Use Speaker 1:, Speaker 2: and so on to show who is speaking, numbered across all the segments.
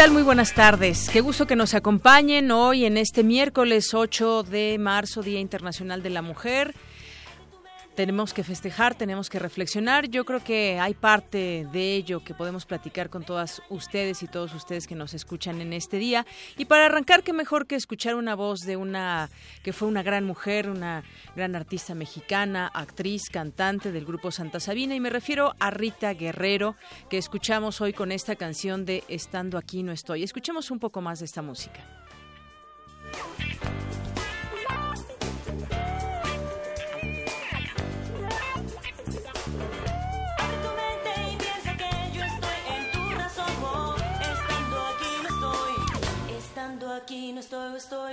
Speaker 1: Tal? Muy buenas tardes. Qué gusto que nos acompañen hoy en este miércoles 8 de marzo, Día Internacional de la Mujer tenemos que festejar, tenemos que reflexionar. Yo creo que hay parte de ello que podemos platicar con todas ustedes y todos ustedes que nos escuchan en este día. Y para arrancar, qué mejor que escuchar una voz de una que fue una gran mujer, una gran artista mexicana, actriz, cantante del grupo Santa Sabina. Y me refiero a Rita Guerrero, que escuchamos hoy con esta canción de Estando aquí no estoy. Escuchemos un poco más de esta música. Aquí no estoy, estoy.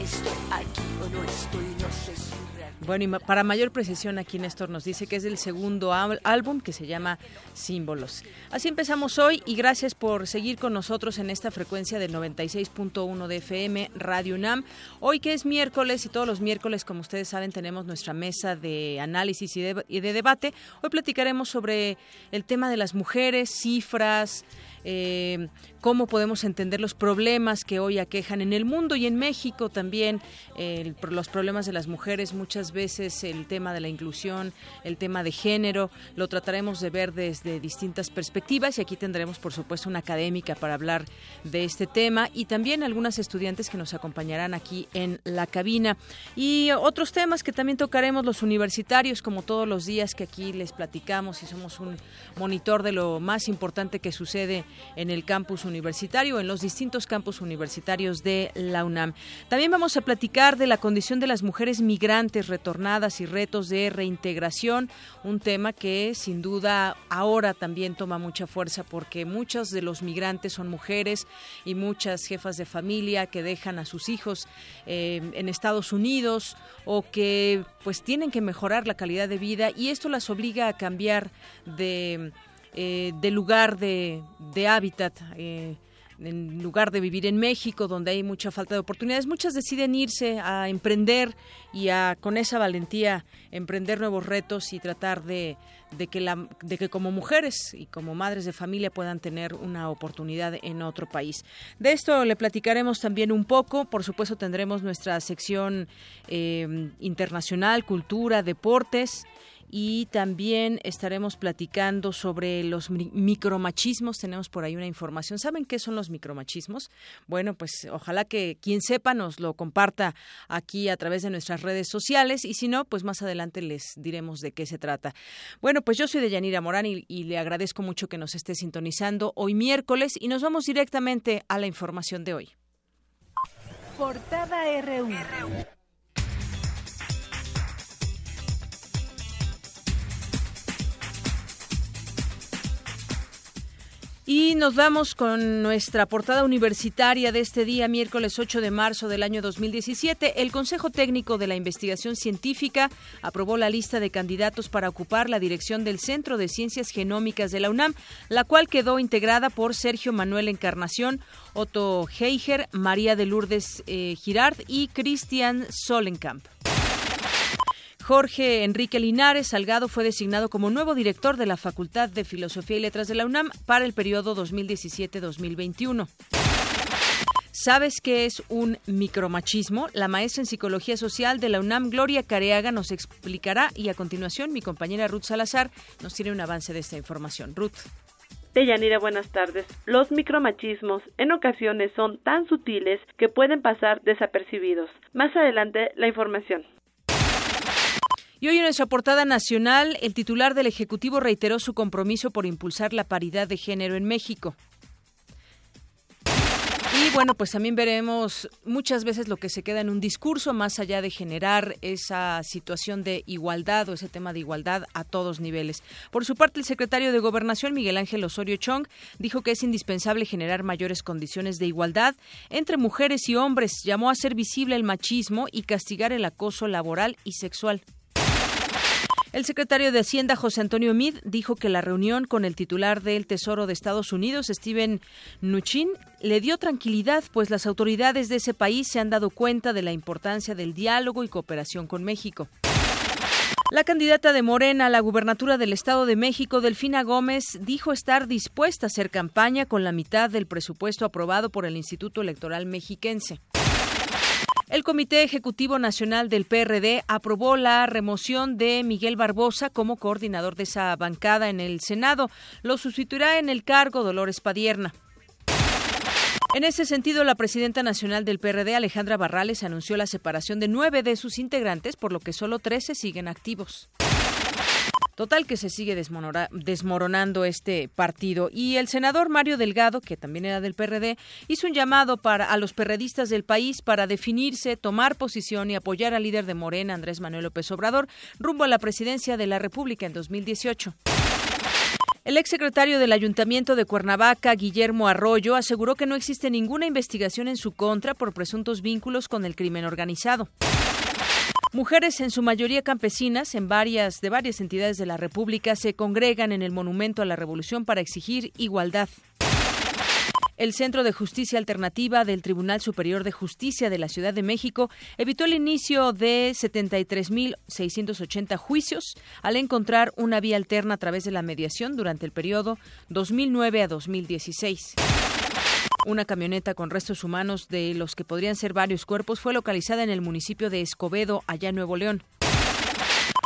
Speaker 1: Estoy aquí o no estoy, no sé si bueno, y para mayor precisión, aquí Néstor nos dice que es el segundo álbum que se llama Símbolos. Así empezamos hoy y gracias por seguir con nosotros en esta frecuencia del 96.1 de FM Radio UNAM. Hoy que es miércoles y todos los miércoles, como ustedes saben, tenemos nuestra mesa de análisis y de, y de debate. Hoy platicaremos sobre el tema de las mujeres, cifras, eh, cómo podemos entender los problemas que hoy aquejan en el mundo y en México también, los problemas de las mujeres, muchas veces el tema de la inclusión, el tema de género, lo trataremos de ver desde distintas perspectivas y aquí tendremos, por supuesto, una académica para hablar de este tema y también algunas estudiantes que nos acompañarán aquí en la cabina. Y otros temas que también tocaremos los universitarios, como todos los días que aquí les platicamos y somos un monitor de lo más importante que sucede en el campus universitario, en los distintos campus universitarios de la UNAM. También vamos a platicar de la condición de las mujeres migrantes retornadas y retos de reintegración, un tema que sin duda ahora también toma mucha fuerza porque muchos de los migrantes son mujeres y muchas jefas de familia que dejan a sus hijos eh, en Estados Unidos o que pues tienen que mejorar la calidad de vida y esto las obliga a cambiar de eh, lugar de, de hábitat. Eh, en lugar de vivir en México, donde hay mucha falta de oportunidades, muchas deciden irse a emprender y a con esa valentía emprender nuevos retos y tratar de, que la, de que como mujeres y como madres de familia puedan tener una oportunidad en otro país. De esto le platicaremos también un poco. Por supuesto tendremos nuestra sección eh, internacional, cultura, deportes y también estaremos platicando sobre los micromachismos. Tenemos por ahí una información. ¿Saben qué son los micromachismos? Bueno, pues ojalá que quien sepa nos lo comparta aquí a través de nuestras redes sociales y si no, pues más adelante les diremos de qué se trata. Bueno, pues yo soy de Yanira Morán y, le agradezco mucho que nos esté sintonizando hoy miércoles y nos vamos directamente a la información de hoy.
Speaker 2: Portada RU.
Speaker 1: Y nos vamos con nuestra portada universitaria de este día, miércoles 8 de marzo del año 2017. El Consejo Técnico de la Investigación Científica aprobó la lista de candidatos para ocupar la dirección del Centro de Ciencias Genómicas de la UNAM, la cual quedó integrada por Sergio Manuel Encarnación, Otto Heiger, María de Lourdes eh, Girard y Cristian Solenkamp. Jorge Enrique Linares Salgado fue designado como nuevo director de la Facultad de Filosofía y Letras de la UNAM para el periodo 2017-2021. ¿Sabes qué es un micromachismo? La maestra en Psicología Social de la UNAM, Gloria Careaga, nos explicará y a continuación mi compañera Ruth Salazar nos tiene un avance de esta información. Ruth.
Speaker 3: Deyanira, buenas tardes. Los micromachismos en ocasiones son tan sutiles que pueden pasar desapercibidos. Más adelante, la información.
Speaker 1: Y hoy en nuestra portada nacional, el titular del Ejecutivo reiteró su compromiso por impulsar la paridad de género en México. Y bueno, pues también veremos muchas veces lo que se queda en un discurso, más allá de generar esa situación de igualdad o ese tema de igualdad a todos niveles. Por su parte, el secretario de Gobernación, Miguel Ángel Osorio Chong, dijo que es indispensable generar mayores condiciones de igualdad entre mujeres y hombres. Llamó a ser visible el machismo y castigar el acoso laboral y sexual. El secretario de Hacienda, José Antonio Mid, dijo que la reunión con el titular del Tesoro de Estados Unidos, Steven Mnuchin, le dio tranquilidad, pues las autoridades de ese país se han dado cuenta de la importancia del diálogo y cooperación con México. La candidata de Morena a la gubernatura del Estado de México, Delfina Gómez, dijo estar dispuesta a hacer campaña con la mitad del presupuesto aprobado por el Instituto Electoral Mexiquense. El Comité Ejecutivo Nacional del PRD aprobó la remoción de Miguel Barbosa como coordinador de esa bancada en el Senado. Lo sustituirá en el cargo Dolores Padierna. En ese sentido, la presidenta nacional del PRD, Alejandra Barrales, anunció la separación de nueve de sus integrantes, por lo que solo trece siguen activos. Total que se sigue desmoronando este partido. Y el senador Mario Delgado, que también era del PRD, hizo un llamado para, a los perredistas del país para definirse, tomar posición y apoyar al líder de Morena, Andrés Manuel López Obrador, rumbo a la presidencia de la República en 2018. El exsecretario del Ayuntamiento de Cuernavaca, Guillermo Arroyo, aseguró que no existe ninguna investigación en su contra por presuntos vínculos con el crimen organizado. Mujeres, en su mayoría campesinas, en varias de varias entidades de la República, se congregan en el Monumento a la Revolución para exigir igualdad. El Centro de Justicia Alternativa del Tribunal Superior de Justicia de la Ciudad de México evitó el inicio de 73.680 juicios al encontrar una vía alterna a través de la mediación durante el periodo 2009 a 2016. Una camioneta con restos humanos de los que podrían ser varios cuerpos fue localizada en el municipio de Escobedo, allá en Nuevo León.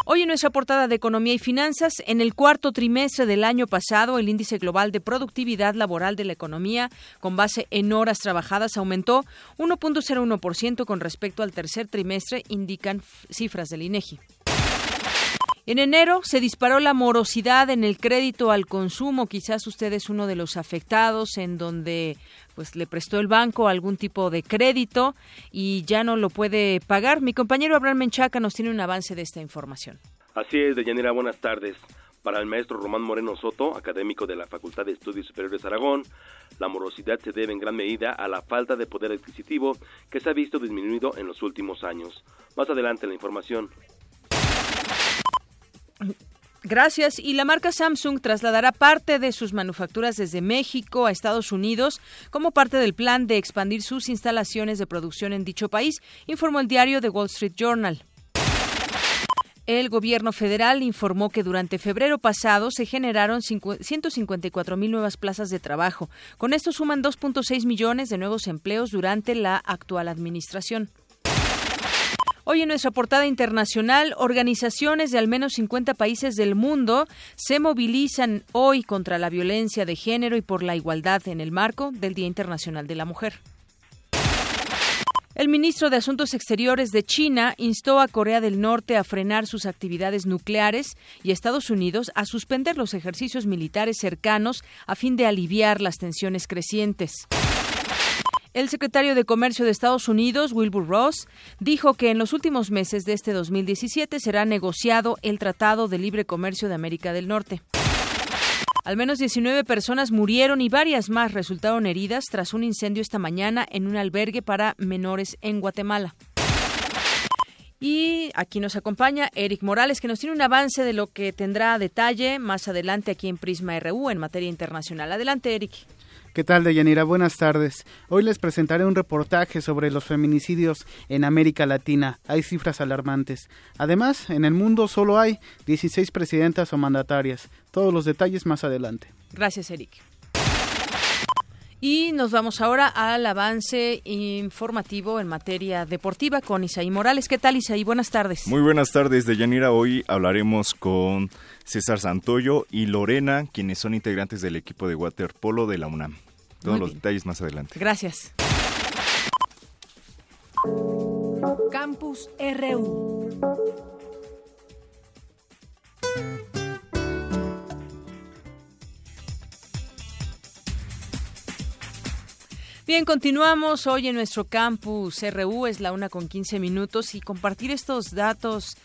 Speaker 1: Hoy en nuestra portada de Economía y Finanzas, en el cuarto trimestre del año pasado, el índice global de productividad laboral de la economía, con base en horas trabajadas, aumentó 1.01% con respecto al tercer trimestre, indican cifras del INEGI. En enero se disparó la morosidad en el crédito al consumo. Quizás usted es uno de los afectados en donde pues le prestó el banco algún tipo de crédito y ya no lo puede pagar. Mi compañero Abraham Menchaca nos tiene un avance de esta información.
Speaker 4: Así es, Deyanira, buenas tardes. Para el maestro Román Moreno Soto, académico de la Facultad de Estudios Superiores Aragón, la morosidad se debe en gran medida a la falta de poder adquisitivo que se ha visto disminuido en los últimos años. Más adelante la información.
Speaker 1: Gracias. Y la marca Samsung trasladará parte de sus manufacturas desde México a Estados Unidos como parte del plan de expandir sus instalaciones de producción en dicho país, informó el diario The Wall Street Journal. El gobierno federal informó que durante febrero pasado se generaron 154 mil nuevas plazas de trabajo. Con esto suman 2.6 millones de nuevos empleos durante la actual administración. Hoy en nuestra portada internacional, organizaciones de al menos 50 países del mundo se movilizan hoy contra la violencia de género y por la igualdad en el marco del Día Internacional de la Mujer. El ministro de Asuntos Exteriores de China instó a Corea del Norte a frenar sus actividades nucleares y a Estados Unidos a suspender los ejercicios militares cercanos a fin de aliviar las tensiones crecientes. El secretario de Comercio de Estados Unidos, Wilbur Ross, dijo que en los últimos meses de este 2017 será negociado el Tratado de Libre Comercio de América del Norte. Al menos 19 personas murieron y varias más resultaron heridas tras un incendio esta mañana en un albergue para menores en Guatemala. Y aquí nos acompaña Eric Morales, que nos tiene un avance de lo que tendrá detalle más adelante aquí en Prisma RU en materia internacional. Adelante, Eric.
Speaker 5: ¿Qué tal, Deyanira? Buenas tardes. Hoy les presentaré un reportaje sobre los feminicidios en América Latina. Hay cifras alarmantes. Además, en el mundo solo hay 16 presidentas o mandatarias. Todos los detalles más adelante.
Speaker 1: Gracias, Eric. Y nos vamos ahora al avance informativo en materia deportiva con Isaí Morales. ¿Qué tal, Isaí? Buenas tardes.
Speaker 6: Muy buenas tardes, Deyanira. Hoy hablaremos con César Santoyo y Lorena, quienes son integrantes del equipo de waterpolo de la UNAM. Todos los detalles más adelante.
Speaker 1: Gracias.
Speaker 2: Campus RU.
Speaker 1: Bien, continuamos hoy en nuestro campus RU, es la una con 15 minutos y compartir estos datos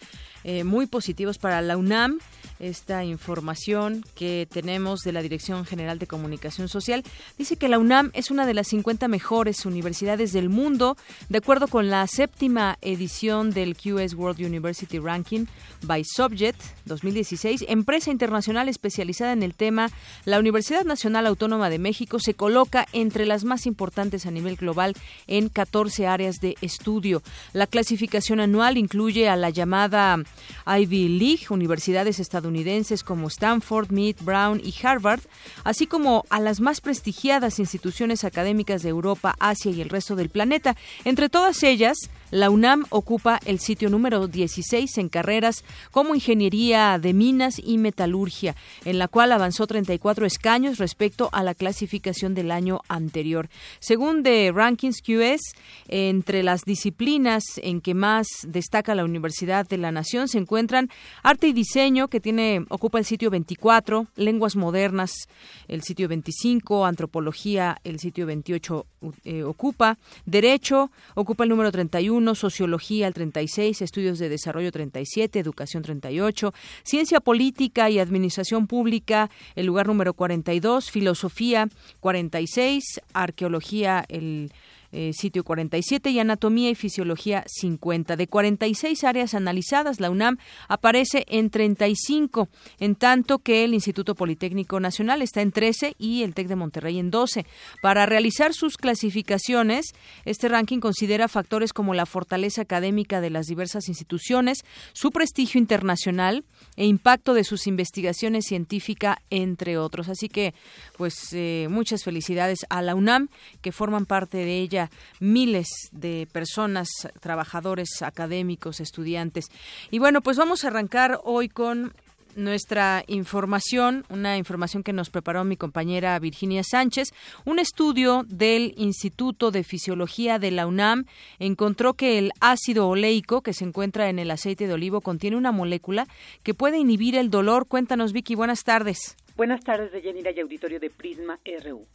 Speaker 1: eh, muy positivos para la UNAM esta información que tenemos de la Dirección General de Comunicación Social. Dice que la UNAM es una de las 50 mejores universidades del mundo, de acuerdo con la séptima edición del QS World University Ranking by Subject 2016, empresa internacional especializada en el tema. La Universidad Nacional Autónoma de México se coloca entre las más importantes a nivel global en 14 áreas de estudio. La clasificación anual incluye a la llamada Ivy League, universidades estadounidenses estadounidenses como Stanford, Mead, Brown y Harvard, así como a las más prestigiadas instituciones académicas de Europa, Asia y el resto del planeta. Entre todas ellas, la UNAM ocupa el sitio número 16 en carreras como Ingeniería de Minas y Metalurgia, en la cual avanzó 34 escaños respecto a la clasificación del año anterior. Según The Rankings QS, entre las disciplinas en que más destaca la Universidad de la Nación se encuentran arte y diseño, que tiene ocupa el sitio 24, lenguas modernas, el sitio 25, antropología, el sitio 28 eh, ocupa, derecho ocupa el número 31 Sociología el 36, Estudios de Desarrollo 37, Educación 38, Ciencia Política y Administración Pública el lugar número 42, Filosofía 46, Arqueología el eh, sitio 47 y Anatomía y Fisiología 50. De 46 áreas analizadas, la UNAM aparece en 35, en tanto que el Instituto Politécnico Nacional está en 13 y el TEC de Monterrey en 12. Para realizar sus clasificaciones, este ranking considera factores como la fortaleza académica de las diversas instituciones, su prestigio internacional e impacto de sus investigaciones científicas, entre otros. Así que, pues, eh, muchas felicidades a la UNAM, que forman parte de ella miles de personas, trabajadores, académicos, estudiantes. Y bueno, pues vamos a arrancar hoy con nuestra información, una información que nos preparó mi compañera Virginia Sánchez. Un estudio del Instituto de Fisiología de la UNAM encontró que el ácido oleico que se encuentra en el aceite de olivo contiene una molécula que puede inhibir el dolor. Cuéntanos, Vicky, buenas tardes.
Speaker 7: Buenas tardes, de Yanira y Auditorio de Prisma RU.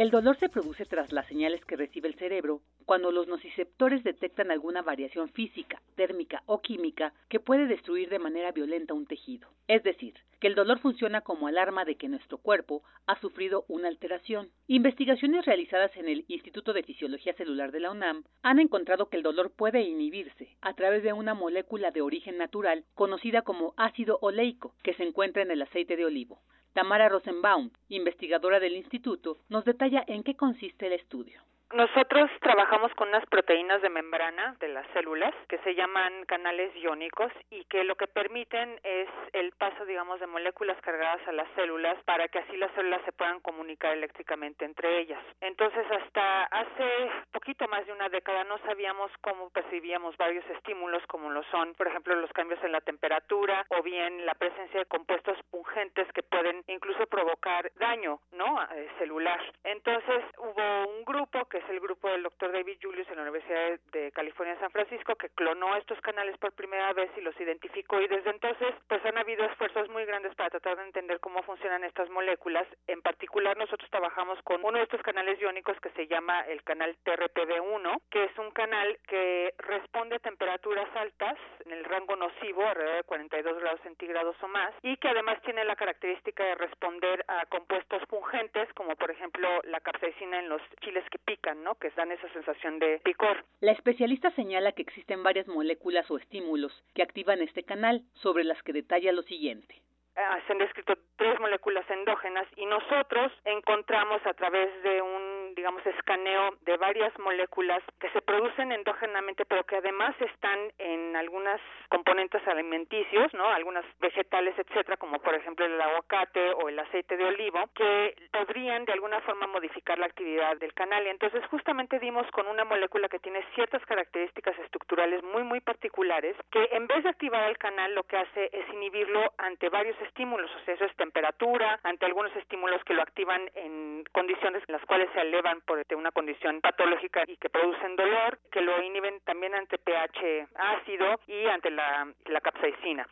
Speaker 7: El dolor se produce tras las señales que recibe el cerebro cuando los nociceptores detectan alguna variación física, térmica o química que puede destruir de manera violenta un tejido. Es decir, que el dolor funciona como alarma de que nuestro cuerpo ha sufrido una alteración. Investigaciones realizadas en el Instituto de Fisiología Celular de la UNAM han encontrado que el dolor puede inhibirse a través de una molécula de origen natural conocida como ácido oleico que se encuentra en el aceite de olivo. Tamara Rosenbaum, investigadora del instituto, nos detalla en qué consiste el estudio.
Speaker 8: Nosotros trabajamos con unas proteínas de membrana de las células que se llaman canales iónicos y que lo que permiten es el paso, digamos, de moléculas cargadas a las células para que así las células se puedan comunicar eléctricamente entre ellas. Entonces, hasta hace poquito más de una década no sabíamos cómo percibíamos varios estímulos como lo son, por ejemplo, los cambios en la temperatura o bien la presencia de compuestos pungentes que pueden incluso provocar daño, ¿no? Eh, celular. Entonces, hubo un grupo que es el grupo del doctor David Julius en la Universidad de California San Francisco, que clonó estos canales por primera vez y los identificó y desde entonces pues han habido esfuerzos muy grandes para tratar de entender cómo funcionan estas moléculas. En particular nosotros trabajamos con uno de estos canales iónicos que se llama el canal TRPV1, que es un canal que responde a temperaturas altas en el rango nocivo, alrededor de 42 grados centígrados o más, y que además tiene la característica de responder a compuestos pungentes como por ejemplo la capsaicina en los chiles que pican ¿no? Que dan esa sensación de picor.
Speaker 7: La especialista señala que existen varias moléculas o estímulos que activan este canal, sobre las que detalla lo siguiente.
Speaker 8: Ah, se han descrito tres moléculas endógenas y nosotros encontramos a través de un digamos, escaneo de varias moléculas que se producen endógenamente, pero que además están en algunas componentes alimenticios, ¿no? Algunas vegetales, etcétera, como por ejemplo el aguacate o el aceite de olivo, que podrían de alguna forma modificar la actividad del canal. Y entonces justamente dimos con una molécula que tiene ciertas características estructurales muy muy particulares que en vez de activar el canal lo que hace es inhibirlo ante varios estímulos, o sea, eso es temperatura, ante algunos estímulos que lo activan en condiciones en las cuales se por una condición patológica y que producen dolor, que lo inhiben también ante pH ácido y ante la, la capsaicina.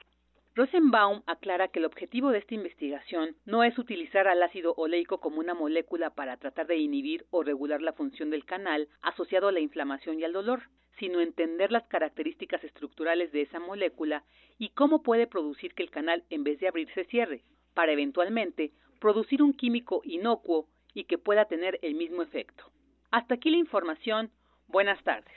Speaker 7: Rosenbaum aclara que el objetivo de esta investigación no es utilizar al ácido oleico como una molécula para tratar de inhibir o regular la función del canal asociado a la inflamación y al dolor, sino entender las características estructurales de esa molécula y cómo puede producir que el canal en vez de abrirse cierre, para eventualmente producir un químico inocuo y que pueda tener el mismo efecto. Hasta aquí la información. Buenas tardes.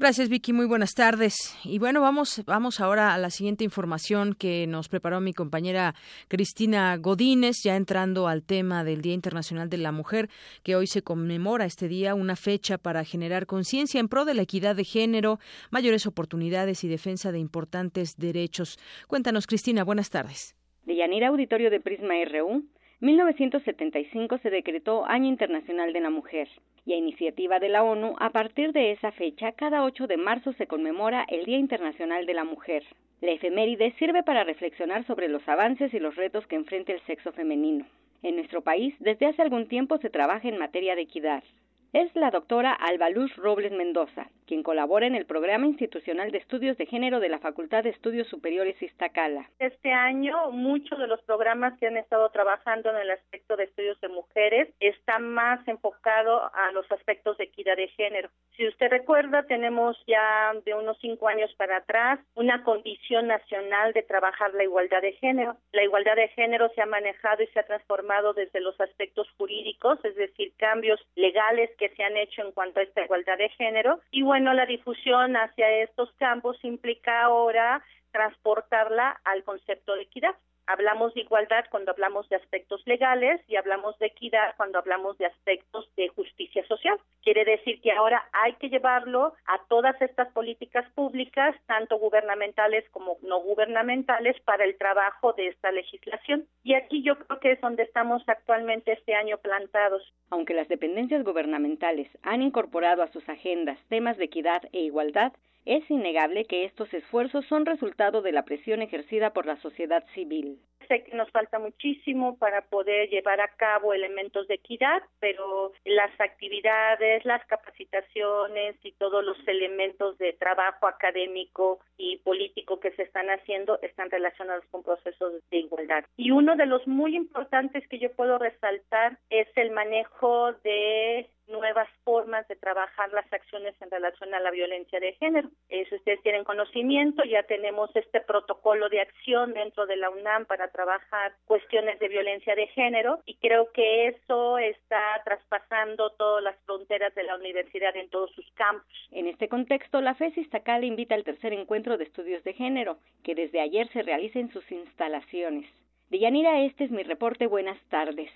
Speaker 1: Gracias Vicky, muy buenas tardes. Y bueno, vamos, vamos ahora a la siguiente información que nos preparó mi compañera Cristina Godínez, ya entrando al tema del Día Internacional de la Mujer, que hoy se conmemora este día, una fecha para generar conciencia en pro de la equidad de género, mayores oportunidades y defensa de importantes derechos. Cuéntanos, Cristina, buenas tardes.
Speaker 9: De Yanira Auditorio de Prisma RU, 1975 se decretó Año Internacional de la Mujer y a iniciativa de la ONU, a partir de esa fecha, cada 8 de marzo se conmemora el Día Internacional de la Mujer. La efeméride sirve para reflexionar sobre los avances y los retos que enfrenta el sexo femenino. En nuestro país, desde hace algún tiempo se trabaja en materia de equidad es la doctora Albaluz Robles Mendoza, quien colabora en el Programa Institucional de Estudios de Género de la Facultad de Estudios Superiores Iztacala.
Speaker 10: Este año, muchos de los programas que han estado trabajando en el aspecto de estudios de mujeres están más enfocados a los aspectos de equidad de género. Si usted recuerda, tenemos ya de unos cinco años para atrás una condición nacional de trabajar la igualdad de género. La igualdad de género se ha manejado y se ha transformado desde los aspectos jurídicos, es decir, cambios legales que se han hecho en cuanto a esta igualdad de género. Y bueno, la difusión hacia estos campos implica ahora transportarla al concepto de equidad. Hablamos de igualdad cuando hablamos de aspectos legales y hablamos de equidad cuando hablamos de aspectos de justicia social. Quiere decir que ahora hay que llevarlo a todas estas políticas públicas, tanto gubernamentales como no gubernamentales, para el trabajo de esta legislación. Y aquí yo creo que es donde estamos actualmente este año plantados.
Speaker 9: Aunque las dependencias gubernamentales han incorporado a sus agendas temas de equidad e igualdad, es innegable que estos esfuerzos son resultado de la presión ejercida por la sociedad civil.
Speaker 10: Sé que nos falta muchísimo para poder llevar a cabo elementos de equidad, pero las actividades, las capacitaciones y todos los elementos de trabajo académico y político que se están haciendo están relacionados con procesos de igualdad. Y uno de los muy importantes que yo puedo resaltar es el manejo de nuevas formas de trabajar las acciones en relación a la violencia de género. Eh, si ustedes tienen conocimiento, ya tenemos este protocolo de acción dentro de la UNAM para trabajar cuestiones de violencia de género y creo que eso está traspasando todas las fronteras de la universidad en todos sus campos.
Speaker 9: En este contexto, la FES Iztacala invita al tercer encuentro de estudios de género, que desde ayer se realiza en sus instalaciones. Deyanira, este es mi reporte. Buenas tardes.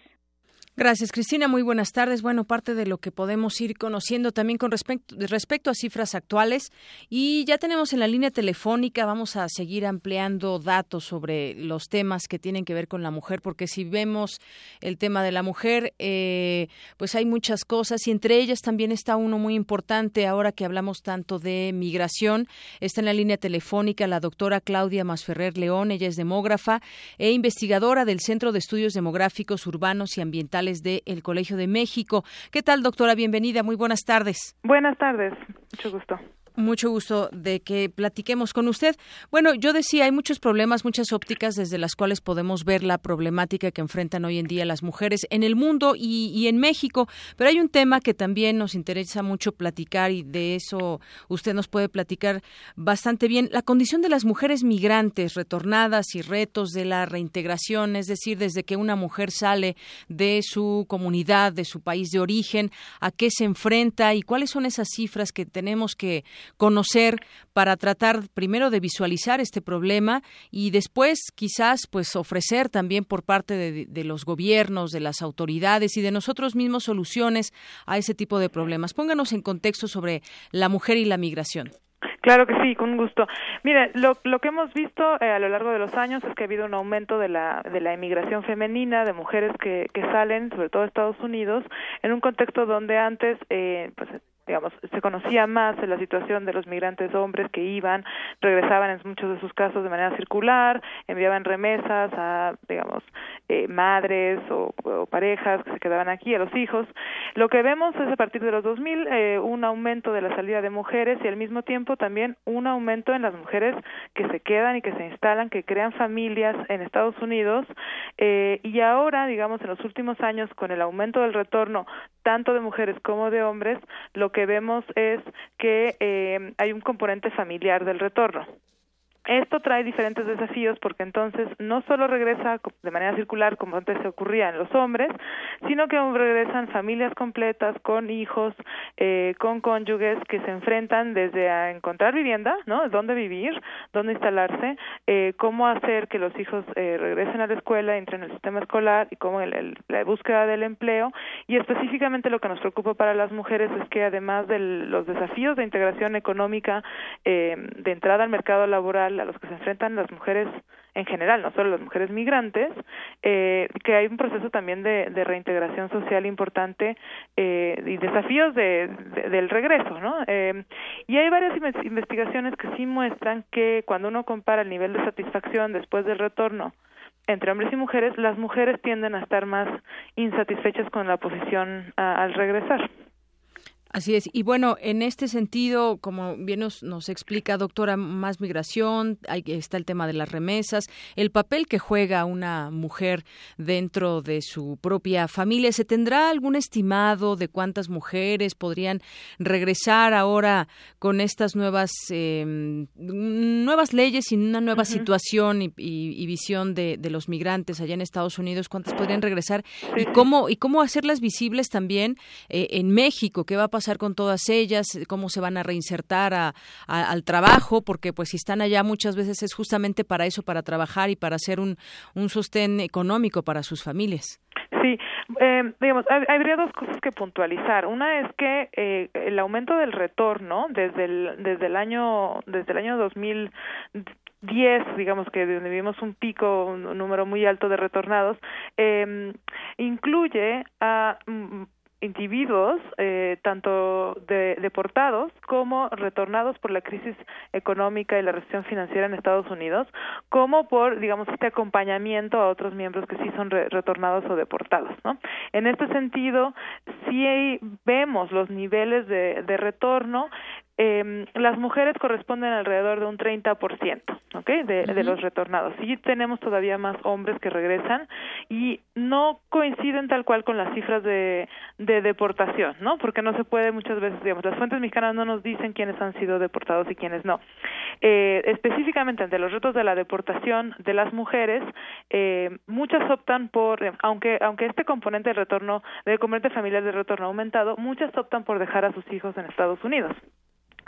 Speaker 1: Gracias, Cristina. Muy buenas tardes. Bueno, parte de lo que podemos ir conociendo también con respecto, respecto a cifras actuales. Y ya tenemos en la línea telefónica, vamos a seguir ampliando datos sobre los temas que tienen que ver con la mujer, porque si vemos el tema de la mujer, eh, pues hay muchas cosas y entre ellas también está uno muy importante ahora que hablamos tanto de migración. Está en la línea telefónica la doctora Claudia Masferrer León. Ella es demógrafa e investigadora del Centro de Estudios Demográficos Urbanos y Ambientales del el Colegio de México. ¿Qué tal, doctora? Bienvenida. Muy buenas tardes.
Speaker 11: Buenas tardes. Mucho gusto.
Speaker 1: Mucho gusto de que platiquemos con usted. Bueno, yo decía, hay muchos problemas, muchas ópticas desde las cuales podemos ver la problemática que enfrentan hoy en día las mujeres en el mundo y, en México, pero hay un tema que también nos interesa mucho platicar y de eso usted nos puede platicar bastante bien, la condición de las mujeres migrantes retornadas y retos de la reintegración, es decir, desde que una mujer sale de su comunidad, de su país de origen, a qué se enfrenta y cuáles son esas cifras que tenemos que conocer para tratar primero de visualizar este problema y después quizás pues ofrecer también por parte de, los gobiernos, de las autoridades y de nosotros mismos soluciones a ese tipo de problemas. Pónganos en contexto sobre la mujer y la migración.
Speaker 11: Claro que sí, con gusto. Mire, lo, lo que hemos visto eh, a lo largo de los años es que ha habido un aumento de la, de la emigración femenina, de mujeres que, que salen, sobre todo de Estados Unidos, en un contexto donde antes, eh, pues digamos, se conocía más la situación de los migrantes hombres que iban, regresaban en muchos de sus casos de manera circular, enviaban remesas a, digamos, eh, madres o, parejas que se quedaban aquí, a los hijos. Lo que vemos es a partir de los 2000 eh, un aumento de la salida de mujeres y al mismo tiempo también un aumento en las mujeres que se quedan y que se instalan, que crean familias en Estados Unidos eh, y ahora, digamos, en los últimos años con el aumento del retorno tanto de mujeres como de hombres, lo que vemos es que eh, hay un componente familiar del retorno. Esto trae diferentes desafíos porque entonces no solo regresa de manera circular como antes se ocurría en los hombres, sino que regresan familias completas con hijos, eh, con cónyuges que se enfrentan desde a encontrar vivienda, ¿no? Dónde vivir, dónde instalarse, eh, cómo hacer que los hijos eh, regresen a la escuela, entren en el sistema escolar y cómo el, la búsqueda del empleo. Y específicamente lo que nos preocupa para las mujeres es que además de los desafíos de integración económica, eh, de entrada al mercado laboral, a los que se enfrentan las mujeres en general, no solo las mujeres migrantes, eh, que hay un proceso también de, reintegración social importante eh, y desafíos de, del regreso, ¿no? Eh, y hay varias investigaciones que sí muestran que cuando uno compara el nivel de satisfacción después del retorno entre hombres y mujeres, las mujeres tienden a estar más insatisfechas con la posición al regresar.
Speaker 1: Así es. Y bueno, en este sentido, como bien nos, nos explica, doctora, más migración, hay, está el tema de las remesas, el papel que juega una mujer dentro de su propia familia. ¿Se tendrá algún estimado de cuántas mujeres podrían regresar ahora con estas nuevas, em, nuevas leyes y una nueva situación y, visión de, de, los migrantes allá en Estados Unidos? ¿Cuántas podrían regresar? ¿Y cómo, y cómo hacerlas visibles también eh, en México? ¿Qué va a pasar? Pasar con todas ellas, cómo se van a reinsertar a, al trabajo, porque pues si están allá muchas veces es justamente para eso, para trabajar y para hacer un, un sostén económico para sus familias.
Speaker 11: Sí, eh, digamos, habría dos cosas que puntualizar. Una es que eh, el aumento del retorno desde el desde el año desde el año 2010, digamos que vivimos un pico, un, número muy alto de retornados, eh, incluye a mm, individuos, eh, tanto de, deportados como retornados por la crisis económica y la recesión financiera en Estados Unidos, como por, digamos, este acompañamiento a otros miembros que sí son retornados o deportados, ¿no? En este sentido, sí vemos los niveles de, de retorno eh, las mujeres corresponden alrededor de un 30%, ¿ok? De, de los retornados. Sí tenemos todavía más hombres que regresan y no coinciden tal cual con las cifras de, de deportación, ¿no? Porque no se puede muchas veces, digamos, las fuentes mexicanas no nos dicen quiénes han sido deportados y quiénes no. Eh, específicamente ante los retos de la deportación de las mujeres, eh, muchas optan por, aunque aunque este componente de retorno, de componente familiar de retorno ha aumentado, muchas optan por dejar a sus hijos en Estados Unidos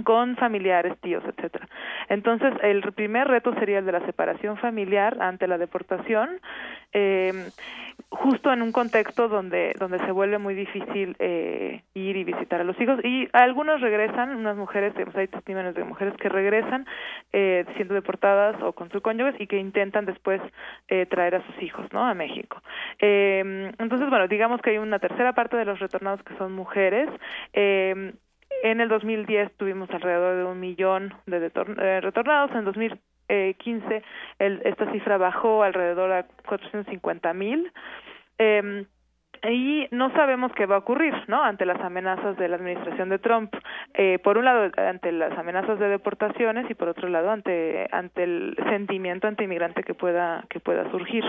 Speaker 11: con familiares, tíos, etcétera. Entonces, el primer reto sería el de la separación familiar ante la deportación, eh, justo en un contexto donde donde se vuelve muy difícil eh, ir y visitar a los hijos y algunos regresan, unas mujeres, hay testimonios de mujeres que regresan eh, siendo deportadas o con sus cónyuges y que intentan después eh, traer a sus hijos, ¿no? A México. Eh, entonces, bueno, digamos que hay una tercera parte de los retornados que son mujeres. En el 2010 tuvimos alrededor de un millón de eh, retornados. En 2015 el, esta cifra bajó alrededor a 450 mil. Eh, y no sabemos qué va a ocurrir, ¿no? Ante las amenazas de la administración de Trump, eh, por un lado ante las amenazas de deportaciones y por otro lado ante ante el sentimiento antiinmigrante que pueda que pueda surgir.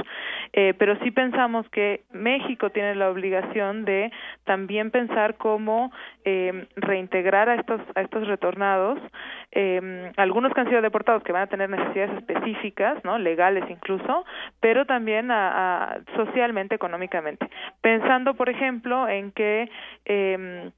Speaker 11: Eh, pero sí pensamos que México tiene la obligación de también pensar cómo eh, reintegrar a estos a estos retornados, eh, algunos que han sido deportados que van a tener necesidades específicas, ¿no? Legales incluso, pero también a, a socialmente, económicamente pensando, por ejemplo, en que eh,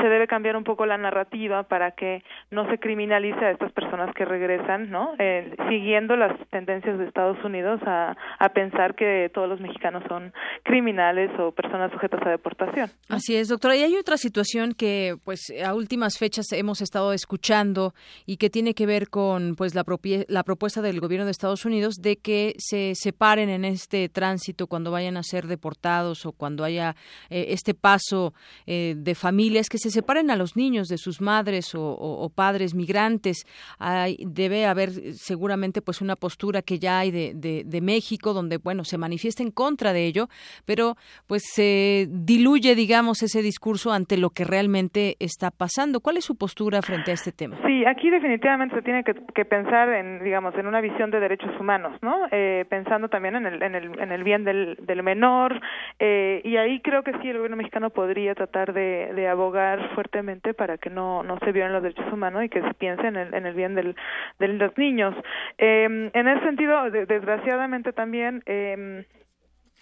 Speaker 11: se debe cambiar un poco la narrativa para que no se criminalice a estas personas que regresan, ¿no? Eh, siguiendo las tendencias de Estados Unidos a, pensar que todos los mexicanos son criminales o personas sujetas a deportación.
Speaker 1: Así es, doctora. Y hay otra situación que, pues, a últimas fechas hemos estado escuchando y que tiene que ver con, pues, la, la propuesta del gobierno de Estados Unidos de que se separen en este tránsito cuando vayan a ser deportados o cuando haya eh, este paso eh, de familias, que se separen a los niños de sus madres o, padres migrantes. Hay, debe haber seguramente, pues, una postura que ya hay de, México donde, bueno, se manifiesta en contra de ello, pero, pues, se diluye, digamos, ese discurso ante lo que realmente está pasando. ¿Cuál es su postura frente a este tema?
Speaker 11: Sí, aquí definitivamente se tiene que, pensar en, digamos, en una visión de derechos humanos, ¿no? Eh, pensando también en el, en el, en el bien del, del menor, eh, y ahí creo que sí, el gobierno mexicano podría tratar de, de abogar fuertemente para que no, no se violen los derechos humanos y que se piense en el, en el bien del, de los niños. Eh, en ese sentido, desgraciadamente también, eh,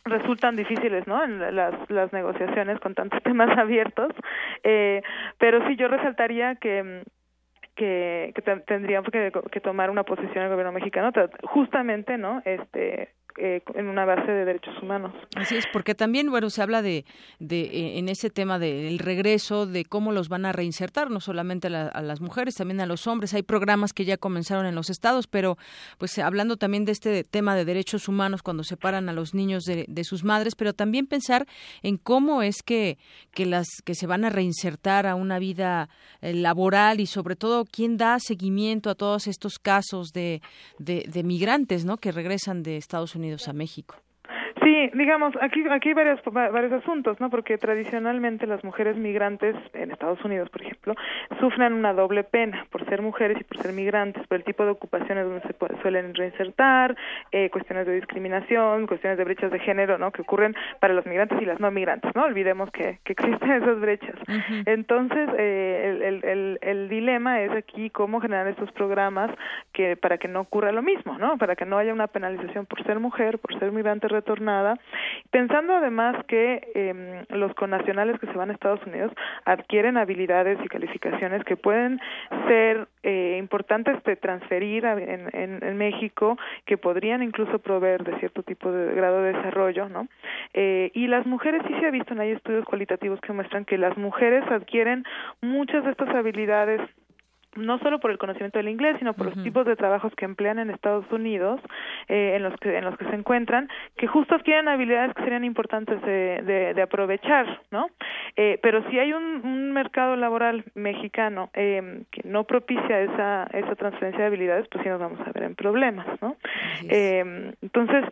Speaker 11: resultan difíciles, ¿no? En las, las negociaciones con tantos temas abiertos, eh, pero sí yo resaltaría que que, que tendríamos que, que tomar una posición el gobierno mexicano justamente no este eh, en una base de derechos humanos.
Speaker 1: Así es, porque también, bueno, se habla de, de eh, en ese tema del regreso, de cómo los van a reinsertar, no solamente a, las mujeres, también a los hombres. Hay programas que ya comenzaron en los estados, pero pues hablando también de este tema de derechos humanos cuando separan a los niños de, de sus madres, pero también pensar en cómo es que, que las que se van a reinsertar a una vida eh, laboral y sobre todo quién da seguimiento a todos estos casos de, de, de migrantes, ¿no? Que regresan de Estados Unidos a México.
Speaker 11: Sí, digamos, aquí, aquí hay varios, varios asuntos, ¿no? Porque tradicionalmente las mujeres migrantes en Estados Unidos, por ejemplo, sufren una doble pena por ser mujeres y por ser migrantes, por el tipo de ocupaciones donde se suelen reinsertar, eh, cuestiones de discriminación, cuestiones de brechas de género, ¿no? Que ocurren para los migrantes y las no migrantes, ¿no? Olvidemos que, que existen esas brechas. Entonces, eh, el, el, el, dilema es aquí cómo generar estos programas que para que no ocurra lo mismo, ¿no? Para que no haya una penalización por ser mujer, por ser migrante retornado pensando además que eh, los connacionales que se van a Estados Unidos adquieren habilidades y calificaciones que pueden ser eh, importantes de transferir en, en, México, que podrían incluso proveer de cierto tipo de grado de desarrollo, ¿no? Eh, y las mujeres sí se ha visto, hay estudios cualitativos que muestran que las mujeres adquieren muchas de estas habilidades no solo por el conocimiento del inglés, sino por los tipos de trabajos que emplean en Estados Unidos, eh, en los que en los que se encuentran, que justo adquieren habilidades que serían importantes de, de, aprovechar, ¿no? Eh, pero si hay un, un mercado laboral mexicano eh, que no propicia esa esa transferencia de habilidades, pues sí nos vamos a ver en problemas, ¿no? Eh, entonces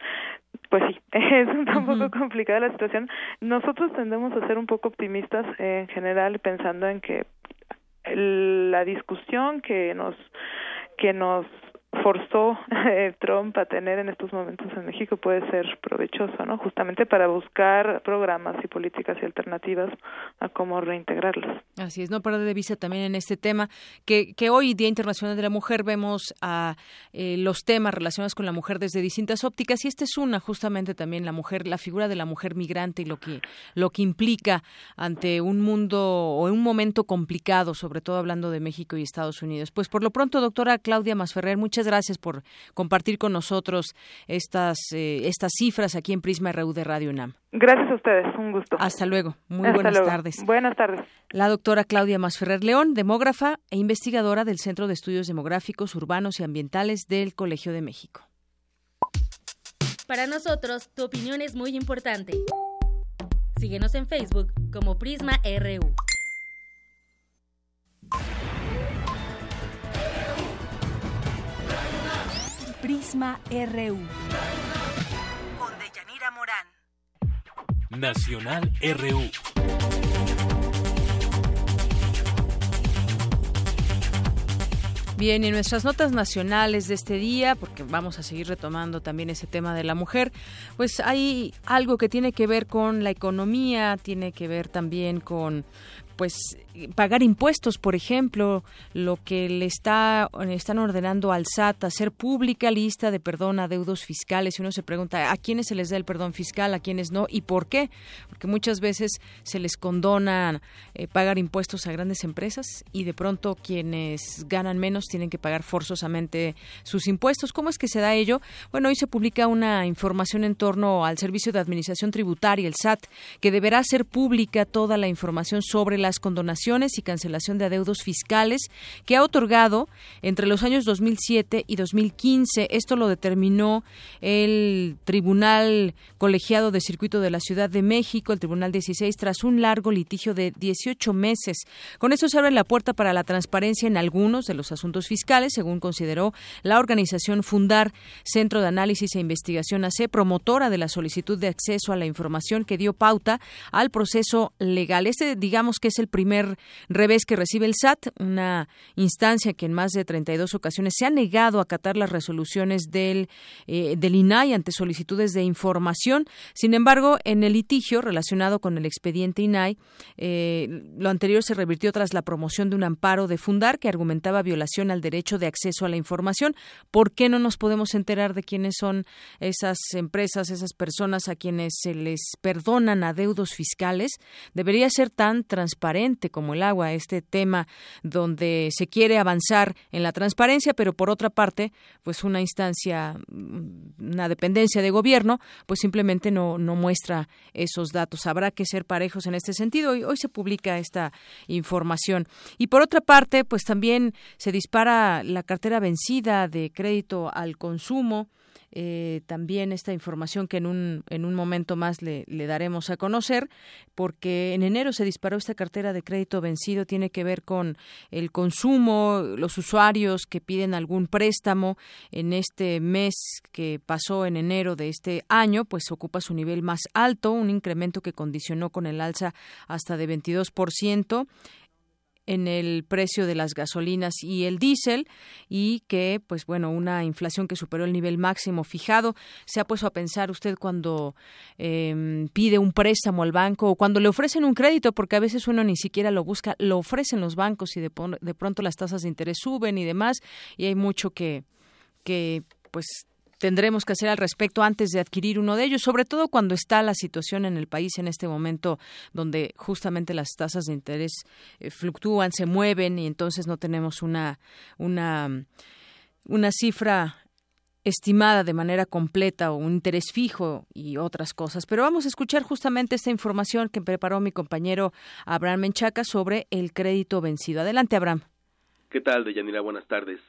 Speaker 11: pues sí, es un poco complicada la situación. Nosotros tendemos a ser un poco optimistas en general, pensando en que la discusión que nos que nos forzó eh, Trump a tener en estos momentos en México puede ser provechoso, ¿no? Justamente para buscar programas y políticas y alternativas a cómo reintegrarlos.
Speaker 1: Así es, no para de vista también en este tema que, que hoy Día Internacional de la Mujer vemos a eh, los temas relacionados con la mujer desde distintas ópticas y esta es una justamente también la mujer, la figura de la mujer migrante y lo que lo que implica ante un mundo o un momento complicado, sobre todo hablando de México y Estados Unidos. Pues por lo pronto, doctora Claudia Masferrer, muchas gracias por compartir con nosotros estas, eh, estas cifras aquí en Prisma RU de Radio UNAM.
Speaker 11: Gracias a ustedes, un gusto.
Speaker 1: Hasta luego, muy buenas tardes.
Speaker 11: Buenas tardes.
Speaker 1: La doctora Claudia Masferrer León, demógrafa e investigadora del Centro de Estudios Demográficos, Urbanos y Ambientales del Colegio de México.
Speaker 12: Para nosotros, tu opinión es muy importante. Síguenos en Facebook como Prisma RU.
Speaker 2: Prisma RU.
Speaker 12: Con Deyanira Morán.
Speaker 13: Nacional RU.
Speaker 1: Bien, y en nuestras notas nacionales de este día, porque vamos a seguir retomando también ese tema de la mujer, pues hay algo que tiene que ver con la economía, tiene que ver también con pues pagar impuestos, por ejemplo, lo que le está están ordenando al SAT hacer pública lista de perdón a deudos fiscales y uno se pregunta a quiénes se les da el perdón fiscal, a quiénes no y por qué, porque muchas veces se les condona eh, pagar impuestos a grandes empresas y de pronto quienes ganan menos tienen que pagar forzosamente sus impuestos. ¿Cómo es que se da ello? Bueno, hoy se publica una información en torno al Servicio de Administración Tributaria, el SAT, que deberá ser pública toda la información sobre las condonaciones y cancelación de adeudos fiscales que ha otorgado entre los años 2007 y 2015. Esto lo determinó el Tribunal Colegiado de Circuito de la Ciudad de México, el Tribunal 16, tras un largo litigio de 18 meses. Con eso se abre la puerta para la transparencia en algunos de los asuntos fiscales, según consideró la organización Fundar, Centro de Análisis e Investigación AC, promotora de la solicitud de acceso a la información que dio pauta al proceso legal. Este, digamos que es el primer revés que recibe el SAT, una instancia que en más de 32 ocasiones se ha negado a acatar las resoluciones del, eh, del INAI ante solicitudes de información. Sin embargo, en el litigio relacionado con el expediente INAI, eh, lo anterior se revirtió tras la promoción de un amparo de Fundar que argumentaba violación al derecho de acceso a la información. ¿Por qué no nos podemos enterar de quiénes son esas empresas, esas personas a quienes se les perdonan adeudos fiscales? Debería ser tan transparente como el agua este tema donde se quiere avanzar en la transparencia, pero por otra parte, pues una instancia, mm, una dependencia de gobierno, pues simplemente no, no muestra esos datos. Habrá que ser parejos en este sentido hoy se publica esta información. Y por otra parte, pues también se dispara la cartera vencida de crédito al consumo. Eh, también esta información que en un, en un momento más le, le, daremos a conocer, porque en enero se disparó esta cartera de crédito vencido, tiene que ver con el consumo, los usuarios que piden algún préstamo. En este mes que pasó en enero de este año, pues ocupa su nivel más alto, un incremento que condicionó con el alza hasta de 22% en el precio de las gasolinas y el diésel y que pues bueno una inflación que superó el nivel máximo fijado. Se ha puesto a pensar usted cuando eh, pide un préstamo al banco o cuando le ofrecen un crédito porque a veces uno ni siquiera lo busca lo ofrecen los bancos y de, de pronto las tasas de interés suben y demás y hay mucho que que pues tendremos que hacer al respecto antes de adquirir uno de ellos, sobre todo cuando está la situación en el país en este momento donde justamente las tasas de interés eh, fluctúan, se mueven y entonces no tenemos una una una cifra estimada de manera completa o un interés fijo y otras cosas. Pero vamos a escuchar justamente esta información que preparó mi compañero Abraham Menchaca sobre el crédito vencido. Adelante, Abraham.
Speaker 4: ¿Qué tal, Deyanira? Buenas tardes.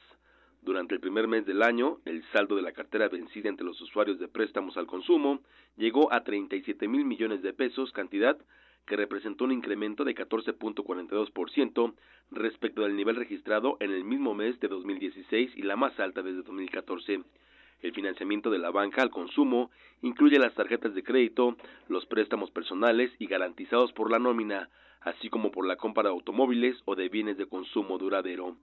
Speaker 4: Durante el primer mes del año, el saldo de la cartera vencida entre los usuarios de préstamos al consumo llegó a 37 mil millones de pesos, cantidad que representó un incremento de 14.42% respecto del nivel registrado en el mismo mes de 2016 y la más alta desde 2014. El financiamiento de la banca al consumo incluye las tarjetas de crédito, los préstamos personales y garantizados por la nómina, así como por la compra de automóviles o de bienes de consumo duradero.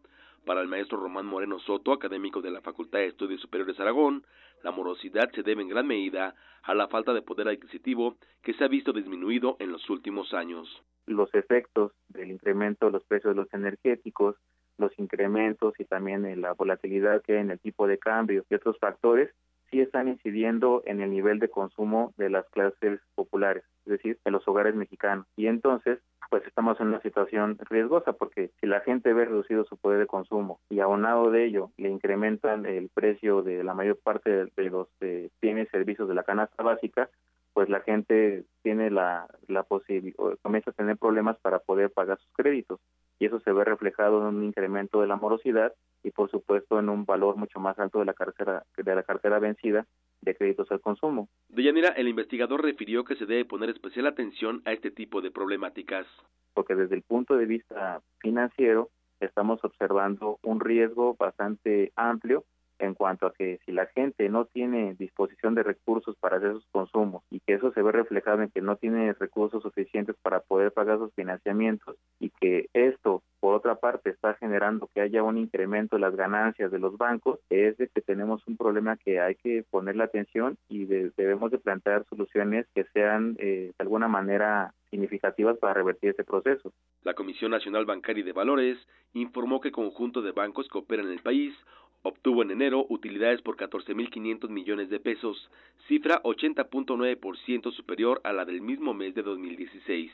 Speaker 4: Para el maestro Román Moreno Soto, académico de la Facultad de Estudios Superiores Aragón, la morosidad se debe en gran medida a la falta de poder adquisitivo que se ha visto disminuido en los últimos años.
Speaker 14: Los efectos del incremento de los precios de los energéticos, los incrementos y también la volatilidad que hay en el tipo de cambio y otros factores sí están incidiendo en el nivel de consumo de las clases populares, es decir, en los hogares mexicanos. Y entonces, pues estamos en una situación riesgosa porque si la gente ve reducido su poder de consumo y aunado de ello le incrementan el precio de la mayor parte de, los eh, bienes y servicios de la canasta básica, pues la gente tiene la, la posibilidad, comienza a tener problemas para poder pagar sus créditos y eso se ve reflejado en un incremento de la morosidad y por supuesto en un valor mucho más alto de la cartera de la cartera vencida de créditos al consumo.
Speaker 4: Deyanira, el investigador refirió que se debe poner especial atención a este tipo de problemáticas.
Speaker 14: Porque desde el punto de vista financiero estamos observando un riesgo bastante amplio en cuanto a que si la gente no tiene disposición de recursos para hacer sus consumos y que eso se ve reflejado en que no tiene recursos suficientes para poder pagar sus financiamientos y que esto, por otra parte, está generando que haya un incremento de las ganancias de los bancos, es de que tenemos un problema que hay que ponerle atención y debemos de plantear soluciones que sean eh, de alguna manera significativas para revertir este proceso.
Speaker 4: La Comisión Nacional Bancaria y de Valores informó que el conjunto de bancos que operan en el país obtuvo en enero utilidades por 14.500 millones de pesos, cifra 80.9% superior a la del mismo mes de 2016.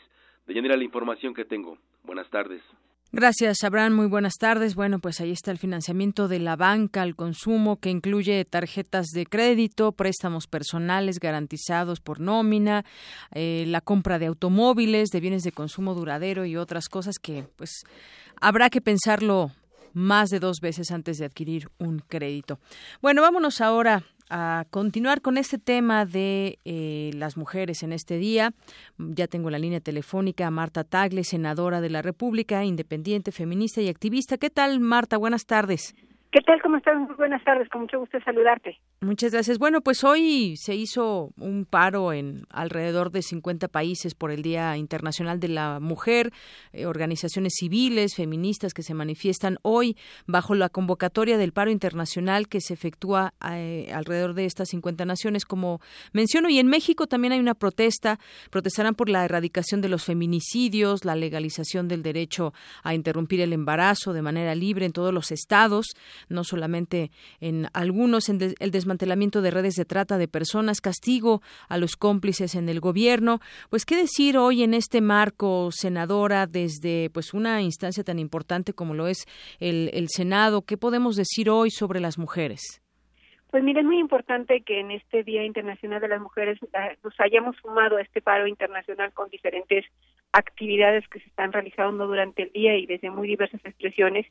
Speaker 4: Deyanira, la información que tengo. Buenas tardes.
Speaker 1: Gracias, Abraham. Muy buenas tardes. Bueno, pues ahí está el financiamiento de la banca al consumo que incluye tarjetas de crédito, préstamos personales garantizados por nómina, eh, la compra de automóviles, de bienes de consumo duradero y otras cosas que pues habrá que pensarlo más de dos veces antes de adquirir un crédito. Bueno, vámonos ahora a continuar con este tema de eh, las mujeres en este día. Ya tengo la línea telefónica a Marta Tagle, senadora de la República, independiente, feminista y activista. ¿Qué tal, Marta? Buenas tardes.
Speaker 15: ¿Qué tal? ¿Cómo estás? Muy buenas tardes. Con mucho gusto saludarte.
Speaker 1: Muchas gracias. Bueno, pues hoy se hizo un paro en alrededor de 50 países por el Día Internacional de la Mujer, eh, organizaciones civiles, feministas que se manifiestan hoy bajo la convocatoria del paro internacional que se efectúa eh, alrededor de estas 50 naciones, como menciono. Y en México también hay una protesta. Protestarán por la erradicación de los feminicidios, la legalización del derecho a interrumpir el embarazo de manera libre en todos los estados no solamente en algunos, en el desmantelamiento de redes de trata de personas, castigo a los cómplices en el gobierno. Pues, ¿qué decir hoy en este marco, senadora, desde pues una instancia tan importante como lo es el, el Senado? ¿Qué podemos decir hoy sobre las mujeres?
Speaker 15: Pues mire, es muy importante que en este Día Internacional de las Mujeres eh, nos hayamos sumado a este paro internacional con diferentes actividades que se están realizando durante el día y desde muy diversas expresiones,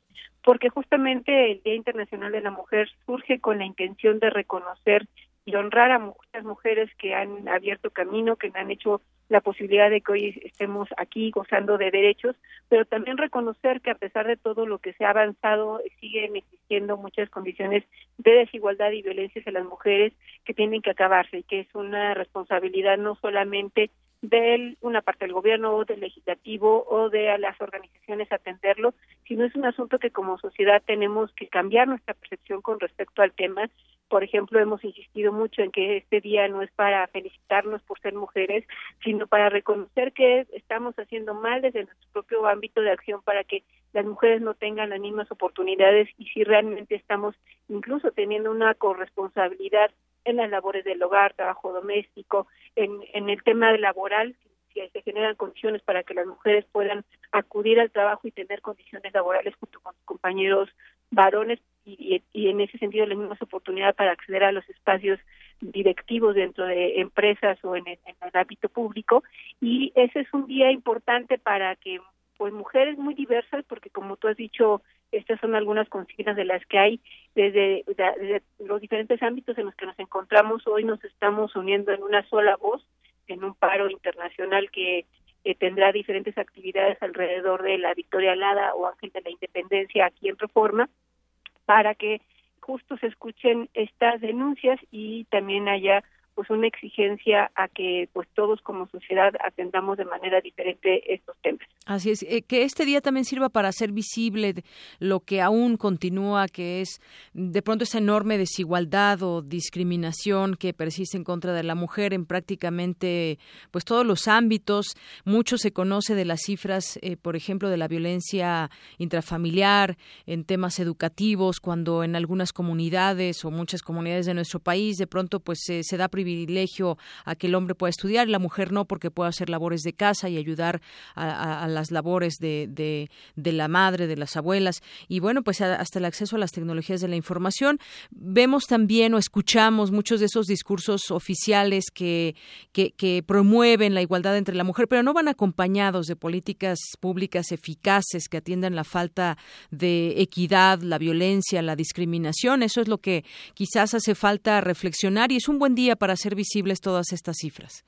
Speaker 15: porque justamente el Día Internacional de la Mujer surge con la intención de reconocer y honrar a muchas mujeres que han abierto camino, que han hecho la posibilidad de que hoy estemos aquí gozando de derechos, pero también reconocer que a pesar de todo lo que se ha avanzado, siguen existiendo muchas condiciones de desigualdad y violencia hacia las mujeres que tienen que acabarse y que es una responsabilidad no solamente de una parte del gobierno o del legislativo o de las organizaciones atenderlo, sino es un asunto que como sociedad tenemos que cambiar nuestra percepción con respecto al tema. Por ejemplo, hemos insistido mucho en que este día no es para felicitarnos por ser mujeres, sino para reconocer que estamos haciendo mal desde nuestro propio ámbito de acción para que las mujeres no tengan las mismas oportunidades y si realmente estamos incluso teniendo una corresponsabilidad en las labores del hogar, trabajo doméstico, en, en el tema laboral, si se generan condiciones para que las mujeres puedan acudir al trabajo y tener condiciones laborales junto con sus compañeros varones y, y, en ese sentido las mismas oportunidades para acceder a los espacios directivos dentro de empresas o en el, en el ámbito público. Y ese es un día importante para que pues mujeres muy diversas porque como tú has dicho estas son algunas consignas de las que hay desde, los diferentes ámbitos en los que nos encontramos. Hoy nos estamos uniendo en una sola voz en un paro internacional que tendrá diferentes actividades alrededor de la Victoria Alada o Ángel de la Independencia aquí en Reforma para que justo se escuchen estas denuncias y también haya pues una exigencia a que pues todos como sociedad atendamos de manera diferente estos temas.
Speaker 1: Así es, eh, que este día también sirva para hacer visible lo que aún continúa, que es de pronto esa enorme desigualdad o discriminación que persiste en contra de la mujer en prácticamente pues todos los ámbitos. Mucho se conoce de las cifras, eh, por ejemplo, de la violencia intrafamiliar en temas educativos, cuando en algunas comunidades o muchas comunidades de nuestro país de pronto pues se da privilegio privilegio a que el hombre pueda estudiar, la mujer no, porque puede hacer labores de casa y ayudar a, las labores de, la madre, de las abuelas. Y bueno, pues hasta el acceso a las tecnologías de la información. Vemos también o escuchamos muchos de esos discursos oficiales que promueven la igualdad entre la mujer, pero no van acompañados de políticas públicas eficaces que atiendan la falta de equidad, la violencia, la discriminación. Eso es lo que quizás hace falta reflexionar y es un buen día para hacer visibles todas estas cifras.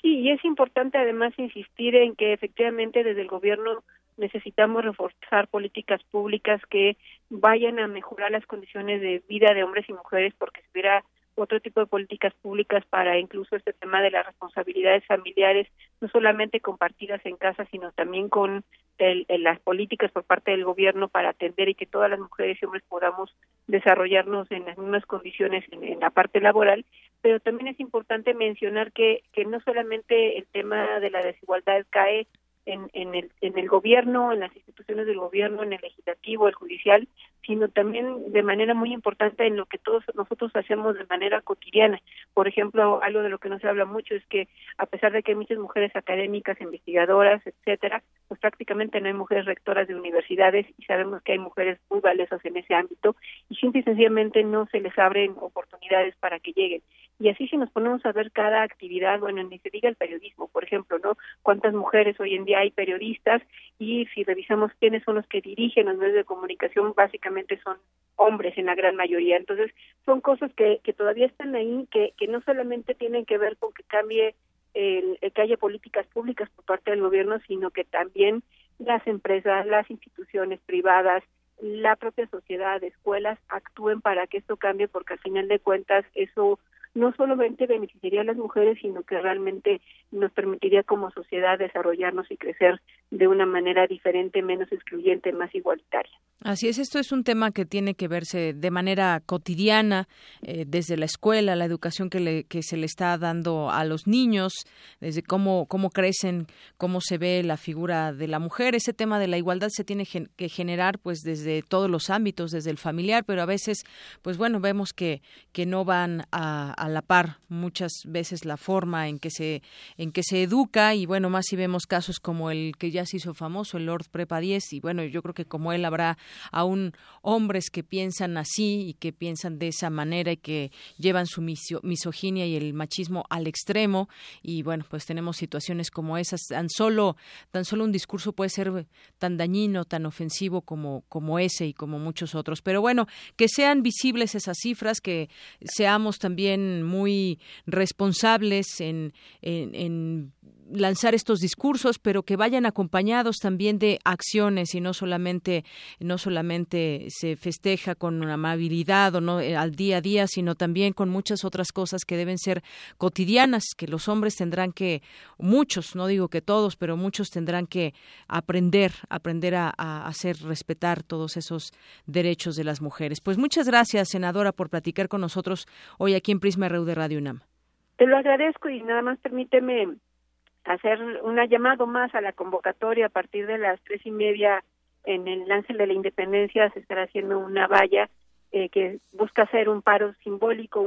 Speaker 15: Sí, y es importante además insistir en que efectivamente desde el gobierno necesitamos reforzar políticas públicas que vayan a mejorar las condiciones de vida de hombres y mujeres porque si hubiera otro tipo de políticas públicas para incluso este tema de las responsabilidades familiares, no solamente compartidas en casa, sino también con las políticas por parte del gobierno para atender y que todas las mujeres y hombres podamos desarrollarnos en las mismas condiciones en, la parte laboral, pero también es importante mencionar que, que no solamente el tema de la desigualdad cae en, en, el, en el gobierno, en las instituciones del gobierno, en el legislativo, el judicial, sino también de manera muy importante en lo que todos nosotros hacemos de manera cotidiana. Por ejemplo, algo de lo que no se habla mucho es que a pesar de que hay muchas mujeres académicas, investigadoras, etcétera, pues prácticamente no hay mujeres rectoras de universidades y sabemos que hay mujeres muy valiosas en ese ámbito y simple y sencillamente no se les abren oportunidades para que lleguen. Y así si nos ponemos a ver cada actividad, bueno, ni se diga el periodismo, por ejemplo, ¿no? Cuántas mujeres hoy en día hay periodistas y si revisamos quiénes son los que dirigen los medios de comunicación, básicamente son hombres en la gran mayoría. Entonces, son cosas que, que todavía están ahí, que, que no solamente tienen que ver con que cambie, el, que haya políticas públicas por parte del gobierno, sino que también las empresas, las instituciones privadas, la propia sociedad, escuelas actúen para que esto cambie, porque al final de cuentas eso no solamente beneficiaría a las mujeres, sino que realmente nos permitiría como sociedad desarrollarnos y crecer de una manera diferente, menos excluyente, más igualitaria.
Speaker 1: Así es, esto es un tema que tiene que verse de manera cotidiana, eh, desde la escuela, la educación que, le, que se le está dando a los niños, desde cómo, cómo crecen, cómo se ve la figura de la mujer. Ese tema de la igualdad se tiene que generar pues desde todos los ámbitos, desde el familiar, pero a veces, pues bueno, vemos que, que no van a la par muchas veces la forma en que se en que se educa y bueno más si vemos casos como el que ya se hizo famoso el Lord Prepa 10 y bueno yo creo que como él habrá aún hombres que piensan así y que piensan de esa manera y que llevan su misoginia y el machismo al extremo y bueno pues tenemos situaciones como esas. Tan solo tan solo un discurso puede ser tan dañino tan ofensivo como como ese y como muchos otros. Pero bueno que sean visibles esas cifras que seamos también muy responsables en, en, lanzar estos discursos, pero que vayan acompañados también de acciones y no solamente no solamente se festeja con amabilidad o no eh, al día a día, sino también con muchas otras cosas que deben ser cotidianas, que los hombres tendrán que muchos, no digo que todos, pero muchos tendrán que aprender, aprender a, hacer respetar todos esos derechos de las mujeres. Pues muchas gracias, senadora, por platicar con nosotros hoy aquí en Prisma de Radio UNAM.
Speaker 15: Te lo agradezco y nada más permíteme hacer una llamado más a la convocatoria a partir de las tres y media en el Ángel de la Independencia se estará haciendo una valla eh, que busca hacer un paro simbólico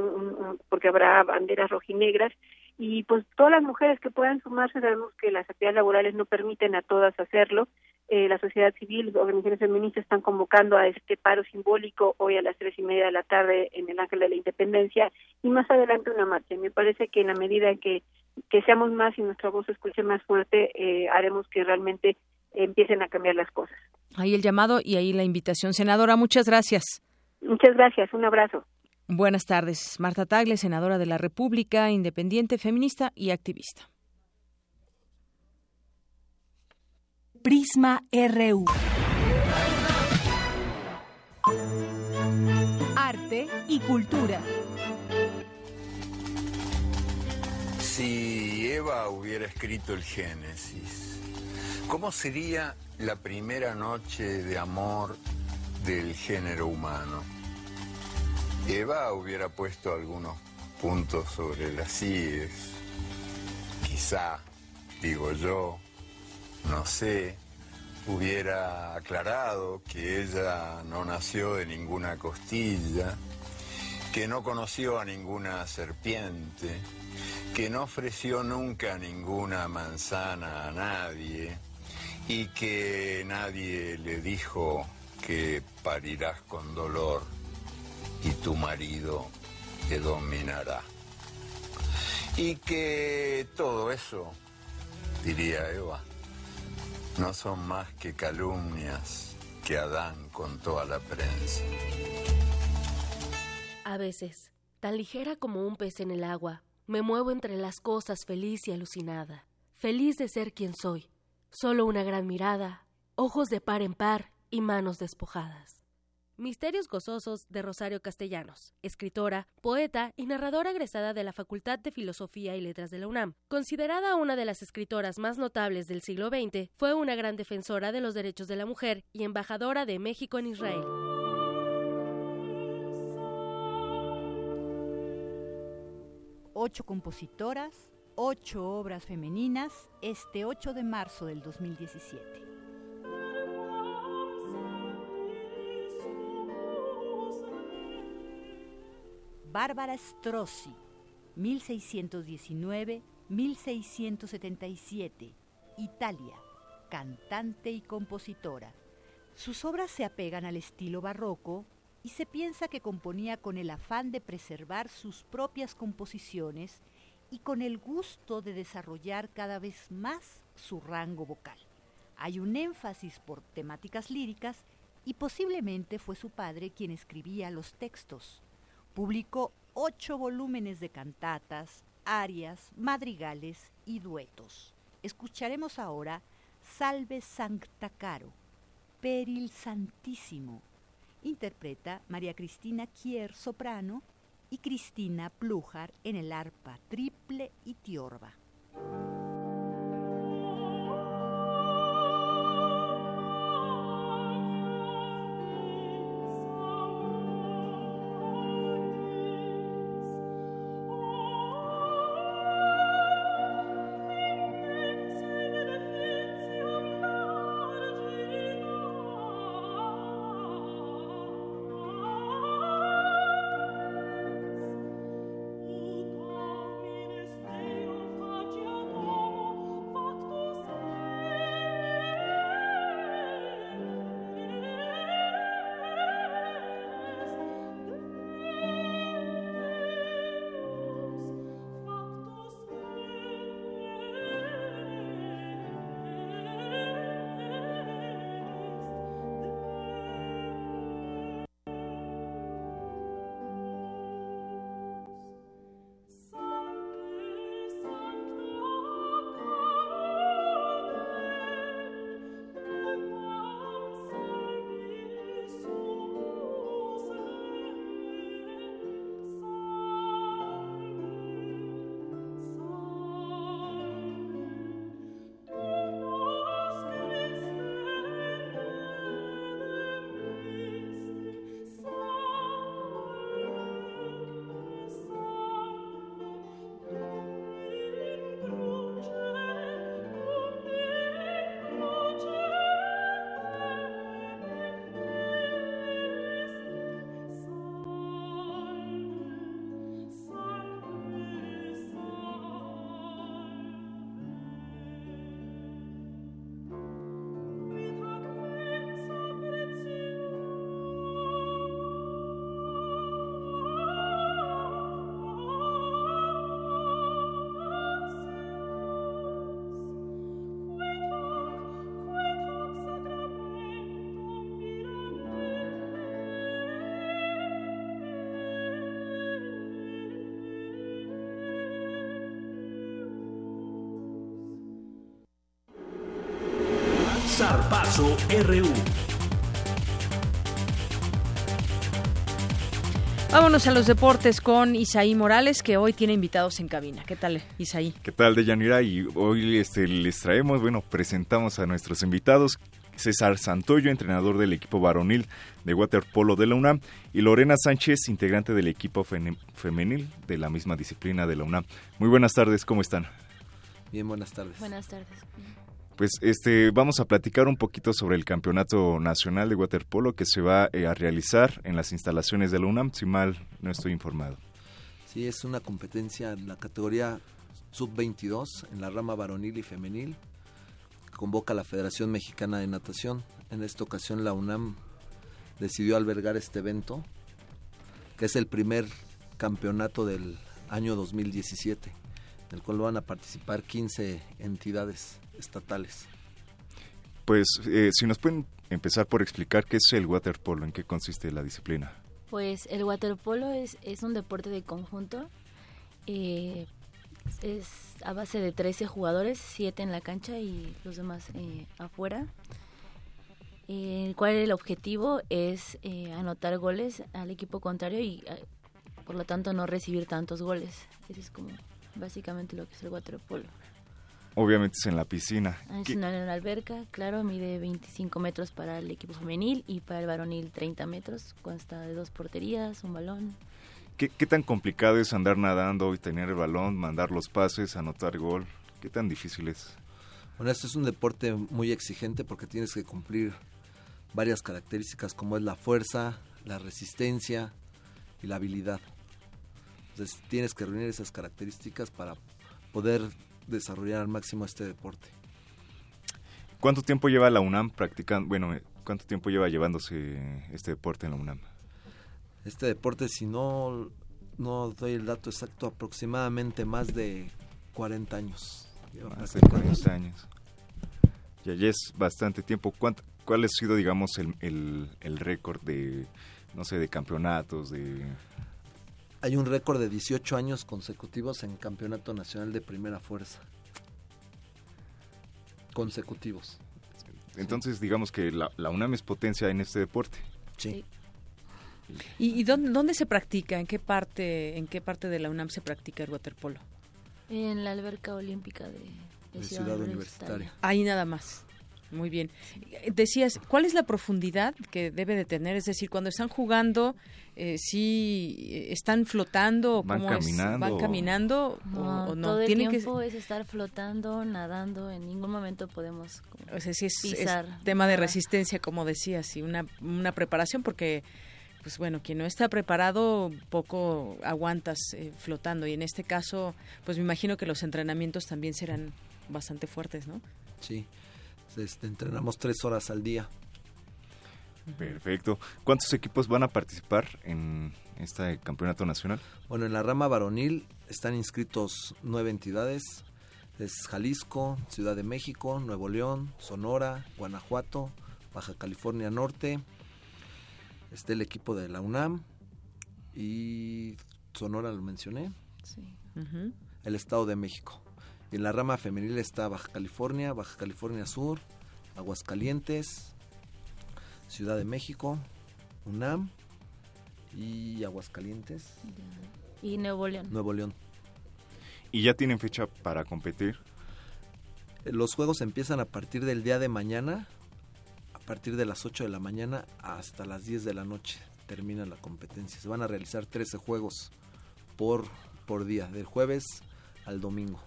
Speaker 15: porque habrá banderas rojinegras y pues todas las mujeres que puedan sumarse sabemos que las actividades laborales no permiten a todas hacerlo eh, la sociedad civil, organizaciones feministas están convocando a este paro simbólico hoy a las tres y media de la tarde en el Ángel de la Independencia y más adelante una marcha. Me parece que en la medida en que, que seamos más y nuestra voz se escuche más fuerte, eh, haremos que realmente empiecen a cambiar las cosas.
Speaker 1: Ahí el llamado y ahí la invitación. Senadora, muchas gracias.
Speaker 15: Muchas gracias. Un abrazo.
Speaker 1: Buenas tardes. Marta Tagle, senadora de la República, independiente, feminista y activista.
Speaker 2: Prisma RU. Arte y cultura.
Speaker 16: Si Eva hubiera escrito el Génesis, ¿cómo sería la primera noche de amor del género humano? Eva hubiera puesto algunos puntos sobre las IES, quizá, digo yo, no sé, hubiera aclarado que ella no nació de ninguna costilla, que no conoció a ninguna serpiente, que no ofreció nunca ninguna manzana a nadie y que nadie le dijo que parirás con dolor y tu marido te dominará. Y que todo eso, diría Eva, no son más que calumnias que Adán contó a la prensa.
Speaker 12: A veces, tan ligera como un pez en el agua, me muevo entre las cosas feliz y alucinada, feliz de ser quien soy, solo una gran mirada, ojos de par en par y manos despojadas. Misterios Gozosos de Rosario Castellanos, escritora, poeta y narradora egresada de la Facultad de Filosofía y Letras de la UNAM. Considerada una de las escritoras más notables del siglo XX, fue una gran defensora de los derechos de la mujer y embajadora de México en Israel.
Speaker 17: Ocho compositoras, ocho obras femeninas, este 8 de marzo del 2017. Bárbara Strozzi, 1619-1677, Italia, cantante y compositora. Sus obras se apegan al estilo barroco y se piensa que componía con el afán de preservar sus propias composiciones y con el gusto de desarrollar cada vez más su rango vocal. Hay un énfasis por temáticas líricas y posiblemente fue su padre quien escribía los textos. Publicó ocho volúmenes de cantatas, arias, madrigales y duetos. Escucharemos ahora Salve Sancta Caro, Peril Santísimo. Interpreta María Cristina Kier, soprano, y Cristina Plújar en el arpa triple y tiorba.
Speaker 13: Zarpazo RU.
Speaker 1: Vámonos a los deportes con Isaí Morales, que hoy tiene invitados en cabina. ¿Qué tal, Isaí?
Speaker 6: ¿Qué tal, Deyanira? Y hoy este, les traemos, bueno, presentamos a nuestros invitados. César Santoyo, entrenador del equipo varonil de waterpolo de la UNAM, y Lorena Sánchez, integrante del equipo femenil de la misma disciplina de la UNAM. Muy buenas tardes, ¿cómo están?
Speaker 18: Bien, buenas tardes.
Speaker 12: Buenas tardes.
Speaker 6: Pues este vamos a platicar un poquito sobre el Campeonato Nacional de Waterpolo que se va eh, a realizar en las instalaciones de la UNAM, si mal no estoy informado.
Speaker 18: Sí, es una competencia en la categoría sub-22 en la rama varonil y femenil. Convoca la Federación Mexicana de Natación. En esta ocasión la UNAM decidió albergar este evento, que es el primer campeonato del año 2017, en el cual van a participar 15 entidades estatales.
Speaker 6: Pues eh, si nos pueden empezar por explicar qué es el waterpolo, en qué consiste la disciplina.
Speaker 19: Pues el waterpolo es, es un deporte de conjunto. Eh, es a base de 13 jugadores, 7 en la cancha y los demás eh, afuera. el cual el objetivo es eh, anotar goles al equipo contrario y eh, por lo tanto no recibir tantos goles. Eso es como básicamente lo que es el waterpolo.
Speaker 6: Obviamente es en la piscina.
Speaker 19: Ah, es una, una, alberca, claro, mide 25 metros para el equipo femenil y para el varonil 30 metros, consta de dos porterías, un balón.
Speaker 6: ¿Qué, ¿Qué, tan complicado es andar nadando y tener el balón, mandar los pases, anotar gol? ¿Qué tan difícil es?
Speaker 18: Bueno, este es un deporte muy exigente porque tienes que cumplir varias características como es la fuerza, la resistencia y la habilidad. Entonces tienes que reunir esas características para poder desarrollar al máximo este deporte.
Speaker 6: ¿Cuánto tiempo lleva la UNAM practicando? Bueno, ¿cuánto tiempo lleva llevándose este deporte en la UNAM?
Speaker 18: Este deporte, si no, no doy el dato exacto, aproximadamente más de 40 años.
Speaker 6: Más de 40 años. Ya, ya es bastante tiempo. ¿Cuánto, ¿Cuál ha sido, digamos, el, el, el récord de, no sé, de campeonatos, de...
Speaker 18: Hay un récord de 18 años consecutivos en Campeonato Nacional de Primera Fuerza. Consecutivos.
Speaker 6: Entonces, sí. digamos que la, la, UNAM es potencia en este deporte.
Speaker 18: Sí.
Speaker 1: ¿Y, y dónde, dónde, se practica? ¿En qué parte en qué parte de la UNAM se practica el waterpolo?
Speaker 19: En la alberca olímpica de, de,
Speaker 18: de Ciudad, Ciudad Universitaria. Universitaria.
Speaker 1: Ahí nada más. Muy bien. Decías, ¿cuál es la profundidad que debe de tener? Es decir, cuando están jugando, eh, ¿sí están flotando?
Speaker 6: ¿Van
Speaker 1: ¿cómo
Speaker 6: caminando?
Speaker 1: Es? ¿Van caminando
Speaker 19: no,
Speaker 1: o, o no?
Speaker 19: Todo el
Speaker 1: ¿Tienen
Speaker 19: tiempo que... es estar flotando, nadando. En ningún momento podemos
Speaker 1: o sea, sí es,
Speaker 19: pisar.
Speaker 1: es tema de resistencia, como decías, y una, una preparación, porque pues bueno, quien no está preparado poco aguantas eh, flotando y en este caso, pues me imagino que los entrenamientos también serán bastante fuertes, ¿no?
Speaker 18: Sí, este, entrenamos tres horas al día.
Speaker 6: Perfecto. ¿Cuántos equipos van a participar en este campeonato nacional?
Speaker 18: Bueno, en la rama varonil están inscritos nueve entidades. Es Jalisco, Ciudad de México, Nuevo León, Sonora, Guanajuato, Baja California Norte, está el equipo de la UNAM y Sonora lo mencioné.
Speaker 19: Sí.
Speaker 1: Uh -huh.
Speaker 18: El Estado de México. Y en la rama femenil está Baja California, Baja California Sur, Aguascalientes, Ciudad de México, UNAM y Aguascalientes.
Speaker 19: Y Nuevo León.
Speaker 18: Nuevo León.
Speaker 6: ¿Y ya tienen fecha para competir?
Speaker 18: Los juegos empiezan a partir del día de mañana a partir de las 8 de la mañana hasta las 10 de la noche termina la competencia. Se van a realizar 13 juegos por, por día, del jueves al domingo.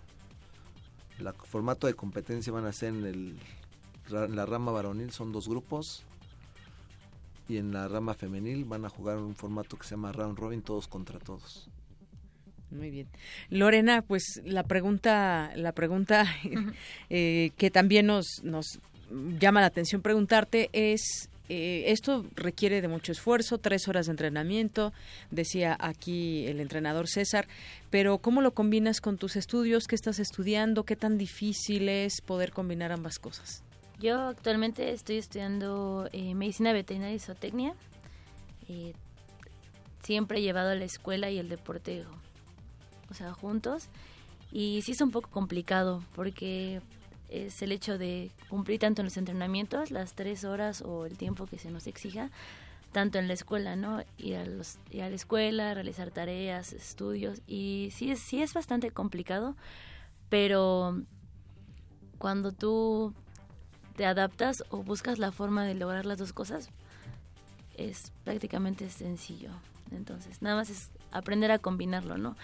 Speaker 18: El formato de competencia van a ser en, el, en la rama varonil, son dos grupos. Y en la rama femenil van a jugar un formato que se llama Round Robin, todos contra todos.
Speaker 1: Muy bien. Lorena, pues la pregunta, la pregunta eh, que también nos, nos llama la atención preguntarte es eh, esto requiere de mucho esfuerzo, tres horas de entrenamiento, decía aquí el entrenador César, pero ¿cómo lo combinas con tus estudios? ¿Qué estás estudiando? ¿Qué tan difícil es poder combinar ambas cosas?
Speaker 19: Yo actualmente estoy estudiando eh, medicina veterinaria y zootecnia. Eh, siempre he llevado la escuela y el deporte, o sea, juntos. Y sí es un poco complicado porque es el hecho de cumplir tanto en los entrenamientos, las tres horas o el tiempo que se nos exija, tanto en la escuela, ¿no? Ir a, los, ir a la escuela, realizar tareas, estudios, y sí sí es bastante complicado, pero cuando tú te adaptas o buscas la forma de lograr las dos cosas, es prácticamente sencillo. Entonces, nada más es aprender a combinarlo, ¿no?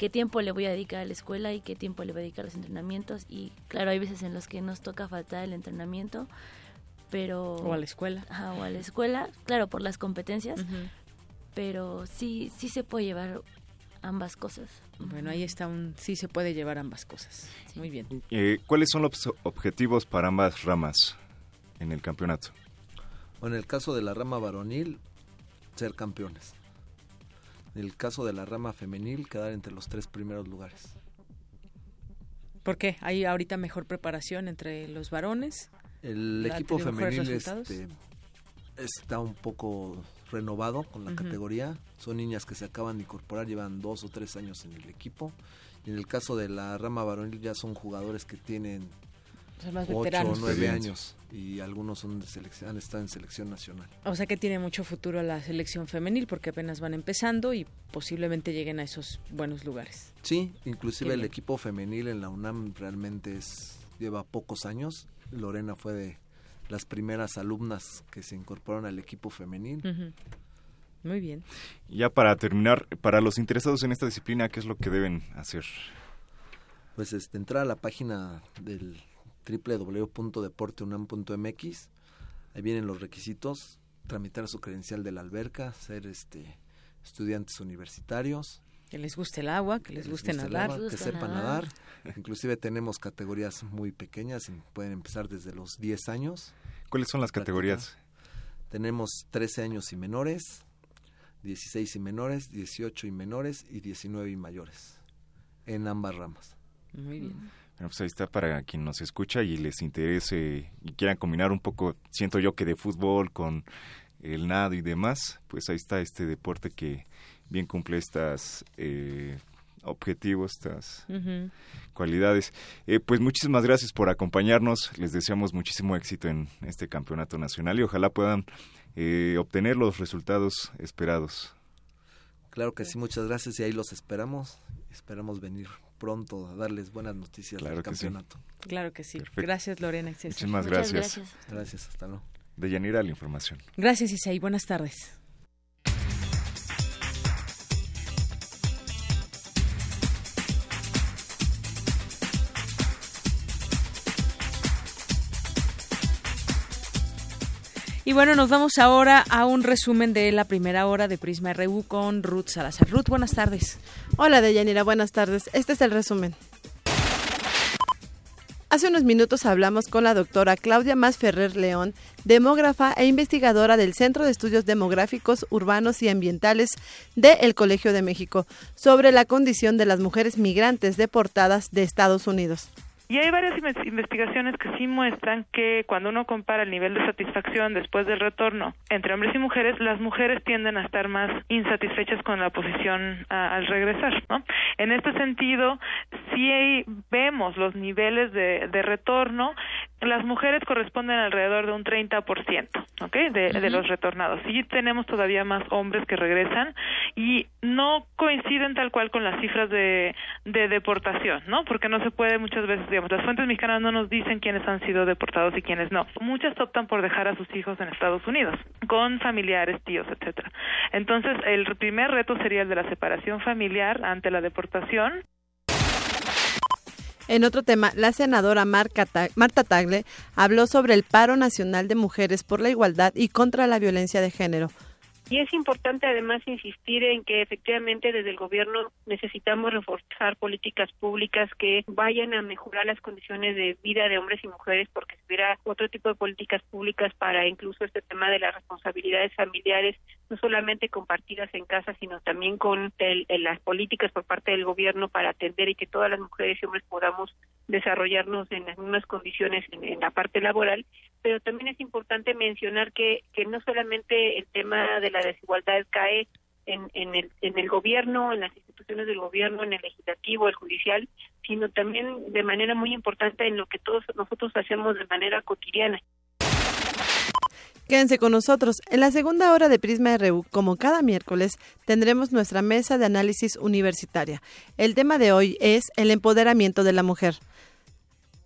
Speaker 19: Qué tiempo le voy a dedicar a la escuela y qué tiempo le voy a dedicar a los entrenamientos. Y claro, hay veces en los que nos toca faltar el entrenamiento, pero...
Speaker 1: O a la escuela.
Speaker 19: Ajá, o a la escuela, claro, por las competencias, uh -huh. pero sí, sí se puede llevar ambas cosas.
Speaker 1: Bueno, ahí está un... Sí se puede llevar ambas cosas. Sí. Muy bien.
Speaker 6: Eh, ¿Cuáles son los objetivos para ambas ramas en el campeonato?
Speaker 18: Bueno, en el caso de la rama varonil, ser campeones. En el caso de la rama femenil, quedar entre los tres primeros lugares.
Speaker 1: ¿Por qué? ¿Hay ahorita mejor preparación entre los varones?
Speaker 18: El equipo femenil este, está un poco renovado con la uh -huh. categoría. Son niñas que se acaban de incorporar, llevan dos o tres años en el equipo. Y en el caso de la rama varonil ya son jugadores que tienen ocho o nueve años y algunos son de selección, han estado en selección nacional.
Speaker 1: O sea que tiene mucho futuro la selección femenil porque apenas van empezando y posiblemente lleguen a esos buenos lugares.
Speaker 18: Sí, inclusive el equipo femenil en la UNAM realmente es lleva pocos años. Lorena fue de las primeras alumnas que se incorporaron al equipo femenil.
Speaker 1: Muy bien.
Speaker 6: Ya para terminar, para los interesados en esta disciplina, ¿qué es lo que deben hacer?
Speaker 18: Pues este, entrar a la página del www.deporteunam.mx. Ahí vienen los requisitos, tramitar su credencial de la alberca, ser este estudiantes universitarios.
Speaker 1: Que les guste el agua, que, les, guste, nadar.
Speaker 18: que sepan nadar. Inclusive tenemos categorías muy pequeñas, pueden empezar desde los 10 años.
Speaker 6: ¿Cuáles son las categorías?
Speaker 18: Tenemos 13 años y menores, 16 y menores, 18 y menores y 19 y mayores, en ambas ramas.
Speaker 1: Muy bien.
Speaker 6: Bueno, pues ahí está para quien nos escucha y les interese y quieran combinar un poco, siento yo que de fútbol con el nado y demás, pues ahí está este deporte que bien cumple estas eh, objetivos, estas cualidades. Eh, pues muchísimas gracias por acompañarnos, les deseamos muchísimo éxito en este campeonato nacional y ojalá puedan eh, obtener los resultados esperados.
Speaker 18: Claro que sí, muchas gracias y ahí los esperamos, esperamos venir pronto a darles buenas noticias del campeonato.
Speaker 1: Claro que sí. Gracias, Lorena.
Speaker 6: Muchísimas gracias.
Speaker 18: gracias. Gracias, hasta luego.
Speaker 6: De Yanira la información.
Speaker 1: Gracias, Isaí. Buenas tardes. Y bueno, nos vamos ahora a un resumen de la primera hora de Prisma RU con Ruth Salazar. Ruth, buenas tardes.
Speaker 20: Hola, Deyanira, buenas tardes. Este es el resumen. Hace unos minutos hablamos con la doctora Claudia Masferrer León, demógrafa e investigadora del Centro de Estudios Demográficos Urbanos y Ambientales del Colegio de México, sobre la condición de las mujeres migrantes deportadas de Estados Unidos.
Speaker 11: Y hay varias investigaciones que sí muestran que cuando uno compara el nivel de satisfacción después del retorno entre hombres y mujeres, las mujeres tienden a estar más insatisfechas con la posición al regresar, ¿no? En este sentido, sí vemos los niveles de, de retorno las mujeres corresponden alrededor de un 30%, ¿ok? De, de los retornados. Sí tenemos todavía más hombres que regresan y no coinciden tal cual con las cifras de, de deportación, ¿no? Porque no se puede muchas veces, digamos, las fuentes mexicanas no nos dicen quiénes han sido deportados y quiénes no. Muchas optan por dejar a sus hijos en Estados Unidos, con familiares, tíos, etcétera. Entonces, el primer reto sería el de la separación familiar ante la deportación.
Speaker 20: En otro tema, la senadora Marta Tagle habló sobre el paro nacional de mujeres por la igualdad y contra la violencia de género.
Speaker 15: Y es importante además insistir en que efectivamente desde el gobierno necesitamos reforzar políticas públicas que vayan a mejorar las condiciones de vida de hombres y mujeres porque si hubiera otro tipo de políticas públicas para incluso este tema de las responsabilidades familiares no solamente compartidas en casa, sino también con las políticas por parte del gobierno para atender y que todas las mujeres y hombres podamos desarrollarnos en las mismas condiciones en, la parte laboral, pero también es importante mencionar que, que no solamente el tema de la desigualdad cae en, en, el, en el gobierno, en las instituciones del gobierno, en el legislativo, el judicial, sino también de manera muy importante en lo que todos nosotros hacemos de manera cotidiana.
Speaker 20: Quédense con nosotros. En la segunda hora de Prisma RU, como cada miércoles, tendremos nuestra mesa de análisis universitaria. El tema de hoy es el empoderamiento de la mujer.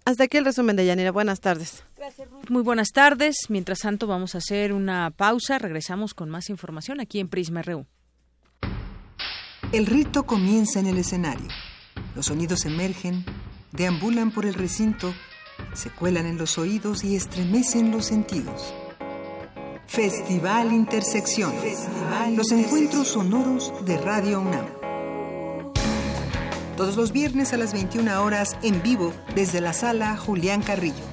Speaker 20: Hasta aquí el resumen de Yanira. Buenas tardes.
Speaker 1: Gracias, Ruth. Muy buenas tardes. Mientras tanto, vamos a hacer una pausa. Regresamos con más información aquí en Prisma RU.
Speaker 21: El rito comienza en el escenario. Los sonidos emergen, deambulan por el recinto, se cuelan en los oídos y estremecen los sentidos. Festival Intersección. Los encuentros sonoros de Radio UNAM. Todos los viernes a las 21 horas en vivo desde la sala Julián Carrillo.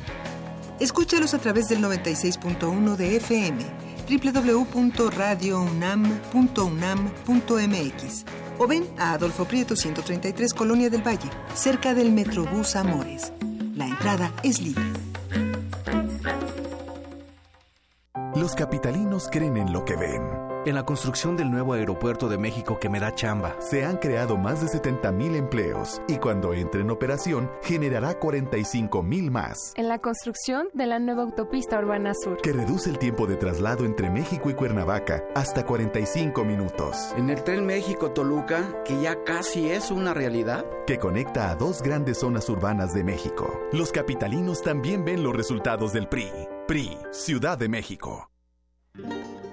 Speaker 21: Escúchalos a través del 96.1 de FM, www.radiounam.unam.mx o ven a Adolfo Prieto 133 Colonia del Valle, cerca del Metrobús Amores. La entrada es libre.
Speaker 22: Los capitalinos creen en lo que ven.
Speaker 23: En la construcción del nuevo aeropuerto de México que me da chamba.
Speaker 22: Se han creado más de 70 mil empleos y cuando entre en operación generará 45 mil más.
Speaker 24: En la construcción de la nueva autopista Urbana Sur.
Speaker 22: Que reduce el tiempo de traslado entre México y Cuernavaca hasta 45 minutos.
Speaker 25: En el tren México-Toluca, que ya casi es una realidad.
Speaker 22: Que conecta a dos grandes zonas urbanas de México. Los capitalinos también ven los resultados del PRI. PRI, Ciudad de México.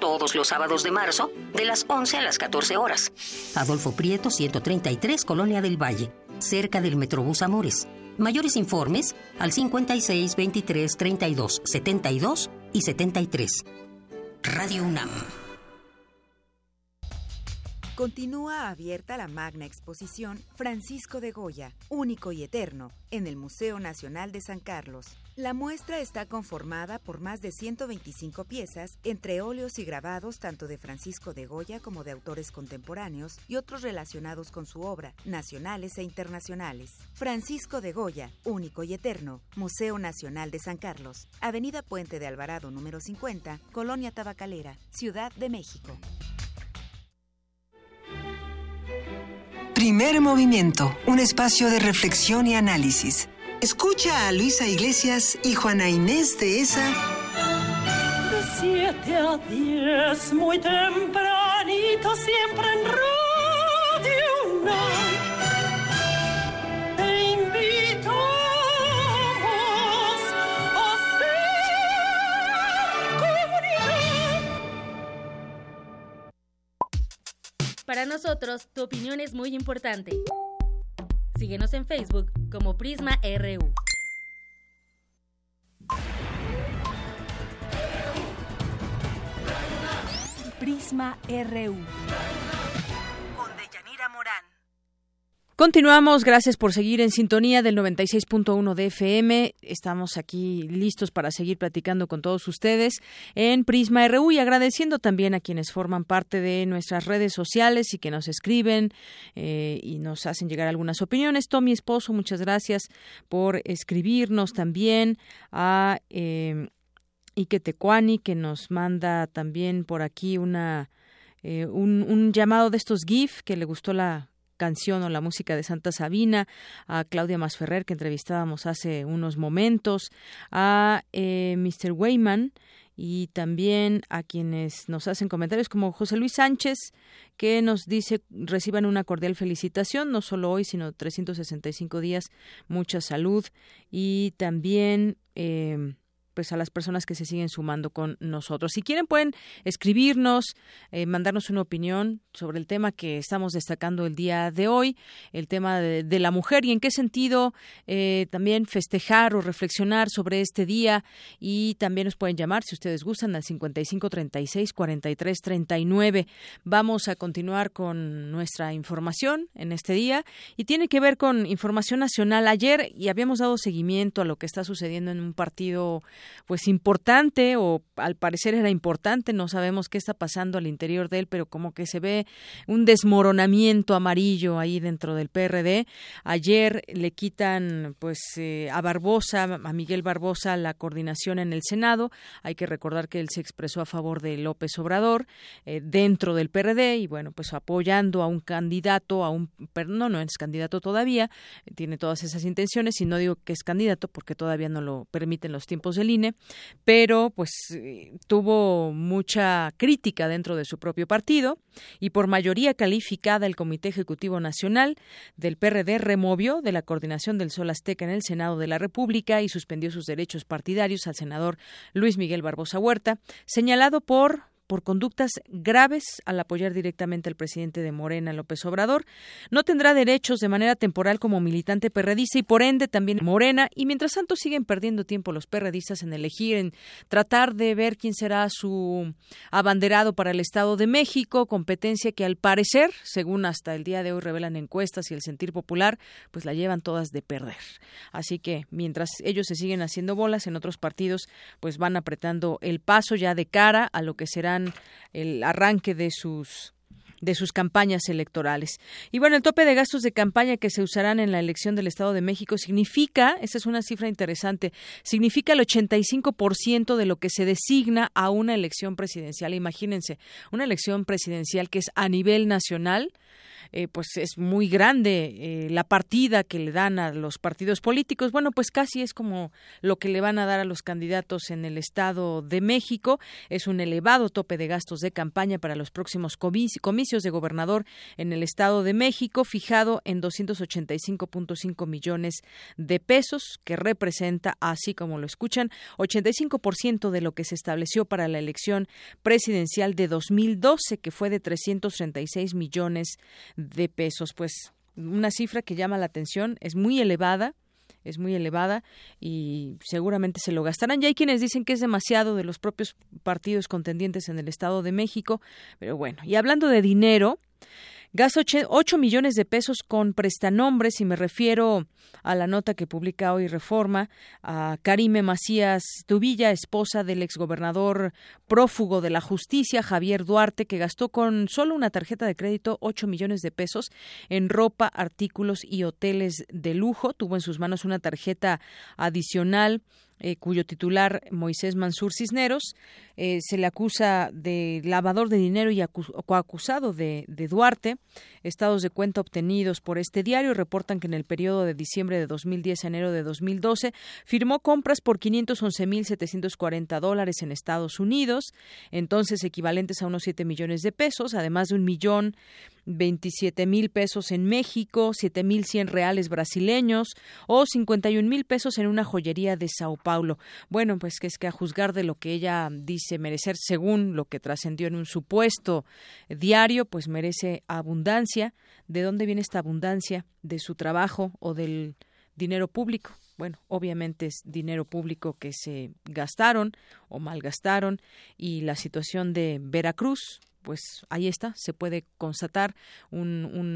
Speaker 26: todos los sábados de marzo, de las 11 a las 14 horas. Adolfo Prieto, 133, Colonia del Valle, cerca del Metrobús Amores. Mayores informes al 56 23 32 72 y 73. Radio UNAM.
Speaker 27: Continúa abierta la magna exposición Francisco de Goya, único y eterno, en el Museo Nacional de San Carlos. La muestra está conformada por más de 125 piezas, entre óleos y grabados tanto de Francisco de Goya como de autores contemporáneos y otros relacionados con su obra, nacionales e internacionales. Francisco de Goya, único y eterno, Museo Nacional de San Carlos, Avenida Puente de Alvarado número 50, Colonia Tabacalera, Ciudad de México.
Speaker 21: Primer movimiento, un espacio de reflexión y análisis. Escucha a Luisa Iglesias y Juana Inés de esa.
Speaker 28: De 7 a 10, muy tempranito, siempre en Radio Te invito a ser
Speaker 12: Para nosotros, tu opinión es muy importante. Síguenos en Facebook como Prisma RU.
Speaker 2: Prisma RU.
Speaker 1: Continuamos, gracias por seguir en sintonía del 96.1 de FM. Estamos aquí listos para seguir platicando con todos ustedes en Prisma RU y agradeciendo también a quienes forman parte de nuestras redes sociales y que nos escriben eh, y nos hacen llegar algunas opiniones. Tommy Esposo, muchas gracias por escribirnos también a eh, Ike Tecuani, que nos manda también por aquí una eh, un, un llamado de estos GIF que le gustó la canción o la música de Santa Sabina, a Claudia Masferrer, que entrevistábamos hace unos momentos, a eh, Mr. Weyman y también a quienes nos hacen comentarios como José Luis Sánchez, que nos dice reciban una cordial felicitación, no solo hoy, sino 365 días, mucha salud y también... Eh, pues a las personas que se siguen sumando con nosotros. Si quieren pueden escribirnos, eh, mandarnos una opinión sobre el tema que estamos destacando el día de hoy, el tema de, la mujer y en qué sentido eh, también festejar o reflexionar sobre este día y también nos pueden llamar si ustedes gustan al 55 36 43 39. Vamos a continuar con nuestra información en este día y tiene que ver con información nacional. Ayer y habíamos dado seguimiento a lo que está sucediendo en un partido pues importante o al parecer era importante, no sabemos qué está pasando al interior de él, pero como que se ve un desmoronamiento amarillo ahí dentro del PRD. Ayer le quitan pues eh, a Barbosa, a Miguel Barbosa la coordinación en el Senado. Hay que recordar que él se expresó a favor de López Obrador eh, dentro del PRD y bueno, pues apoyando a un candidato, a un no, no es candidato todavía, tiene todas esas intenciones y no digo que es candidato porque todavía no lo permiten los tiempos del Pero pues tuvo mucha crítica dentro de su propio partido y por mayoría calificada el Comité Ejecutivo Nacional del PRD removió de la coordinación del Sol Azteca en el Senado de la República y suspendió sus derechos partidarios al senador Luis Miguel Barbosa Huerta, señalado por por conductas graves al apoyar directamente al presidente de Morena, López Obrador. No tendrá derechos de manera temporal como militante perredista y por ende también Morena. Y mientras tanto siguen perdiendo tiempo los perredistas en elegir, en tratar de ver quién será su abanderado para el Estado de México, competencia que al parecer, según hasta el día de hoy revelan encuestas y el sentir popular, pues la llevan todas de perder. Así que mientras ellos se siguen haciendo bolas en otros partidos, pues van apretando el paso ya de cara a lo que serán el arranque de sus de sus campañas electorales. Y bueno, el tope de gastos de campaña que se usarán en la elección del Estado de México significa, esta es una cifra interesante, significa el 85% de lo que se designa a una elección presidencial. Imagínense, una elección presidencial que es a nivel nacional, eh, pues es muy grande eh, la partida que le dan a los partidos políticos. Bueno, pues casi es como lo que le van a dar a los candidatos en el Estado de México. Es un elevado tope de gastos de campaña para los próximos comicios de gobernador en el Estado de México, fijado en 285.5 millones de pesos, que representa, así como lo escuchan, 85% de lo que se estableció para la elección presidencial de 2012, que fue de 336 millones de pesos. Pues una cifra que llama la atención, es muy elevada, es muy elevada y seguramente se lo gastarán. Ya hay quienes dicen que es demasiado de los propios partidos contendientes en el Estado de México, pero bueno, y hablando de dinero, Gasta 8 millones de pesos con prestanombres y me refiero a la nota que publica hoy Reforma a Karime Macías Tubilla, esposa del exgobernador prófugo de la justicia Javier Duarte, que gastó con solo una tarjeta de crédito 8 millones de pesos en ropa, artículos y hoteles de lujo. Tuvo en sus manos una tarjeta adicional eh, cuyo titular Moisés Mansur Cisneros eh, se le acusa de lavador de dinero y coacusado de, de, Duarte. Estados de cuenta obtenidos por este diario reportan que en el periodo de diciembre de 2010 a enero de 2012 firmó compras por 511.740 dólares en Estados Unidos, entonces equivalentes a unos 7 millones de pesos, además de un millón 27 mil pesos en México, 7 mil 100 reales brasileños o 51 mil pesos en una joyería de Sao Paulo. Bueno, pues que es que a juzgar de lo que ella dice merecer según lo que trascendió en un supuesto diario, pues merece abundancia. ¿De dónde viene esta abundancia? ¿De su trabajo o del dinero público? bueno, obviamente es dinero público que se gastaron o malgastaron y la situación de Veracruz, pues ahí está, se puede constatar un,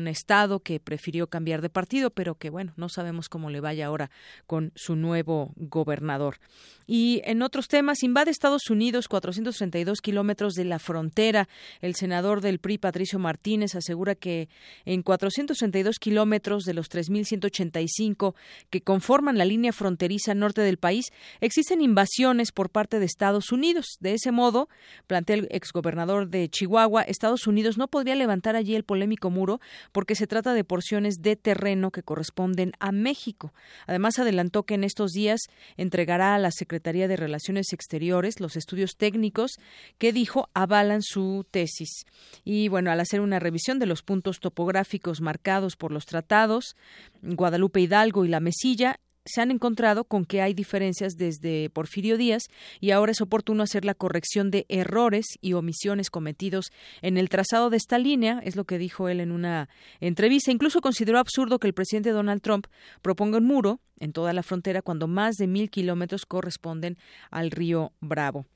Speaker 1: Estado que prefirió cambiar de partido, pero que bueno, no sabemos cómo le vaya ahora con su nuevo gobernador. Y en otros temas, invade Estados Unidos 432 kilómetros de la frontera. El senador del PRI, Patricio Martínez, asegura que en 432 kilómetros de los 3.185 que conforman la línea fronteriza norte del país, existen invasiones por parte de Estados Unidos. De ese modo, plantea el exgobernador de Chihuahua, Estados Unidos no podría levantar allí el polémico muro porque se trata de porciones de terreno que corresponden a México. Además, adelantó que en estos días entregará a la Secretaría de Relaciones Exteriores los estudios técnicos que dijo avalan su tesis. Y bueno, al hacer una revisión de los puntos topográficos marcados por los tratados, Guadalupe Hidalgo y La Mesilla, se han encontrado con que hay diferencias desde Porfirio Díaz y ahora es oportuno hacer la corrección de errores y omisiones cometidos en el trazado de esta línea, es lo que dijo él en una entrevista. Incluso consideró absurdo que el presidente Donald Trump proponga un muro en toda la frontera cuando más de mil kilómetros corresponden al río Bravo.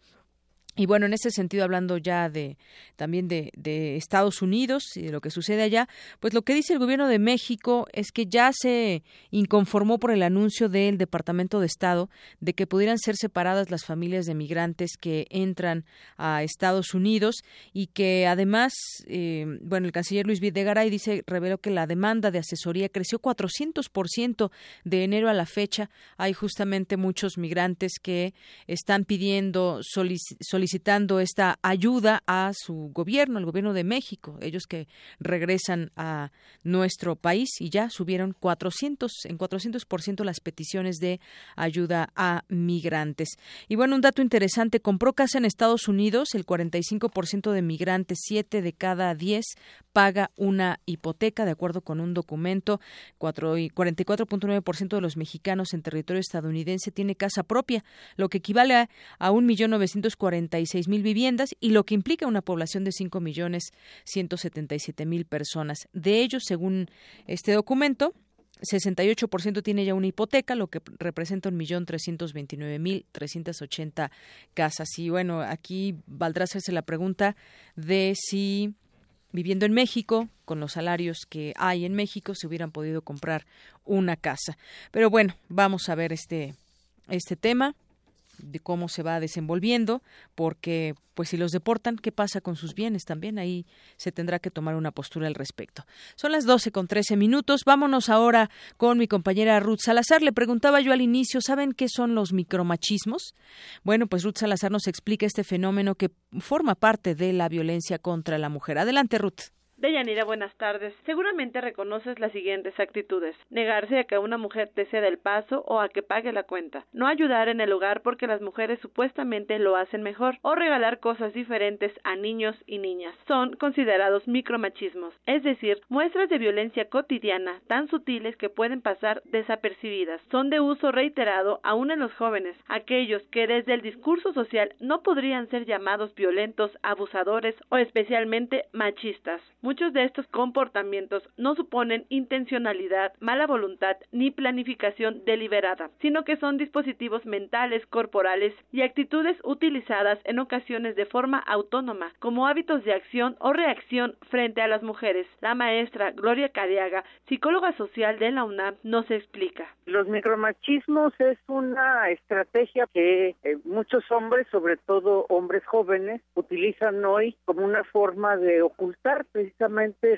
Speaker 1: Y bueno, en ese sentido, hablando ya de también de, Estados Unidos y de lo que sucede allá, pues lo que dice el gobierno de México es que ya se inconformó por el anuncio del Departamento de Estado de que pudieran ser separadas las familias de migrantes que entran a Estados Unidos y que además, eh, bueno, el canciller Luis Videgaray dice, reveló que la demanda de asesoría creció 400% de enero a la fecha. Hay justamente muchos migrantes que están pidiendo solicitar solicitando esta ayuda a su gobierno, al gobierno de México, ellos que regresan a nuestro país y ya subieron 400 en 400% las peticiones de ayuda a migrantes. Y bueno, un dato interesante, compró casa en Estados Unidos, el 45% de migrantes, 7 de cada 10 paga una hipoteca, de acuerdo con un documento, 44.9% de los mexicanos en territorio estadounidense tiene casa propia, lo que equivale a 1.940.000 36 mil viviendas y lo que implica una población de 5 millones 177 mil personas. De ellos, según este documento, 68% tiene ya una hipoteca, lo que representa un millón trescientos veintinueve mil trescientos ochenta casas. Y bueno, aquí valdrá hacerse la pregunta de si viviendo en México, con los salarios que hay en México, se hubieran podido comprar una casa. Pero bueno, vamos a ver este, este tema de cómo se va desenvolviendo, porque pues si los deportan, ¿qué pasa con sus bienes también? Ahí se tendrá que tomar una postura al respecto. Son las 12 con 13 minutos. Vámonos ahora con mi compañera Ruth Salazar. Le preguntaba yo al inicio, ¿saben qué son los micromachismos? Bueno, pues Ruth Salazar nos explica este fenómeno que forma parte de la violencia contra la mujer. Adelante, Ruth.
Speaker 29: Deyanira, buenas tardes. Seguramente reconoces las siguientes actitudes. Negarse a que una mujer te ceda el paso o a que pague la cuenta. No ayudar en el hogar porque las mujeres supuestamente lo hacen mejor. O regalar cosas diferentes a niños y niñas. Son considerados micromachismos, es decir, muestras de violencia cotidiana tan sutiles que pueden pasar desapercibidas. Son de uso reiterado aún en los jóvenes, aquellos que desde el discurso social no podrían ser llamados violentos, abusadores o especialmente machistas. Muchos de estos comportamientos no suponen intencionalidad, mala voluntad ni planificación deliberada, sino que son dispositivos mentales, corporales y actitudes utilizadas en ocasiones de forma autónoma como hábitos de acción o reacción frente a las mujeres. La maestra Gloria Cariaga, psicóloga social de la UNAM, nos explica.
Speaker 30: Los micromachismos es una estrategia que eh, muchos hombres, sobre todo hombres jóvenes, utilizan hoy como una forma de ocultar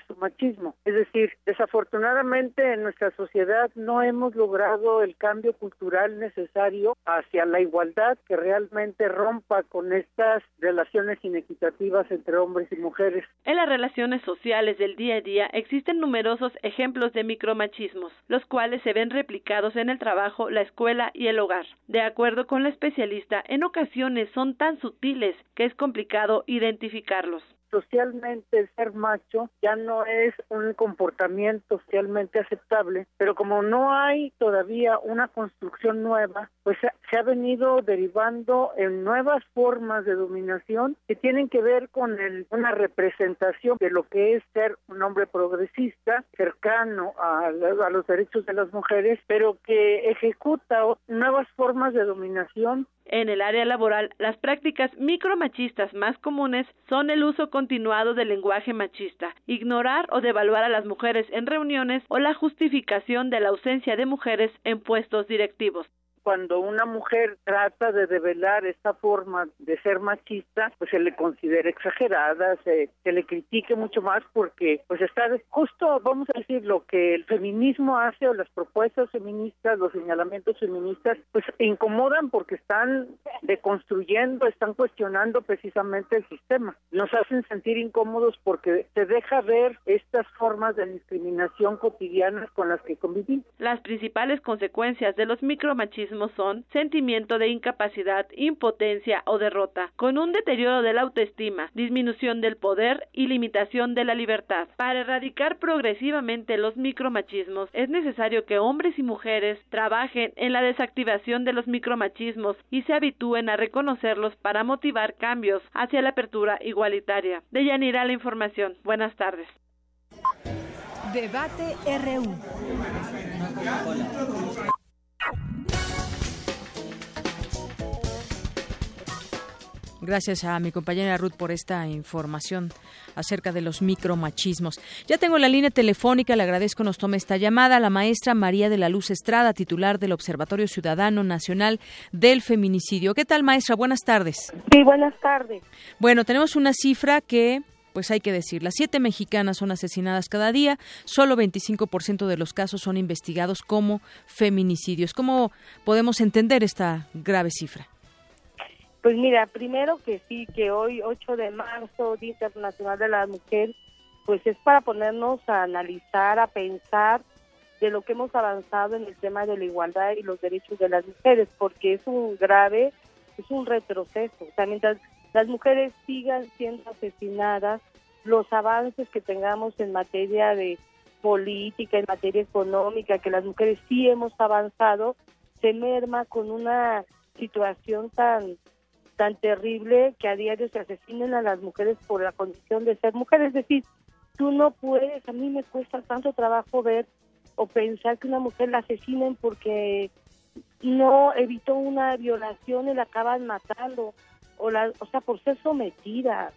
Speaker 30: su machismo. Es decir, desafortunadamente en nuestra sociedad no hemos logrado el cambio cultural necesario hacia la igualdad que realmente rompa con estas relaciones inequitativas entre hombres y mujeres.
Speaker 29: En las relaciones sociales del día a día existen numerosos ejemplos de micromachismos, los cuales se ven replicados en el trabajo, la escuela y el hogar. De acuerdo con la especialista, en ocasiones son tan sutiles que es complicado identificarlos
Speaker 30: socialmente ser macho ya no es un comportamiento socialmente aceptable, pero como no hay todavía una construcción nueva, pues se ha venido derivando en nuevas formas de dominación que tienen que ver con el, una representación de lo que es ser un hombre progresista, cercano a, a los derechos de las mujeres, pero que ejecuta nuevas formas de dominación
Speaker 29: en el área laboral, las prácticas micromachistas más comunes son el uso continuado del lenguaje machista, ignorar o devaluar a las mujeres en reuniones o la justificación de la ausencia de mujeres en puestos directivos
Speaker 30: cuando una mujer trata de develar esta forma de ser machista, pues se le considera exagerada, se, le critique mucho más porque pues está justo, vamos a decir, lo que el feminismo hace o las propuestas feministas, los señalamientos feministas, pues incomodan porque están deconstruyendo, están cuestionando precisamente el sistema. Nos hacen sentir incómodos porque se deja ver estas formas de discriminación cotidianas con las que convivimos.
Speaker 29: Las principales consecuencias de los micromachismos son sentimiento de incapacidad, impotencia o derrota, con un deterioro de la autoestima, disminución del poder y limitación de la libertad. Para erradicar progresivamente los micromachismos es necesario que hombres y mujeres trabajen en la desactivación de los micromachismos y se habitúen a reconocerlos para motivar cambios hacia la apertura igualitaria. De Yanira la información. Buenas tardes.
Speaker 2: Debate RU.
Speaker 1: Gracias a mi compañera Ruth por esta información acerca de los micromachismos. Ya tengo la línea telefónica, le agradezco nos tome esta llamada, la maestra María de la Luz Estrada, titular del Observatorio Ciudadano Nacional del Feminicidio. ¿Qué tal, maestra? Buenas tardes.
Speaker 31: Sí, buenas tardes.
Speaker 1: Bueno, tenemos una cifra que pues hay que decir, las siete mexicanas son asesinadas cada día, solo 25% de los casos son investigados como feminicidios. ¿Cómo podemos entender esta grave cifra?
Speaker 31: Pues mira, primero que sí, que hoy 8 de marzo, Día Internacional de la Mujer, pues es para ponernos a analizar, a pensar de lo que hemos avanzado en el tema de la igualdad y los derechos de las mujeres, porque es un grave, es un retroceso. O sea, mientras las mujeres sigan siendo asesinadas, los avances que tengamos en materia de política, en materia económica, que las mujeres sí hemos avanzado, se merma con una situación tan tan terrible que a diario se asesinen a las mujeres por la condición de ser mujeres. Es decir, tú no puedes, a mí me cuesta tanto trabajo ver o pensar que una mujer la asesinen porque no evitó una violación y la acaban matando, o, la, o sea, por ser sometida,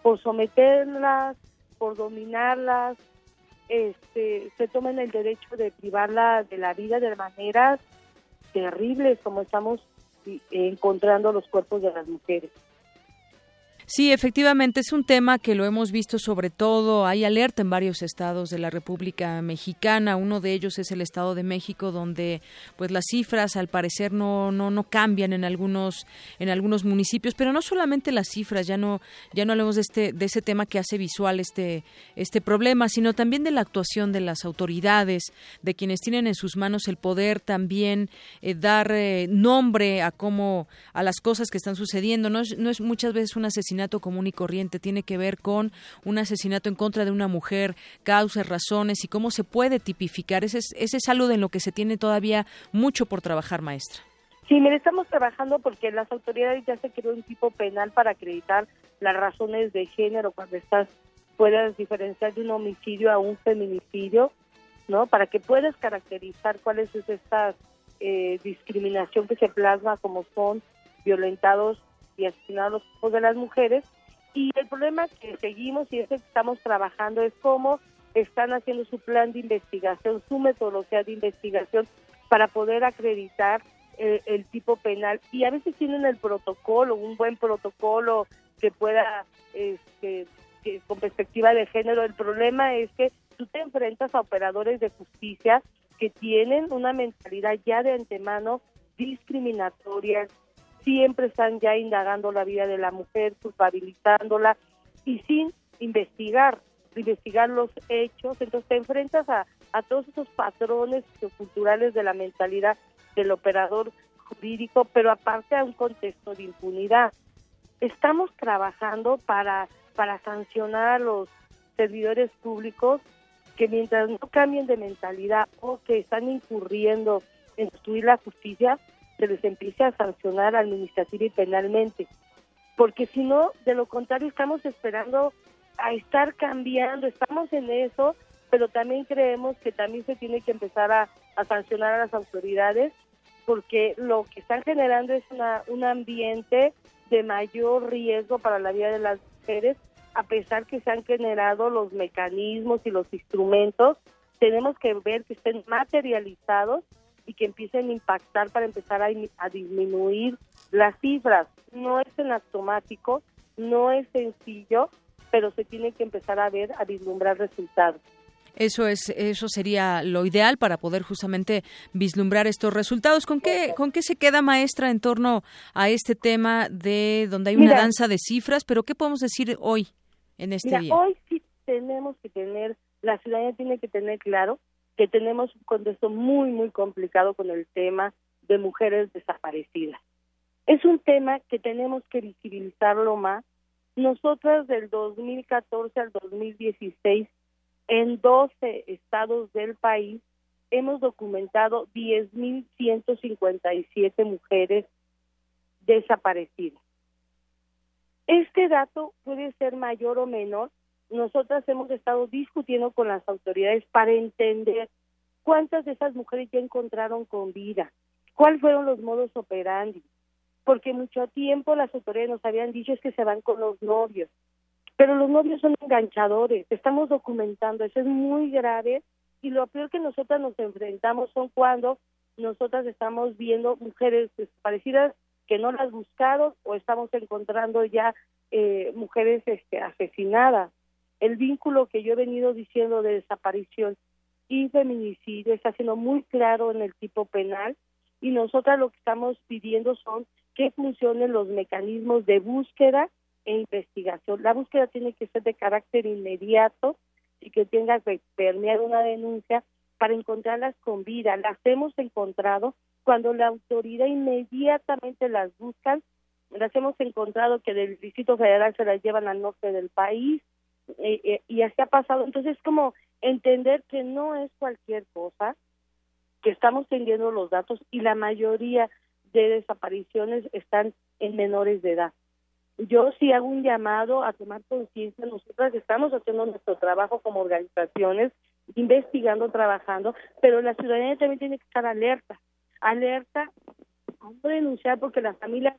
Speaker 31: por someterlas, por dominarlas, este, se toman el derecho de privarla de la vida de maneras terribles como estamos encontrando los cuerpos de las mujeres.
Speaker 1: Sí, efectivamente es un tema que lo hemos visto sobre todo, hay alerta en varios estados de la República Mexicana, uno de ellos es el Estado de México donde pues las cifras al parecer no no no cambian en algunos en algunos municipios, pero no solamente las cifras, ya no ya no hablemos de este de ese tema que hace visual este este problema, sino también de la actuación de las autoridades, de quienes tienen en sus manos el poder también eh, dar eh, nombre a cómo a las cosas que están sucediendo, no es, no es muchas veces un asesinato común y corriente, tiene que ver con un asesinato en contra de una mujer, causas, razones y cómo se puede tipificar. Ese es, ese es algo en lo que se tiene todavía mucho por trabajar, maestra.
Speaker 31: Sí, mire, estamos trabajando porque las autoridades ya se creó un tipo penal para acreditar las razones de género cuando estás puedas diferenciar de un homicidio a un feminicidio, ¿no? Para que puedas caracterizar cuál es esta eh, discriminación que se plasma como son violentados y asesinados los hijos de las mujeres. Y el problema que seguimos y es que estamos trabajando es cómo están haciendo su plan de investigación, su metodología de investigación para poder acreditar eh, el, tipo penal. Y a veces tienen el protocolo, un buen protocolo que pueda, este, que, con perspectiva de género. El problema es que tú te enfrentas a operadores de justicia que tienen una mentalidad ya de antemano discriminatoria, siempre están ya indagando la vida de la mujer, culpabilizándola y sin investigar, investigar los hechos. Entonces te enfrentas a, todos esos patrones culturales de la mentalidad del operador jurídico, pero aparte a un contexto de impunidad. Estamos trabajando para, para sancionar a los servidores públicos que mientras no cambien de mentalidad o que están incurriendo en destruir la justicia, se les empiece a sancionar administrativa y penalmente. Porque si no, de lo contrario, estamos esperando a estar cambiando, estamos en eso, pero también creemos que también se tiene que empezar a, sancionar a las autoridades porque lo que están generando es una, un ambiente de mayor riesgo para la vida de las mujeres, a pesar que se han generado los mecanismos y los instrumentos, tenemos que ver que estén materializados y que empiecen a impactar para empezar a, disminuir las cifras. No es en automático, no es sencillo, pero se tiene que empezar a ver, a vislumbrar resultados.
Speaker 1: Eso es, eso sería lo ideal para poder justamente vislumbrar estos resultados. ¿Con qué, con qué se queda maestra en torno a este tema de donde hay una danza de cifras? Pero qué podemos decir hoy en este día?
Speaker 31: Hoy sí tenemos que tener, la ciudadanía tiene que tener claro que tenemos un contexto muy, muy complicado con el tema de mujeres desaparecidas. Es un tema que tenemos que visibilizarlo más. Nosotras del 2014 al 2016, en 12 estados del país, hemos documentado 10.157 mujeres desaparecidas. Este dato puede ser mayor o menor nosotras hemos estado discutiendo con las autoridades para entender cuántas de esas mujeres ya encontraron con vida, cuáles fueron los modos operandi, porque mucho tiempo las autoridades nos habían dicho es que se van con los novios, pero los novios son enganchadores, estamos documentando, eso es muy grave y lo peor que nosotras nos enfrentamos son cuando nosotras estamos viendo mujeres desaparecidas que no las buscaron o estamos encontrando ya eh, mujeres este, asesinadas el vínculo que yo he venido diciendo de desaparición y feminicidio está siendo muy claro en el tipo penal y nosotras lo que estamos pidiendo son que funcionen los mecanismos de búsqueda e investigación. La búsqueda tiene que ser de carácter inmediato y que tenga que permear una denuncia para encontrarlas con vida. Las hemos encontrado cuando la autoridad inmediatamente las buscan. Las hemos encontrado que del Distrito Federal se las llevan al norte del país, eh, eh, y así ha pasado. Entonces, es como entender que no es cualquier cosa, que estamos teniendo los datos y la mayoría de desapariciones están en menores de edad. Yo sí hago un llamado a tomar conciencia. Nosotras estamos haciendo nuestro trabajo como organizaciones, investigando, trabajando, pero la ciudadanía también tiene que estar alerta, alerta, no denunciar porque la familia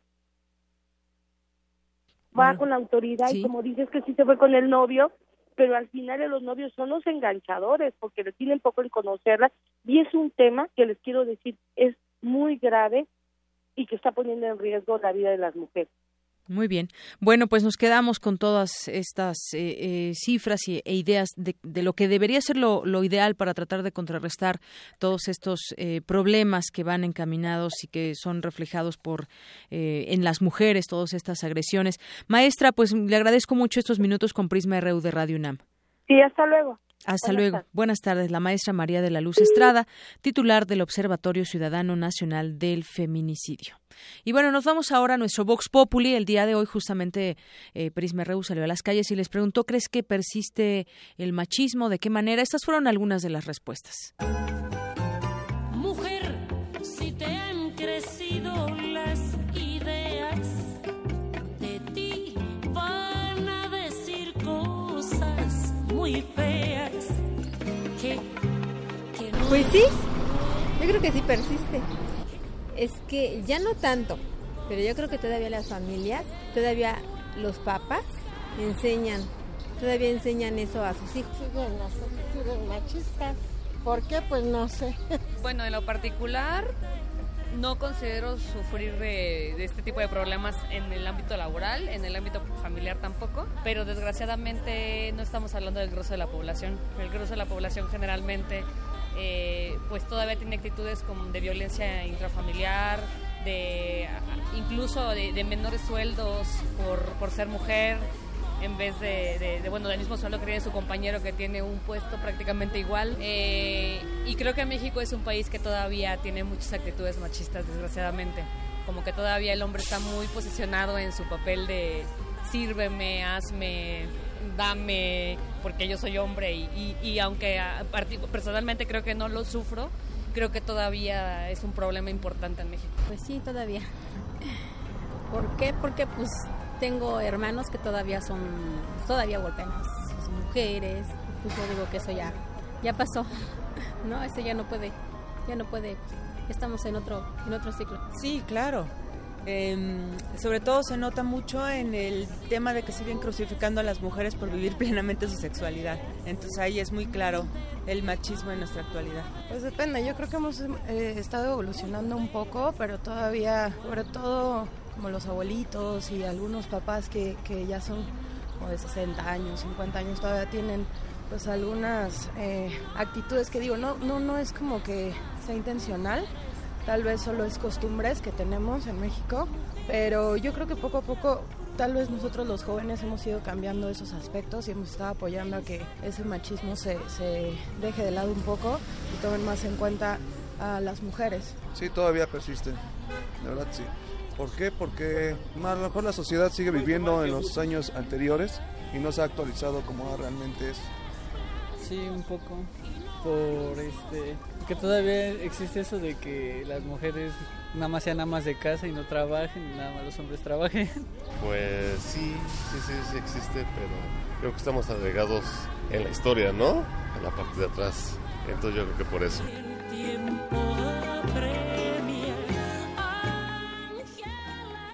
Speaker 31: va con la autoridad y como dices que sí se fue con el novio, pero al final los novios son los enganchadores porque le tienen poco en conocerla y es un tema que les quiero decir es muy grave y que está poniendo en riesgo la vida de las mujeres.
Speaker 1: Muy bien. Bueno, pues nos quedamos con todas estas eh, eh, cifras y, e ideas de, lo que debería ser lo, ideal para tratar de contrarrestar todos estos eh, problemas que van encaminados y que son reflejados por en las mujeres, todas estas agresiones. Maestra, pues le agradezco mucho estos minutos con Prisma RU de Radio UNAM.
Speaker 31: Sí, hasta luego.
Speaker 1: Hasta luego. Buenas tardes. La maestra María de la Luz Estrada, titular del Observatorio Ciudadano Nacional del Feminicidio. Y bueno, nos vamos ahora a nuestro Vox Populi. El día de hoy, justamente, eh, Prisma salió a las calles y les preguntó: ¿crees que persiste el machismo? ¿De qué manera? Estas fueron algunas de las respuestas.
Speaker 32: Pues sí, yo creo que sí persiste. Es que ya no tanto, pero yo creo que todavía las familias, todavía los papás enseñan, todavía enseñan eso a sus hijos.
Speaker 33: Siguen, machistas. ¿Por qué? Pues no sé.
Speaker 34: Bueno, en lo particular, no considero sufrir de, de, este tipo de problemas en el ámbito laboral, en el ámbito familiar tampoco, pero desgraciadamente no estamos hablando del grosso de la población. El grosso de la población generalmente eh, pues todavía tiene actitudes como de violencia intrafamiliar, de incluso de, menores sueldos por, ser mujer en vez de, bueno, del mismo sueldo que su compañero que tiene un puesto prácticamente igual. Eh, y creo que México es un país que todavía tiene muchas actitudes machistas, desgraciadamente. Como que todavía el hombre está muy posicionado en su papel de sírveme, hazme, dame, porque yo soy hombre y, y, aunque personalmente creo que no lo sufro, creo que todavía es un problema importante en México.
Speaker 32: Pues sí, todavía. ¿Por qué? Porque pues tengo hermanos que todavía son, todavía golpean a sus mujeres, pues yo digo que eso ya, ya pasó, ¿no? Eso ya no puede, ya no puede, estamos en otro, en otro ciclo.
Speaker 35: Sí, claro, Em, sobre todo se nota mucho en el tema de que siguen crucificando a las mujeres por vivir plenamente su sexualidad. Entonces ahí es muy claro el machismo en nuestra actualidad.
Speaker 33: Pues depende, yo creo que hemos eh, estado evolucionando un poco, pero todavía, sobre todo como los abuelitos y algunos papás que, que ya son como de 60 años, 50 años, todavía tienen pues algunas eh, actitudes que digo, no, no, no es como que sea intencional, tal vez solo es costumbres que tenemos en México, pero yo creo que poco a poco tal vez nosotros los jóvenes hemos ido cambiando esos aspectos y hemos estado apoyando a que ese machismo se, se deje de lado un poco y tomen más en cuenta a las mujeres.
Speaker 36: Sí, todavía persiste, de verdad sí. ¿Por qué? Porque a lo mejor la sociedad sigue viviendo en los años anteriores y no se ha actualizado como realmente es.
Speaker 37: Sí, un poco. Por este que todavía existe eso de que las mujeres nada más sean amas de casa y no trabajen, y nada más los hombres trabajen.
Speaker 38: Pues sí, sí, sí, sí existe, pero creo que estamos agregados en la historia, ¿no? En la parte de atrás. Entonces yo creo que por eso.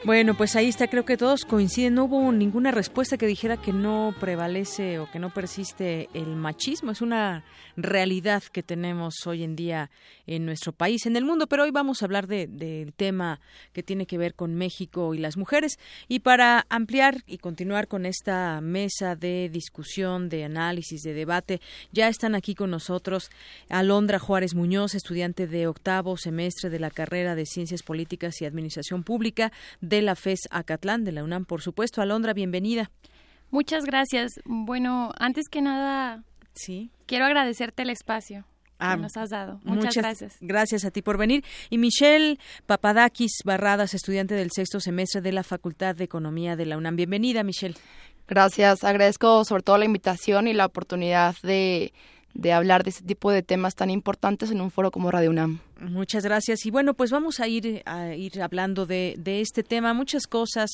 Speaker 1: Bueno, pues ahí está, creo que todos coinciden. No hubo ninguna respuesta que dijera que no prevalece o que no persiste el machismo. Es una realidad que tenemos hoy en día en nuestro país, en el mundo. Pero hoy vamos a hablar del de, tema que tiene que ver con México y las mujeres. Y para ampliar y continuar con esta mesa de discusión, de análisis, de debate, ya están aquí con nosotros Alondra Juárez Muñoz, estudiante de octavo semestre de la carrera de Ciencias Políticas y Administración Pública de la FES Acatlán, de la UNAM, por supuesto. Alondra, bienvenida.
Speaker 39: Muchas gracias. Bueno, antes que nada, sí. quiero agradecerte el espacio. que ah, nos has dado. Muchas, gracias.
Speaker 1: Gracias a ti por venir. Y Michelle Papadakis Barradas, estudiante del sexto semestre de la Facultad de Economía de la UNAM. Bienvenida, Michelle.
Speaker 40: Gracias. Agradezco sobre todo la invitación y la oportunidad de, de hablar de este tipo de temas tan importantes en un foro como Radio UNAM.
Speaker 1: Muchas gracias. Y bueno, pues vamos a ir a ir hablando de, de este tema, muchas cosas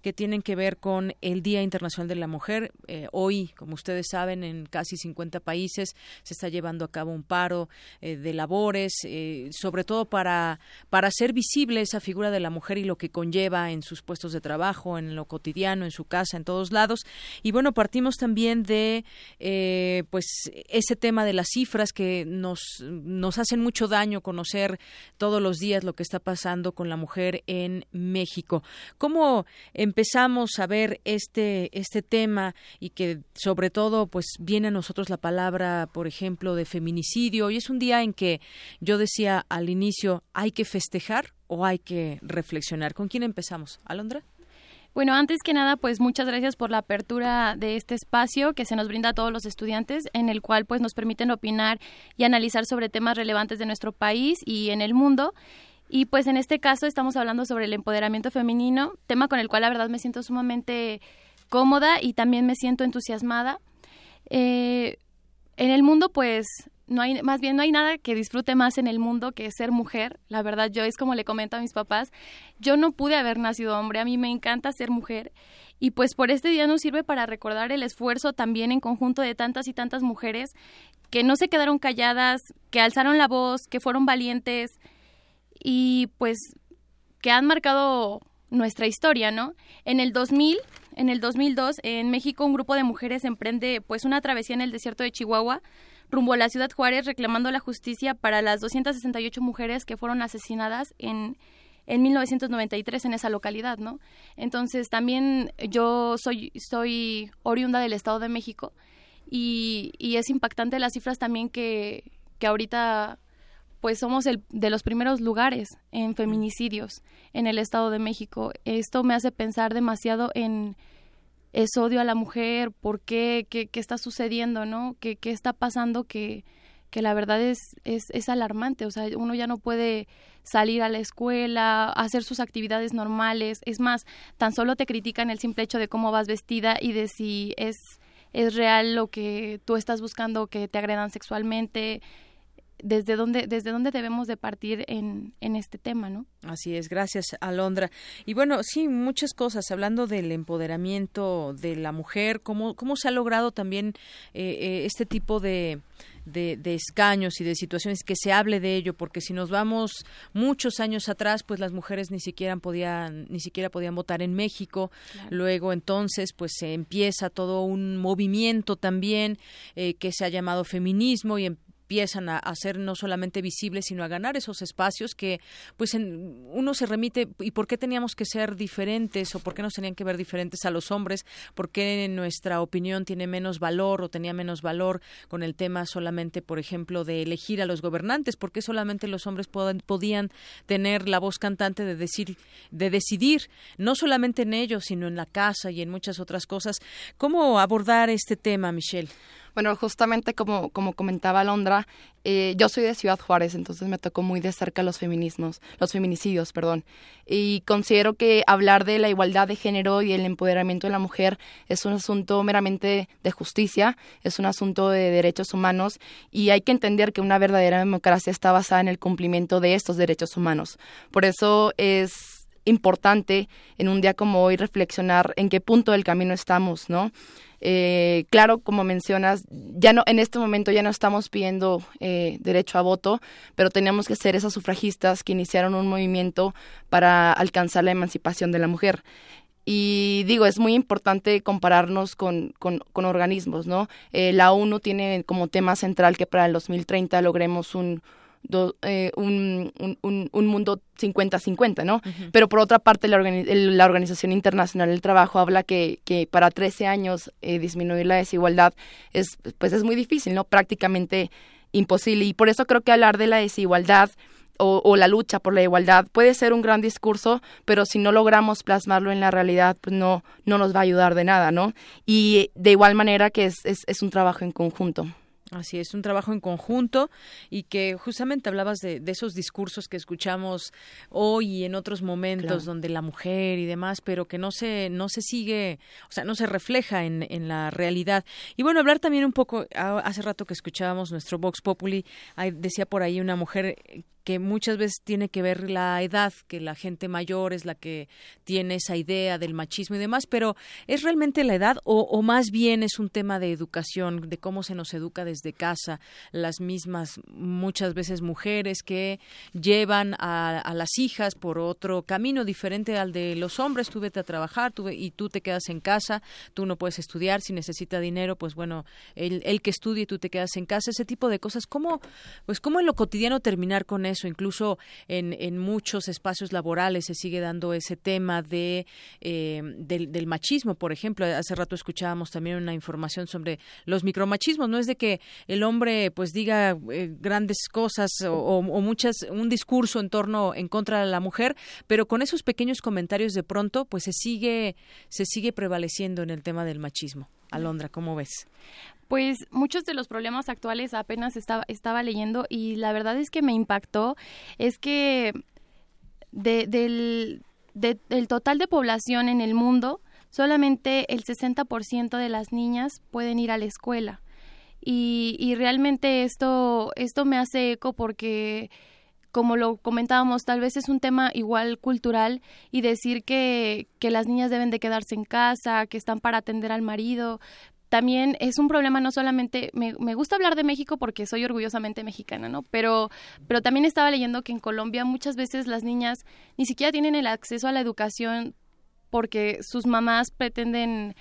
Speaker 1: que tienen que ver con el Día Internacional de la Mujer. Eh, hoy, como ustedes saben, en casi 50 países se está llevando a cabo un paro eh, de labores, eh, sobre todo para, para hacer visible esa figura de la mujer y lo que conlleva en sus puestos de trabajo, en lo cotidiano, en su casa, en todos lados. Y bueno, partimos también de pues ese tema de las cifras que nos, nos hacen mucho daño con todos los días lo que está pasando con la mujer en México. ¿Cómo empezamos a ver este, este tema y que sobre todo pues viene a nosotros la palabra, por ejemplo, de feminicidio? Y es un día en que yo decía al inicio, ¿hay que festejar o hay que reflexionar? ¿Con quién empezamos? ¿Alondra?
Speaker 39: Bueno, antes que nada, pues muchas gracias por la apertura de este espacio que se nos brinda a todos los estudiantes, en el cual pues nos permiten opinar y analizar sobre temas relevantes de nuestro país y en el mundo. Y pues en este caso estamos hablando sobre el empoderamiento femenino, tema con el cual la verdad me siento sumamente cómoda y también me siento entusiasmada. Eh, en el mundo pues no hay, más bien no hay nada que disfrute más en el mundo que ser mujer. La verdad, yo es como le comento a mis papás, yo no pude haber nacido hombre, a mí me encanta ser mujer. Y pues por este día nos sirve para recordar el esfuerzo también en conjunto de tantas y tantas mujeres que no se quedaron calladas, que alzaron la voz, que fueron valientes y pues que han marcado nuestra historia, ¿no? En el 2000, en el 2002, en México un grupo de mujeres emprende pues una travesía en el desierto de Chihuahua rumbo a la ciudad Juárez reclamando la justicia para las 268 mujeres que fueron asesinadas en, en 1993 en esa localidad, ¿no? Entonces también yo soy, soy oriunda del Estado de México y, y es impactante las cifras también que, que ahorita pues somos el, de los primeros lugares en feminicidios en el Estado de México. Esto me hace pensar demasiado en es odio a la mujer, por qué, qué, qué está sucediendo, ¿no? ¿Qué, qué está pasando que, que la verdad es, es, es, alarmante? O sea, uno ya no puede salir a la escuela, hacer sus actividades normales. Es más, tan solo te critican el simple hecho de cómo vas vestida y de si es, es real lo que tú estás buscando, que te agredan sexualmente desde dónde, desde dónde debemos de partir en, en este tema, ¿no?
Speaker 1: Así es, gracias Alondra. Y bueno, sí, muchas cosas, hablando del empoderamiento de la mujer, cómo, cómo se ha logrado también eh, eh, este tipo de, de, escaños y de situaciones que se hable de ello porque si nos vamos muchos años atrás pues las mujeres ni siquiera podían ni siquiera podían votar en México luego entonces pues se empieza todo un movimiento también eh, que se ha llamado feminismo y empiezan a, ser no solamente visibles, sino a ganar esos espacios que, pues, en, uno se remite, ¿y por qué teníamos que ser diferentes o por qué nos tenían que ver diferentes a los hombres? ¿Por qué nuestra opinión tiene menos valor o tenía menos valor con el tema solamente, por ejemplo, de elegir a los gobernantes? ¿Por qué solamente los hombres podían tener la voz cantante de decir, de decidir, no solamente en ellos, sino en la casa y en muchas otras cosas? ¿Cómo abordar este tema, Michelle?
Speaker 40: Bueno, justamente como, como comentaba Londra, eh, yo soy de Ciudad Juárez, entonces me tocó muy de cerca los feminismos, los feminicidios, perdón. Y considero que hablar de la igualdad de género y el empoderamiento de la mujer es un asunto meramente de justicia, es un asunto de derechos humanos y hay que entender que una verdadera democracia está basada en el cumplimiento de estos derechos humanos. Por eso es importante en un día como hoy reflexionar en qué punto del camino estamos, ¿no? Eh, claro, como mencionas, ya no, en este momento ya no estamos pidiendo eh, derecho a voto, pero teníamos que ser esas sufragistas que iniciaron un movimiento para alcanzar la emancipación de la mujer. Y digo, es muy importante compararnos con, con, organismos, ¿no? Eh, la ONU tiene como tema central que para el 2030 logremos un, eh, un, un, un, mundo 50-50, ¿no? Pero por otra parte, la, la, Organización Internacional del Trabajo habla que, que para 13 años eh, disminuir la desigualdad es, pues es muy difícil, ¿no? Prácticamente imposible. Y por eso creo que hablar de la desigualdad o, o, la lucha por la igualdad puede ser un gran discurso, pero si no logramos plasmarlo en la realidad, pues no, no nos va a ayudar de nada, ¿no? Y de igual manera que es, es, es un trabajo en conjunto.
Speaker 1: Así es, un trabajo en conjunto y que justamente hablabas de, esos discursos que escuchamos hoy y en otros momentos donde la mujer y demás, pero que no se, no se sigue, o sea, no se refleja en, en la realidad. Y bueno, hablar también un poco, hace rato que escuchábamos nuestro Vox Populi, decía por ahí una mujer que muchas veces tiene que ver la edad, que la gente mayor es la que tiene esa idea del machismo y demás, pero ¿es realmente la edad o, más bien es un tema de educación, de cómo se nos educa desde casa, las mismas muchas veces mujeres que llevan a, las hijas por otro camino diferente al de los hombres, tú vete a trabajar tú y tú te quedas en casa, tú no puedes estudiar, si necesita dinero, pues bueno, el, el que estudie tú te quedas en casa, ese tipo de cosas, ¿cómo, pues cómo en lo cotidiano terminar con eso? Incluso en, en muchos espacios laborales se sigue dando ese tema de eh, del, machismo, por ejemplo. Hace rato escuchábamos también una información sobre los micromachismos. No es de que el hombre pues diga eh, grandes cosas o, muchas un discurso en torno en contra de la mujer, pero con esos pequeños comentarios de pronto pues se sigue se sigue prevaleciendo en el tema del machismo. Alondra, ¿cómo ves?
Speaker 39: Pues muchos de los problemas actuales apenas estaba, estaba leyendo y la verdad es que me impactó, es que del, del total de población en el mundo, solamente el 60% de las niñas pueden ir a la escuela. Y, y realmente esto, esto me hace eco porque como lo comentábamos, tal vez es un tema igual cultural y decir que, que las niñas deben de quedarse en casa, que están para atender al marido, también es un problema no solamente, me, me, gusta hablar de México porque soy orgullosamente mexicana, ¿no? Pero, pero también estaba leyendo que en Colombia muchas veces las niñas ni siquiera tienen el acceso a la educación porque sus mamás pretenden,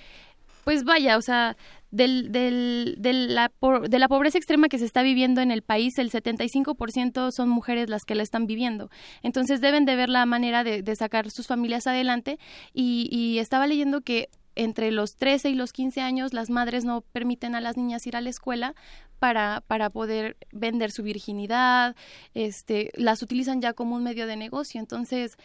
Speaker 39: pues vaya, o sea, del, del, de, la, de la pobreza extrema que se está viviendo en el país, el 75% son mujeres las que la están viviendo. Entonces deben de ver la manera de, sacar sus familias adelante y, y estaba leyendo que entre los 13 y los 15 años las madres no permiten a las niñas ir a la escuela para, para poder vender su virginidad, este, las utilizan ya como un medio de negocio. Entonces,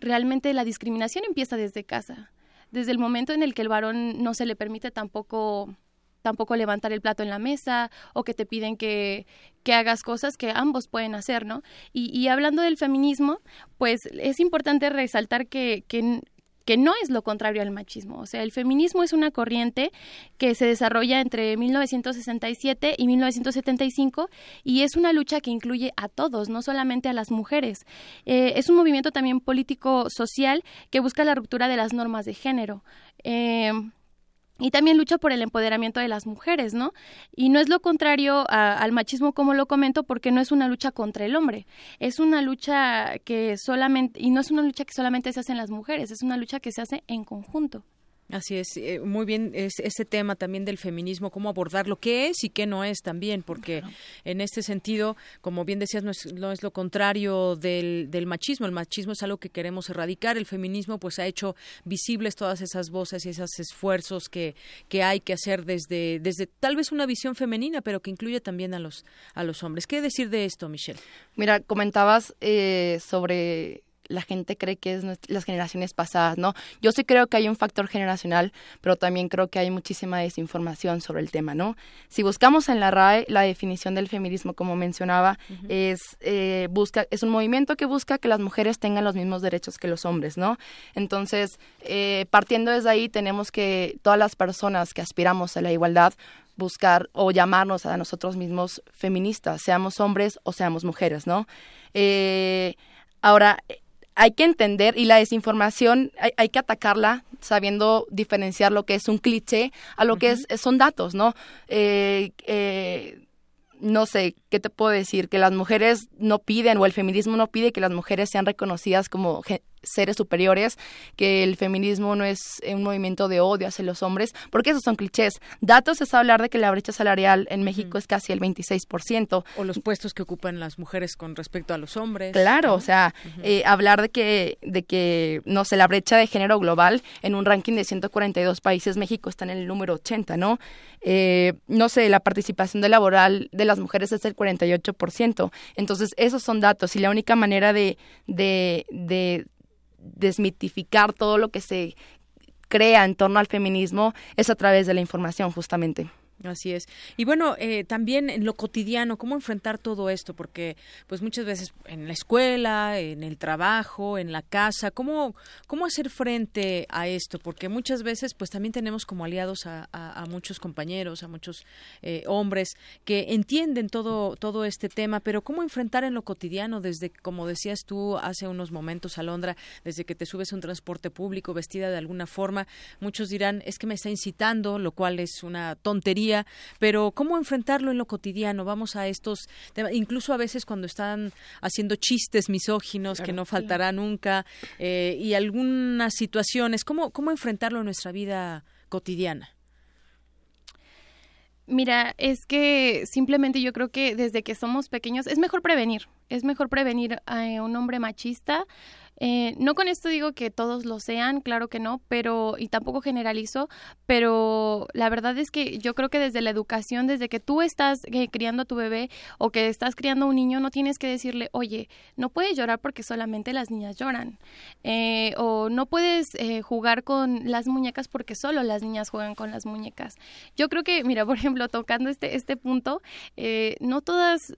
Speaker 39: realmente la discriminación empieza desde casa, desde el momento en el que el varón no se le permite tampoco tampoco levantar el plato en la mesa o que te piden que, que hagas cosas que ambos pueden hacer, ¿no? Y, y hablando del feminismo, pues es importante resaltar que, que que no es lo contrario al machismo. O sea, el feminismo es una corriente que se desarrolla entre 1967 y 1975 y es una lucha que incluye a todos, no solamente a las mujeres. Eh, es un movimiento también político-social que busca la ruptura de las normas de género. Eh, y también lucha por el empoderamiento de las mujeres, ¿no? Y no es lo contrario al machismo como lo comento porque no es una lucha contra el hombre, es una lucha que solamente, y no es una lucha que solamente se hace en las mujeres, es una lucha que se hace en conjunto.
Speaker 1: Así es, eh, muy bien es, ese tema también del feminismo, cómo abordarlo, qué es y qué no es también, porque en este sentido, como bien decías, no es, no es lo contrario del, del, machismo, el machismo es algo que queremos erradicar, el feminismo pues ha hecho visibles todas esas voces y esos esfuerzos que, que hay que hacer desde, desde tal vez una visión femenina, pero que incluye también a los, a los hombres. ¿Qué decir de esto, Michelle?
Speaker 40: Mira, comentabas eh, sobre la gente cree que es las generaciones pasadas, ¿no? Yo sí creo que hay un factor generacional, pero también creo que hay muchísima desinformación sobre el tema, ¿no? Si buscamos en la RAE la definición del feminismo, como mencionaba, es eh, busca es un movimiento que busca que las mujeres tengan los mismos derechos que los hombres, ¿no? Entonces, eh, partiendo desde ahí, tenemos que todas las personas que aspiramos a la igualdad buscar o llamarnos a nosotros mismos feministas, seamos hombres o seamos mujeres, ¿no? Eh, ahora, hay que entender y la desinformación hay, que atacarla sabiendo diferenciar lo que es un cliché a lo que es, son datos, ¿no? Eh, eh, no sé, ¿qué te puedo decir? Que las mujeres no piden o el feminismo no pide que las mujeres sean reconocidas como seres superiores, que el feminismo no es un movimiento de odio hacia los hombres, porque esos son clichés. Datos es hablar de que la brecha salarial en México es casi el 26%.
Speaker 1: O los puestos que ocupan las mujeres con respecto a los hombres.
Speaker 40: Claro, o sea, eh, hablar de que, de que, no sé, la brecha de género global en un ranking de 142 países, México está en el número 80, ¿no? Eh, no sé, la participación de laboral de las mujeres es el 48%. Entonces, esos son datos y la única manera de, de, de desmitificar todo lo que se crea en torno al feminismo es a través de la información justamente.
Speaker 1: Así es. Y bueno, eh, también en lo cotidiano, ¿cómo enfrentar todo esto? Porque pues muchas veces en la escuela, en el trabajo, en la casa, ¿cómo, cómo hacer frente a esto? Porque muchas veces pues también tenemos como aliados a, muchos compañeros, a muchos eh, hombres que entienden todo, todo este tema, pero ¿cómo enfrentar en lo cotidiano desde, como decías tú hace unos momentos, Alondra, desde que te subes a un transporte público vestida de alguna forma? Muchos dirán, es que me está incitando, lo cual es una tontería pero ¿cómo enfrentarlo en lo cotidiano? Vamos a estos temas, incluso a veces cuando están haciendo chistes misóginos, que no faltará nunca, eh, y algunas situaciones, ¿cómo, ¿cómo enfrentarlo en nuestra vida cotidiana?
Speaker 39: Mira, es que simplemente yo creo que desde que somos pequeños es mejor prevenir, es mejor prevenir a un hombre machista eh, no con esto digo que todos lo sean, claro que no, pero y tampoco generalizo, pero la verdad es que yo creo que desde la educación, desde que tú estás eh, criando a tu bebé o que estás criando a un niño, no tienes que decirle, oye, no puedes llorar porque solamente las niñas lloran, eh, o no puedes jugar con las muñecas porque solo las niñas juegan con las muñecas. Yo creo que, mira, por ejemplo, tocando este este punto, no todas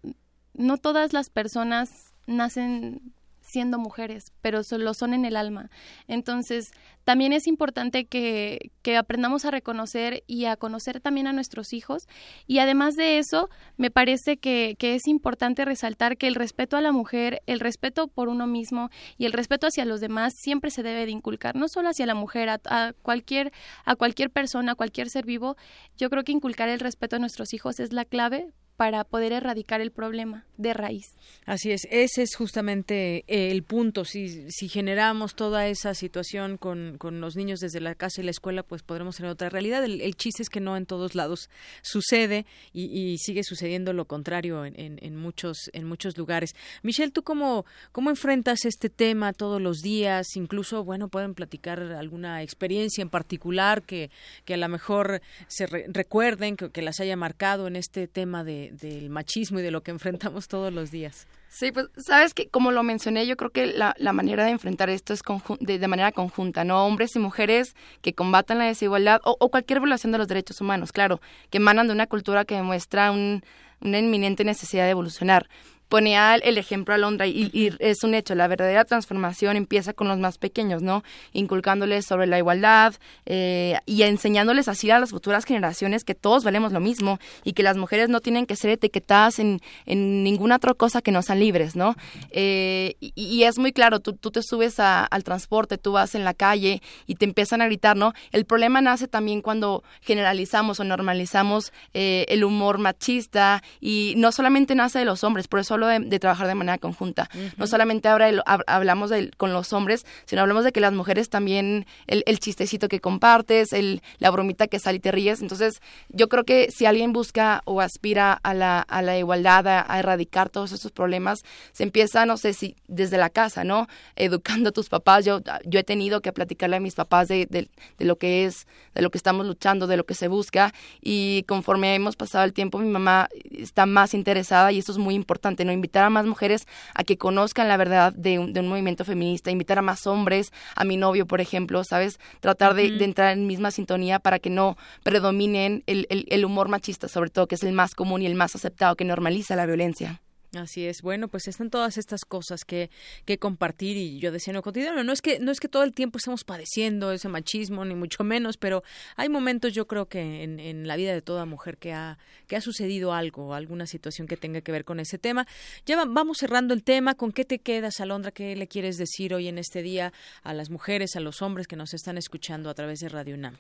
Speaker 39: no todas las personas nacen siendo mujeres, pero lo son en el alma. Entonces, también es importante que, que, aprendamos a reconocer y a conocer también a nuestros hijos. Y además de eso, me parece que, que, es importante resaltar que el respeto a la mujer, el respeto por uno mismo y el respeto hacia los demás siempre se debe de inculcar, no solo hacia la mujer, a, cualquier, a cualquier persona, a cualquier ser vivo. Yo creo que inculcar el respeto a nuestros hijos es la clave para poder erradicar el problema de raíz.
Speaker 1: Así es, ese es justamente eh, el punto. Si, si generamos toda esa situación con, con, los niños desde la casa y la escuela, pues podremos tener otra realidad. El, chiste es que no en todos lados sucede y, sigue sucediendo lo contrario en, en, muchos, en muchos lugares. Michelle, ¿tú cómo, cómo enfrentas este tema todos los días? Incluso, bueno, pueden platicar alguna experiencia en particular que, que a lo mejor se recuerden, que, que las haya marcado en este tema de del machismo y de lo que enfrentamos todos los días.
Speaker 40: Sí, pues sabes que como lo mencioné, yo creo que la, manera de enfrentar esto es de, de, manera conjunta, ¿no? Hombres y mujeres que combatan la desigualdad o, o, cualquier violación de los derechos humanos, claro, que emanan de una cultura que demuestra un, una inminente necesidad de evolucionar ponía el ejemplo a Londra y, es un hecho, la verdadera transformación empieza con los más pequeños, ¿no? Inculcándoles sobre la igualdad eh, y enseñándoles así a las futuras generaciones que todos valemos lo mismo y que las mujeres no tienen que ser etiquetadas en, en ninguna otra cosa que no sean libres, ¿no? Eh, y, es muy claro, tú, tú te subes al transporte, tú vas en la calle y te empiezan a gritar, ¿no? El problema nace también cuando generalizamos o normalizamos eh, el humor machista y no solamente nace de los hombres, por eso de, trabajar de manera conjunta. No solamente ahora hablamos con los hombres, sino hablamos de que las mujeres también, el, chistecito que compartes, el, la bromita que sale y te ríes. Entonces, yo creo que si alguien busca o aspira a la, a la igualdad, a, erradicar todos esos problemas, se empieza, no sé si desde la casa, ¿no? Educando a tus papás. Yo, yo he tenido que platicarle a mis papás de, de, de lo que es, de lo que estamos luchando, de lo que se busca. Y conforme hemos pasado el tiempo, mi mamá está más interesada y esto es muy importante, ¿no? Invitar a más mujeres a que conozcan la verdad de un, movimiento feminista, invitar a más hombres, a mi novio, por ejemplo, ¿sabes? Tratar de, entrar en misma sintonía para que no predominen el, el humor machista, sobre todo, que es el más común y el más aceptado, que normaliza la violencia.
Speaker 1: Así es. Bueno, pues están todas estas cosas que, que compartir y yo decía en cotidiano. No es que no es que todo el tiempo estamos padeciendo ese machismo ni mucho menos, pero hay momentos yo creo que en, en la vida de toda mujer que ha que ha sucedido algo, alguna situación que tenga que ver con ese tema. Ya vamos cerrando el tema. ¿Con qué te quedas, Alondra? ¿Qué le quieres decir hoy en este día a las mujeres, a los hombres que nos están escuchando a través de Radio UNAM?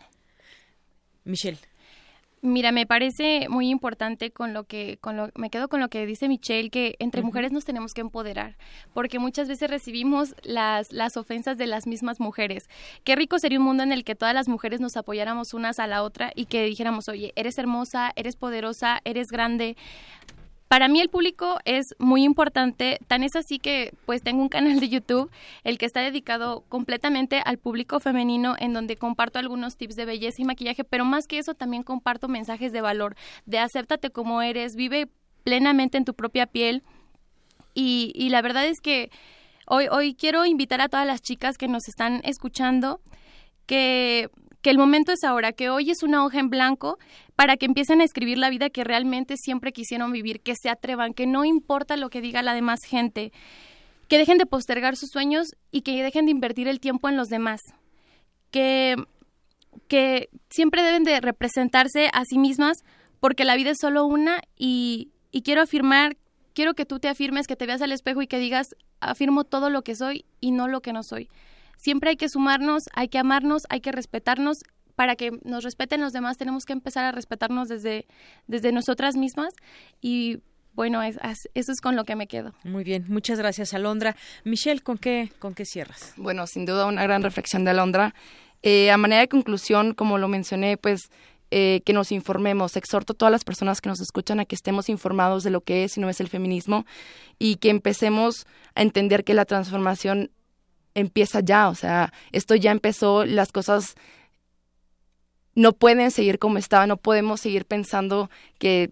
Speaker 1: Michelle.
Speaker 39: Mira, me parece muy importante con lo que, con lo, me quedo con lo que dice Michelle, que entre mujeres nos tenemos que empoderar, porque muchas veces recibimos las, las ofensas de las mismas mujeres. Qué rico sería un mundo en el que todas las mujeres nos apoyáramos unas a la otra y que dijéramos, oye, eres hermosa, eres poderosa, eres grande, para mí el público es muy importante, tan es así que pues tengo un canal de YouTube, el que está dedicado completamente al público femenino, en donde comparto algunos tips de belleza y maquillaje, pero más que eso también comparto mensajes de valor, de acéptate como eres, vive plenamente en tu propia piel. Y, y la verdad es que hoy, hoy quiero invitar a todas las chicas que nos están escuchando que que el momento es ahora, que hoy es una hoja en blanco para que empiecen a escribir la vida que realmente siempre quisieron vivir, que se atrevan, que no importa lo que diga la demás gente, que dejen de postergar sus sueños y que dejen de invertir el tiempo en los demás, que, que siempre deben de representarse a sí mismas porque la vida es solo una y, y quiero afirmar, quiero que tú te afirmes, que te veas al espejo y que digas, afirmo todo lo que soy y no lo que no soy. Siempre hay que sumarnos, hay que amarnos, hay que respetarnos. Para que nos respeten los demás tenemos que empezar a respetarnos desde, desde nosotras mismas y bueno, es, eso es con lo que me quedo.
Speaker 1: Muy bien, muchas gracias Alondra. Michelle, ¿con qué, con qué cierras?
Speaker 40: Bueno, sin duda una gran reflexión de Alondra. Eh, a manera de conclusión, como lo mencioné, pues eh, que nos informemos. Exhorto a todas las personas que nos escuchan a que estemos informados de lo que es y no es el feminismo y que empecemos a entender que la transformación empieza ya, o sea, esto ya empezó, las cosas no pueden seguir como estaban, no podemos seguir pensando que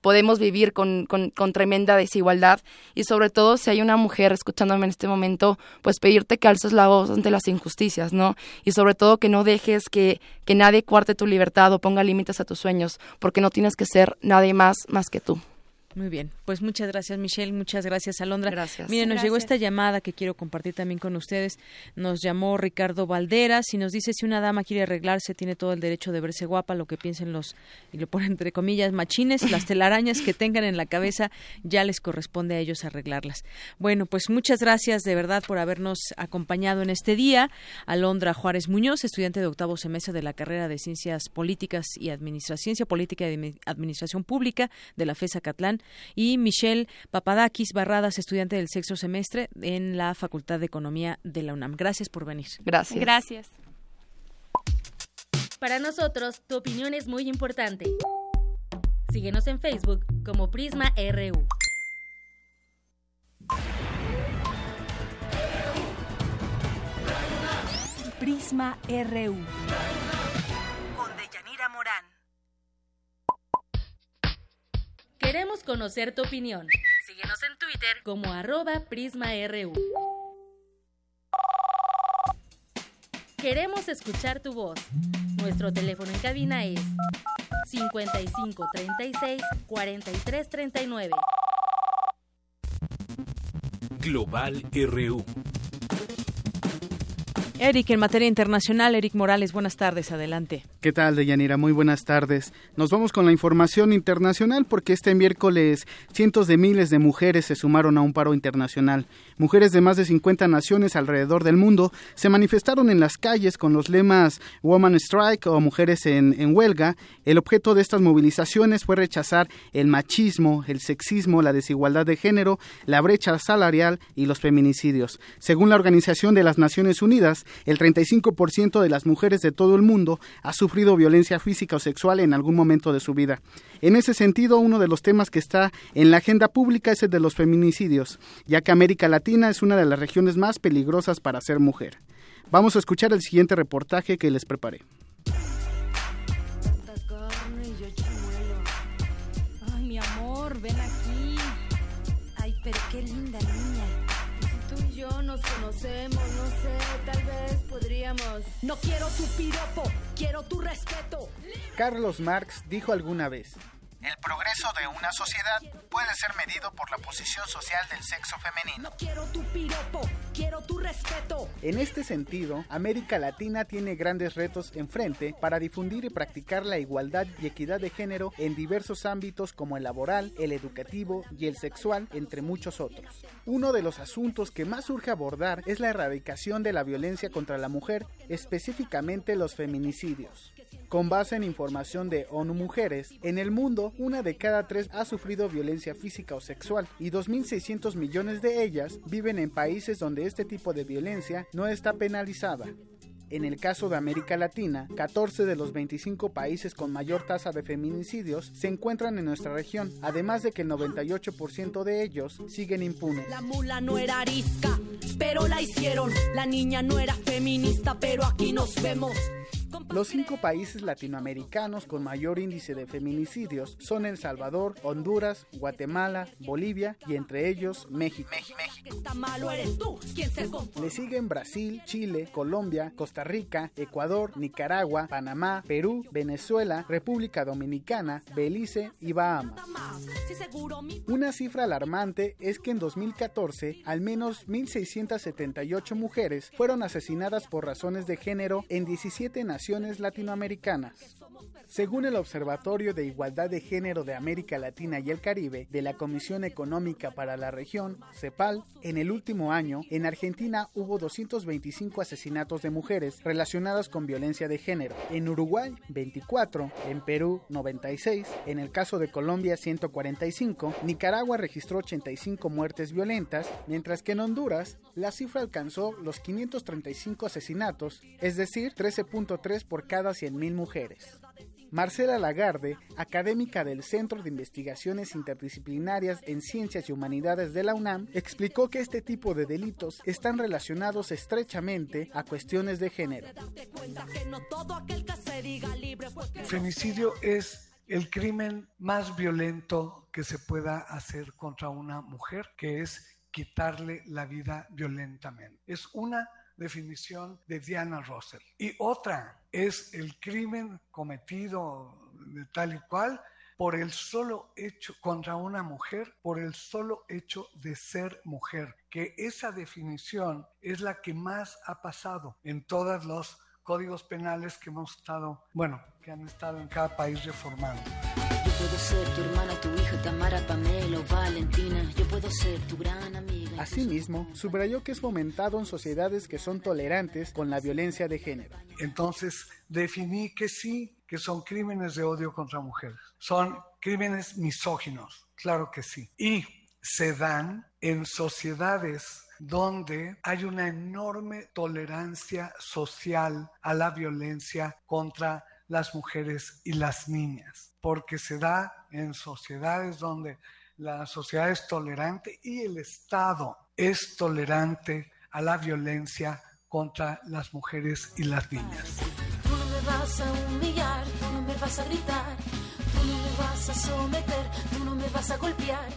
Speaker 40: podemos vivir con, con, con, tremenda desigualdad y sobre todo si hay una mujer escuchándome en este momento, pues pedirte que alces la voz ante las injusticias, ¿no? Y sobre todo que no dejes que, que nadie cuarte tu libertad o ponga límites a tus sueños, porque no tienes que ser nadie más más que tú.
Speaker 1: Muy bien, pues muchas gracias Michelle, muchas gracias Alondra.
Speaker 40: Gracias.
Speaker 1: Miren, nos
Speaker 40: gracias.
Speaker 1: llegó esta llamada que quiero compartir también con ustedes. Nos llamó Ricardo Valderas y nos dice si una dama quiere arreglarse tiene todo el derecho de verse guapa, lo que piensen los, y lo ponen entre comillas, machines, las telarañas que tengan en la cabeza ya les corresponde a ellos arreglarlas. Bueno, pues muchas gracias de verdad por habernos acompañado en este día. Alondra Juárez Muñoz, estudiante de octavo semestre de la carrera de Ciencias Políticas y Administración, Ciencia Política y Administración Pública de la FESA Catlán y Michelle Papadakis Barradas, estudiante del sexto semestre en la Facultad de Economía de la UNAM. Gracias por venir.
Speaker 40: Gracias.
Speaker 39: Gracias.
Speaker 12: Para nosotros, tu opinión es muy importante. Síguenos en Facebook como Prisma RU.
Speaker 2: Prisma RU.
Speaker 12: Queremos conocer tu opinión. Síguenos en Twitter como arroba PrismaRU. Queremos escuchar tu voz. Nuestro teléfono en cabina es 55 36 43 39.
Speaker 41: Global RU.
Speaker 1: Eric, en materia internacional, Eric Morales, buenas tardes, adelante.
Speaker 42: ¿Qué tal, Deyanira? Muy buenas tardes. Nos vamos con la información internacional porque este miércoles cientos de miles de mujeres se sumaron a un paro internacional. Mujeres de más de 50 naciones alrededor del mundo se manifestaron en las calles con los lemas Woman Strike o Mujeres en, en huelga. El objeto de estas movilizaciones fue rechazar el machismo, el sexismo, la desigualdad de género, la brecha salarial y los feminicidios. Según la Organización de las Naciones Unidas, el 35% de las mujeres de todo el mundo ha sufrido violencia física o sexual en algún momento de su vida. En ese sentido, uno de los temas que está en la agenda pública es el de los feminicidios, ya que América Latina es una de las regiones más peligrosas para ser mujer. Vamos a escuchar el siguiente reportaje que les preparé.
Speaker 43: No quiero tu piropo, quiero tu respeto.
Speaker 42: Carlos Marx dijo alguna vez, el progreso de una sociedad puede ser medido por la posición social del sexo femenino.
Speaker 43: No quiero tu piropo, quiero tu respeto.
Speaker 42: En este sentido, América Latina tiene grandes retos enfrente para difundir y practicar la igualdad y equidad de género en diversos ámbitos como el laboral, el educativo y el sexual, entre muchos otros. Uno de los asuntos que más urge abordar es la erradicación de la violencia contra la mujer, específicamente los feminicidios. Con base en información de ONU Mujeres, en el mundo una de cada tres ha sufrido violencia física o sexual y 2.600 millones de ellas viven en países donde este tipo de violencia no está penalizada. En el caso de América Latina, 14 de los 25 países con mayor tasa de feminicidios se encuentran en nuestra región, además de que el 98% de ellos siguen impunes.
Speaker 43: La mula no era arisca, pero la hicieron. La niña no era feminista, pero aquí nos vemos.
Speaker 42: Los cinco países latinoamericanos con mayor índice de feminicidios son El Salvador, Honduras, Guatemala, Bolivia y entre ellos México. Le siguen Brasil, Chile, Colombia, Costa Rica, Ecuador, Nicaragua, Panamá, Perú, Venezuela, República Dominicana, Belice y Bahamas. Una cifra alarmante es que en 2014 al menos 1.678 mujeres fueron asesinadas por razones de género en 17 naciones latinoamericanas. Según el Observatorio de Igualdad de Género de América Latina y el Caribe de la Comisión Económica para la Región, CEPAL, en el último año, en Argentina hubo 225 asesinatos de mujeres relacionadas con violencia de género. En Uruguay, 24. En Perú, 96. En el caso de Colombia, 145. Nicaragua registró 85 muertes violentas, mientras que en Honduras la cifra alcanzó los 535 asesinatos, es decir, 13.3 por cada 100.000 mujeres. Marcela Lagarde, académica del Centro de Investigaciones Interdisciplinarias en Ciencias y Humanidades de la UNAM, explicó que este tipo de delitos están relacionados estrechamente a cuestiones de género.
Speaker 44: Femicidio es el crimen más violento que se pueda hacer contra una mujer, que es quitarle la vida violentamente. Es una definición de Diana Russell. Y otra es el crimen cometido de tal y cual por el solo hecho contra una mujer, por el solo hecho de ser mujer, que esa definición es la que más ha pasado en todos los códigos penales que hemos estado, bueno, que han estado en cada país reformando.
Speaker 45: Yo puedo ser tu hermana, tu hija, Tamara, Pamela o Valentina. Yo puedo ser tu gran amiga.
Speaker 42: Asimismo, subrayó que es fomentado en sociedades que son tolerantes con la violencia de género.
Speaker 44: Entonces, definí que sí, que son crímenes de odio contra mujeres. Son crímenes misóginos, claro que sí. Y se dan en sociedades donde hay una enorme tolerancia social a la violencia contra las mujeres y las niñas, porque se da en sociedades donde la sociedad es tolerante y el Estado es tolerante a la violencia contra las mujeres y las niñas.
Speaker 28: Tú no me vas a humillar, tú no me vas a gritar, tú no me vas a someter, tú no me vas a golpear.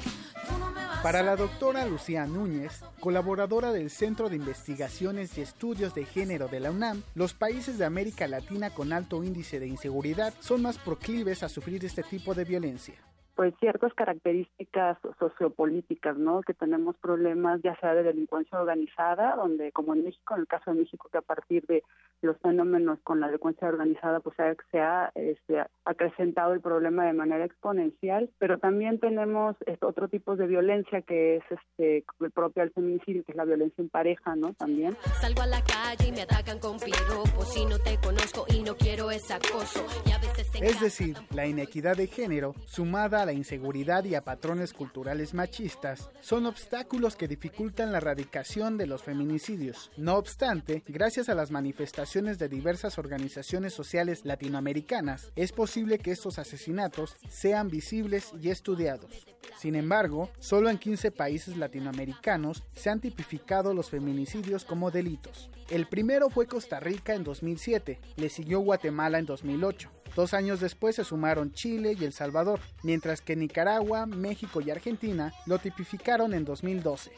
Speaker 42: Para la doctora Lucía Núñez, colaboradora del Centro de Investigaciones y Estudios de Género de la UNAM, los países de América Latina con alto índice de inseguridad son más proclives a sufrir este tipo de violencia
Speaker 46: pues ciertas características sociopolíticas, ¿no? Que tenemos problemas ya sea de delincuencia organizada, donde como en México, en el caso de México, que a partir de los fenómenos con la delincuencia organizada, pues se ha este, acrecentado el problema de manera exponencial, pero también tenemos este, otro tipo de violencia que es este el propio al feminicidio, que es la violencia en pareja, ¿no? También.
Speaker 28: Salgo a la calle y me atacan con piropos y no te conozco y no quiero ese acoso. Y a veces
Speaker 42: es decir, la inequidad de género, sumada a la inseguridad y a patrones culturales machistas, son obstáculos que dificultan la erradicación de los feminicidios. No obstante, gracias a las manifestaciones de diversas organizaciones sociales latinoamericanas, es posible que estos asesinatos sean visibles y estudiados. Sin embargo, solo en 15 países latinoamericanos se han tipificado los feminicidios como delitos. El primero fue Costa Rica en 2007, le siguió Guatemala en 2008. Dos años después se sumaron Chile y El Salvador, mientras que Nicaragua, México y Argentina lo tipificaron en 2012.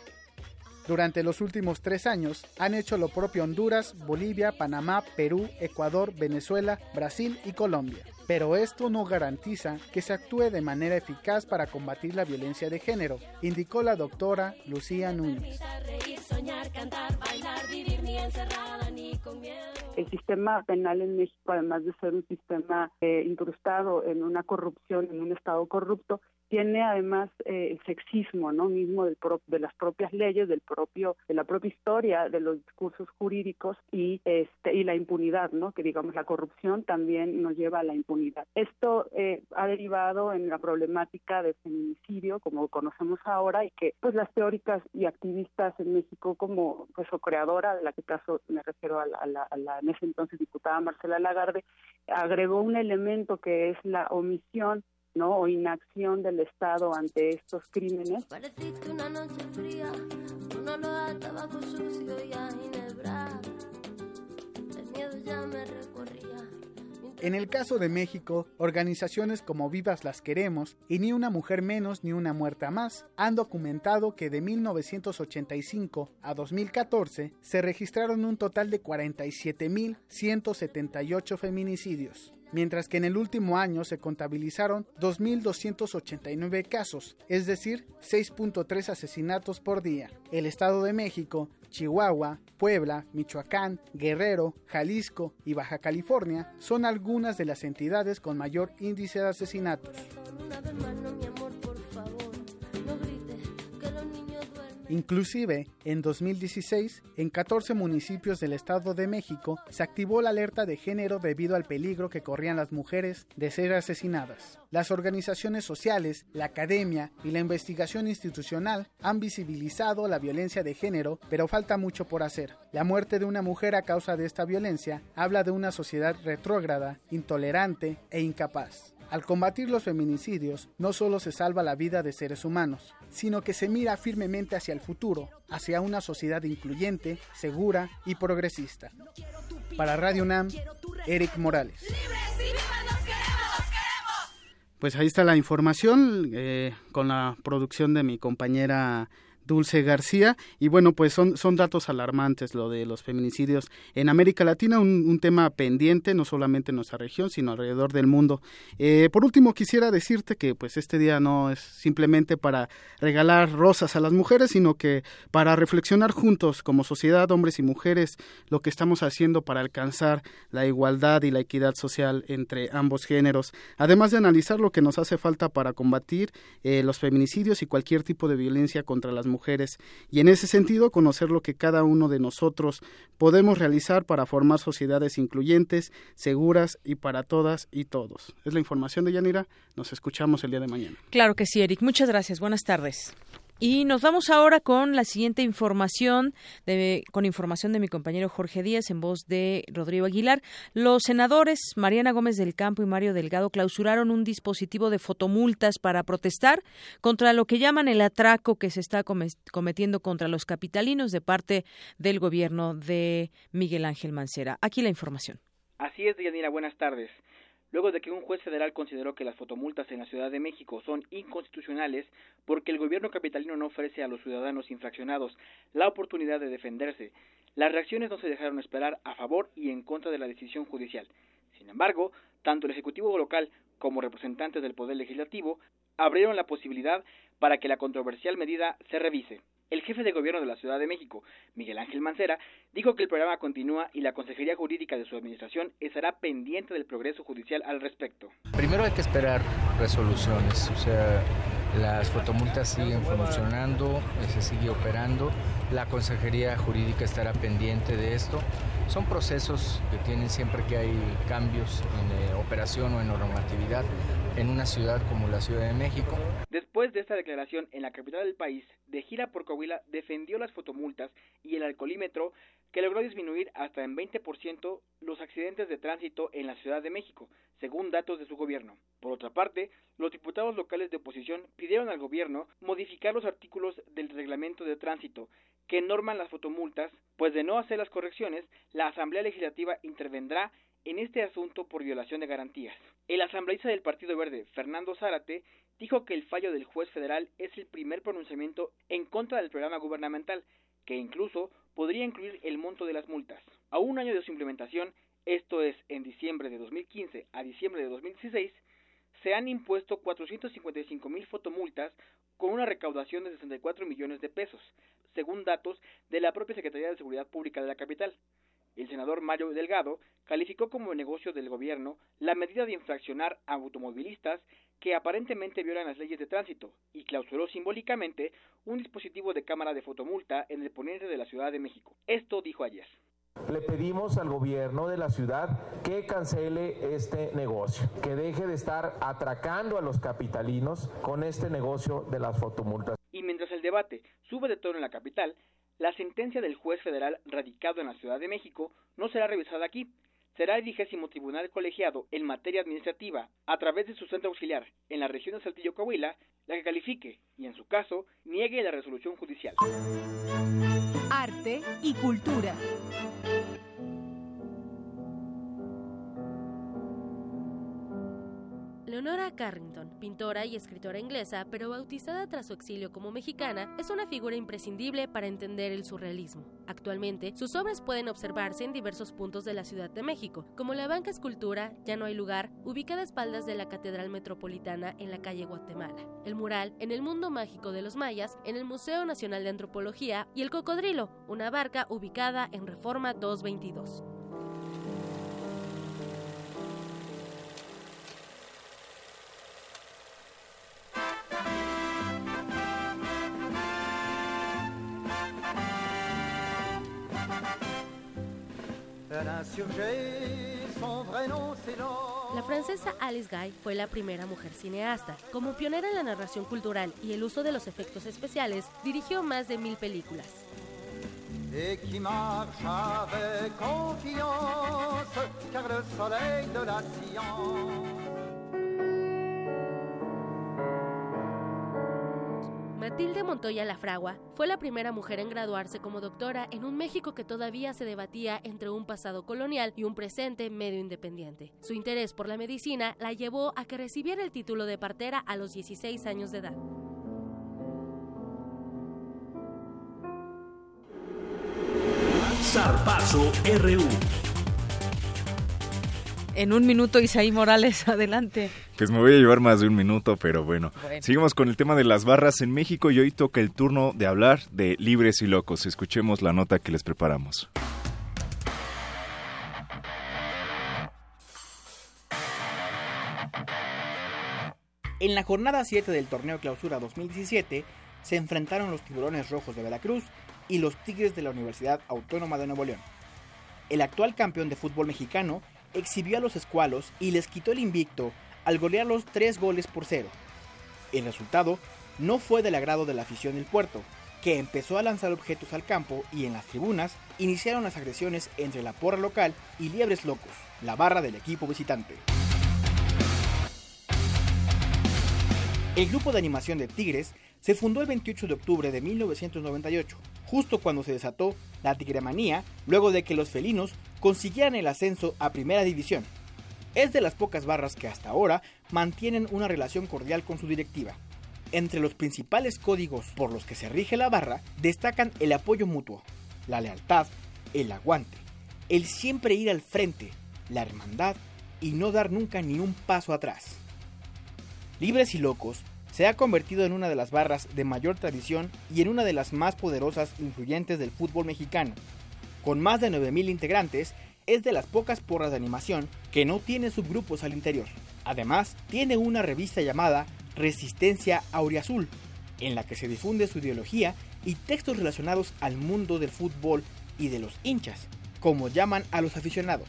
Speaker 42: Durante los últimos tres años han hecho lo propio Honduras, Bolivia, Panamá, Perú, Ecuador, Venezuela, Brasil y Colombia. Pero esto no garantiza que se actúe de manera eficaz para combatir la violencia de género, indicó la doctora Lucía Núñez.
Speaker 46: El sistema penal en México, además de ser un sistema eh, incrustado en una corrupción, en un Estado corrupto, tiene además eh, el sexismo no mismo del de las propias leyes del propio de la propia historia de los discursos jurídicos y este y la impunidad no que digamos la corrupción también nos lleva a la impunidad. Esto eh, ha derivado en la problemática del feminicidio como conocemos ahora y que pues las teóricas y activistas en México como pues o creadora de la que caso me refiero a la, a la en ese entonces diputada Marcela Lagarde agregó un elemento que es la omisión ¿no? o inacción del Estado ante estos crímenes.
Speaker 28: Pareciste una noche fría, un olor a tabaco sucio y a ginebra. El miedo ya me recorría.
Speaker 42: En el caso de México, organizaciones como Vivas las Queremos y Ni una mujer menos ni una muerta más han documentado que de 1985 a 2014 se registraron un total de 47.178 feminicidios mientras que en el último año se contabilizaron 2.289 casos, es decir, 6.3 asesinatos por día. El Estado de México, Chihuahua, Puebla, Michoacán, Guerrero, Jalisco y Baja California son algunas de las entidades con mayor índice de asesinatos. Inclusive, en 2016, en 14 municipios del Estado de México se activó la alerta de género debido al peligro que corrían las mujeres de ser asesinadas. Las organizaciones sociales, la academia y la investigación institucional han visibilizado la violencia de género, pero falta mucho por hacer. La muerte de una mujer a causa de esta violencia habla de una sociedad retrógrada, intolerante e incapaz. Al combatir los feminicidios, no solo se salva la vida de seres humanos, sino que se mira firmemente hacia el futuro, hacia una sociedad incluyente, segura y progresista. Para Radio UNAM, Eric Morales. Pues ahí está la información eh, con la producción de mi compañera Dulce García. Y bueno, pues son, son datos alarmantes lo de los feminicidios en América Latina, un, tema pendiente no solamente en nuestra región, sino alrededor del mundo. Eh, por último, quisiera decirte que pues este día no es simplemente para regalar rosas a las mujeres, sino que para reflexionar juntos como sociedad, hombres y mujeres, lo que estamos haciendo para alcanzar la igualdad y la equidad social entre ambos géneros, además de analizar lo que nos hace falta para combatir eh, los feminicidios y cualquier tipo de violencia contra las mujeres y en ese sentido conocer lo que cada uno de nosotros podemos realizar para formar sociedades incluyentes, seguras y para todas y todos. Es la información de Yanira. Nos escuchamos el día de mañana.
Speaker 1: Claro que sí, Eric. Muchas gracias. Buenas tardes. Y nos vamos ahora con la siguiente información, de, con información de mi compañero Jorge Díaz en voz de Rodrigo Aguilar. Los senadores Mariana Gómez del Campo y Mario Delgado clausuraron un dispositivo de fotomultas para protestar contra lo que llaman el atraco que se está cometiendo contra los capitalinos de parte del gobierno de Miguel Ángel Mancera. Aquí la información.
Speaker 47: Así es, Yanira. Buenas tardes luego de que un juez federal consideró que las fotomultas en la Ciudad de México son inconstitucionales porque el gobierno capitalino no ofrece a los ciudadanos infraccionados la oportunidad de defenderse. Las reacciones no se dejaron esperar a favor y en contra de la decisión judicial. Sin embargo, tanto el Ejecutivo local como representantes del Poder Legislativo abrieron la posibilidad para que la controversial medida se revise. El jefe de gobierno de la Ciudad de México, Miguel Ángel Mancera, dijo que el programa continúa y la Consejería Jurídica de su administración estará pendiente del progreso judicial al respecto.
Speaker 48: Primero hay que esperar resoluciones, o sea, las fotomultas siguen funcionando, se sigue operando, la Consejería Jurídica estará pendiente de esto. Son procesos que tienen siempre que hay cambios en eh, operación o en normatividad en una ciudad como la Ciudad de México.
Speaker 47: Después de esta declaración en la capital del país, de gira por Coahuila defendió las fotomultas y el alcoholímetro que logró disminuir hasta en 20% los accidentes de tránsito en la Ciudad de México, según datos de su gobierno. Por otra parte, los diputados locales de oposición pidieron al gobierno modificar los artículos del reglamento de tránsito que norman las fotomultas, pues de no hacer las correcciones, la Asamblea Legislativa intervendrá en este asunto por violación de garantías. El asambleísta del Partido Verde, Fernando Zárate, dijo que el fallo del juez federal es el primer pronunciamiento en contra del programa gubernamental, que incluso podría incluir el monto de las multas. A un año de su implementación, esto es en diciembre de 2015 a diciembre de 2016, se han impuesto 455 mil fotomultas con una recaudación de 64 millones de pesos, según datos de la propia Secretaría de Seguridad Pública de la capital. El senador Mario Delgado calificó como negocio del gobierno la medida de infraccionar a automovilistas que aparentemente violan las leyes de tránsito y clausuró simbólicamente un dispositivo de cámara de fotomulta en el poniente de la Ciudad de México. Esto dijo ayer.
Speaker 49: Le pedimos al gobierno de la ciudad que cancele este negocio, que deje de estar atracando a los capitalinos con este negocio de las fotomultas.
Speaker 47: Y mientras el debate sube de tono en la capital, la sentencia del juez federal radicado en la Ciudad de México no será revisada aquí. Será el vigésimo tribunal colegiado en materia administrativa, a través de su centro auxiliar en la región de Saltillo Coahuila, la que califique y, en su caso, niegue la resolución judicial.
Speaker 2: Arte y cultura.
Speaker 12: Eleonora Carrington, pintora y escritora inglesa, pero bautizada tras su exilio como mexicana, es una figura imprescindible para entender el surrealismo. Actualmente, sus obras pueden observarse en diversos puntos de la Ciudad de México, como la Banca Escultura, Ya no hay lugar, ubicada a espaldas de la Catedral Metropolitana en la calle Guatemala, el mural En el mundo mágico de los mayas en el Museo Nacional de Antropología y el Cocodrilo, una barca ubicada en Reforma 222. La francesa Alice Guy fue la primera mujer cineasta. Como pionera en la narración cultural y el uso de los efectos especiales, dirigió más de mil películas. Matilde Montoya Lafragua fue la primera mujer en graduarse como doctora en un México que todavía se debatía entre un pasado colonial y un presente medio independiente. Su interés por la medicina la llevó a que recibiera el título de partera a los 16 años de edad.
Speaker 41: RU.
Speaker 1: En un minuto, Isaí Morales, adelante.
Speaker 50: Pues me voy a llevar más de un minuto, pero bueno. Seguimos con el tema de las barras en México y hoy toca el turno de hablar de libres y locos. Escuchemos la nota que les preparamos.
Speaker 51: En la jornada 7 del torneo Clausura 2017 se enfrentaron los Tiburones Rojos de Veracruz y los Tigres de la Universidad Autónoma de Nuevo León. El actual campeón de fútbol mexicano exhibió a los escualos y les quitó el invicto al golearlos tres goles por cero. El resultado no fue del agrado de la afición del puerto, que empezó a lanzar objetos al campo y en las tribunas iniciaron las agresiones entre la porra local y Liebres Locos, la barra del equipo visitante. El grupo de animación de Tigres se fundó el 28 de octubre de 1998, justo cuando se desató la tigremanía luego de que los felinos consiguieran el ascenso a Primera División. Es de las pocas barras que hasta ahora mantienen una relación cordial con su directiva. Entre los principales códigos por los que se rige la barra destacan el apoyo mutuo, la lealtad, el aguante, el siempre ir al frente, la hermandad y no dar nunca ni un paso atrás. Libres y Locos se ha convertido en una de las barras de mayor tradición y en una de las más poderosas e influyentes del fútbol mexicano. Con más de 9.000 integrantes, es de las pocas porras de animación que no tiene subgrupos al interior. Además, tiene una revista llamada Resistencia Auriazul, en la que se difunde su ideología y textos relacionados al mundo del fútbol y de los hinchas, como llaman a los aficionados.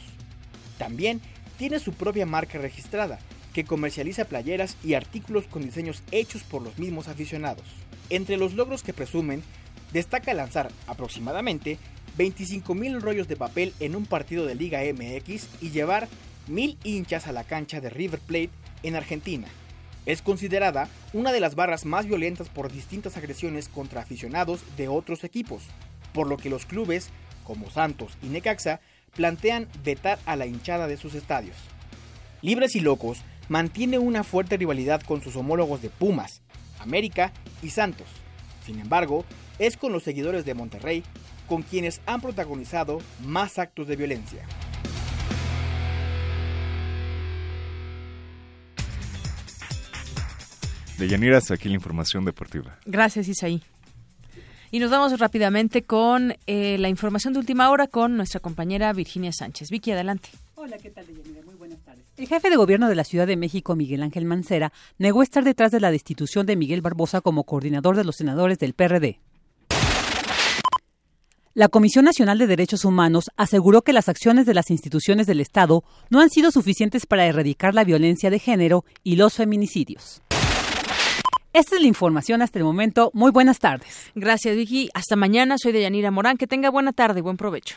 Speaker 51: También tiene su propia marca registrada, que comercializa playeras y artículos con diseños hechos por los mismos aficionados. Entre los logros que presumen, destaca lanzar aproximadamente 25.000 rollos de papel en un partido de Liga MX y llevar 1.000 hinchas a la cancha de River Plate en Argentina. Es considerada una de las barras más violentas por distintas agresiones contra aficionados de otros equipos, por lo que los clubes, como Santos y Necaxa, plantean vetar a la hinchada de sus estadios. Libres y Locos mantiene una fuerte rivalidad con sus homólogos de Pumas, América y Santos. Sin embargo, es con los seguidores de Monterrey con quienes han protagonizado más actos de violencia.
Speaker 50: De Yaniras, aquí la información deportiva.
Speaker 1: Gracias, Isaí. Y nos vamos rápidamente con eh, la información de última hora con nuestra compañera Virginia Sánchez. Vicky, adelante.
Speaker 52: Hola, ¿qué tal, Deyanira? Muy. El jefe de gobierno de la Ciudad de México, Miguel Ángel Mancera, negó estar detrás de la destitución de Miguel Barbosa como coordinador de los senadores del PRD. La Comisión Nacional de Derechos Humanos aseguró que las acciones de las instituciones del Estado no han sido suficientes para erradicar la violencia de género y los feminicidios. Esta es la información hasta el momento. Muy buenas tardes.
Speaker 1: Gracias, Vicky. Hasta mañana. Soy Deyanira Morán. Que tenga buena tarde y buen provecho.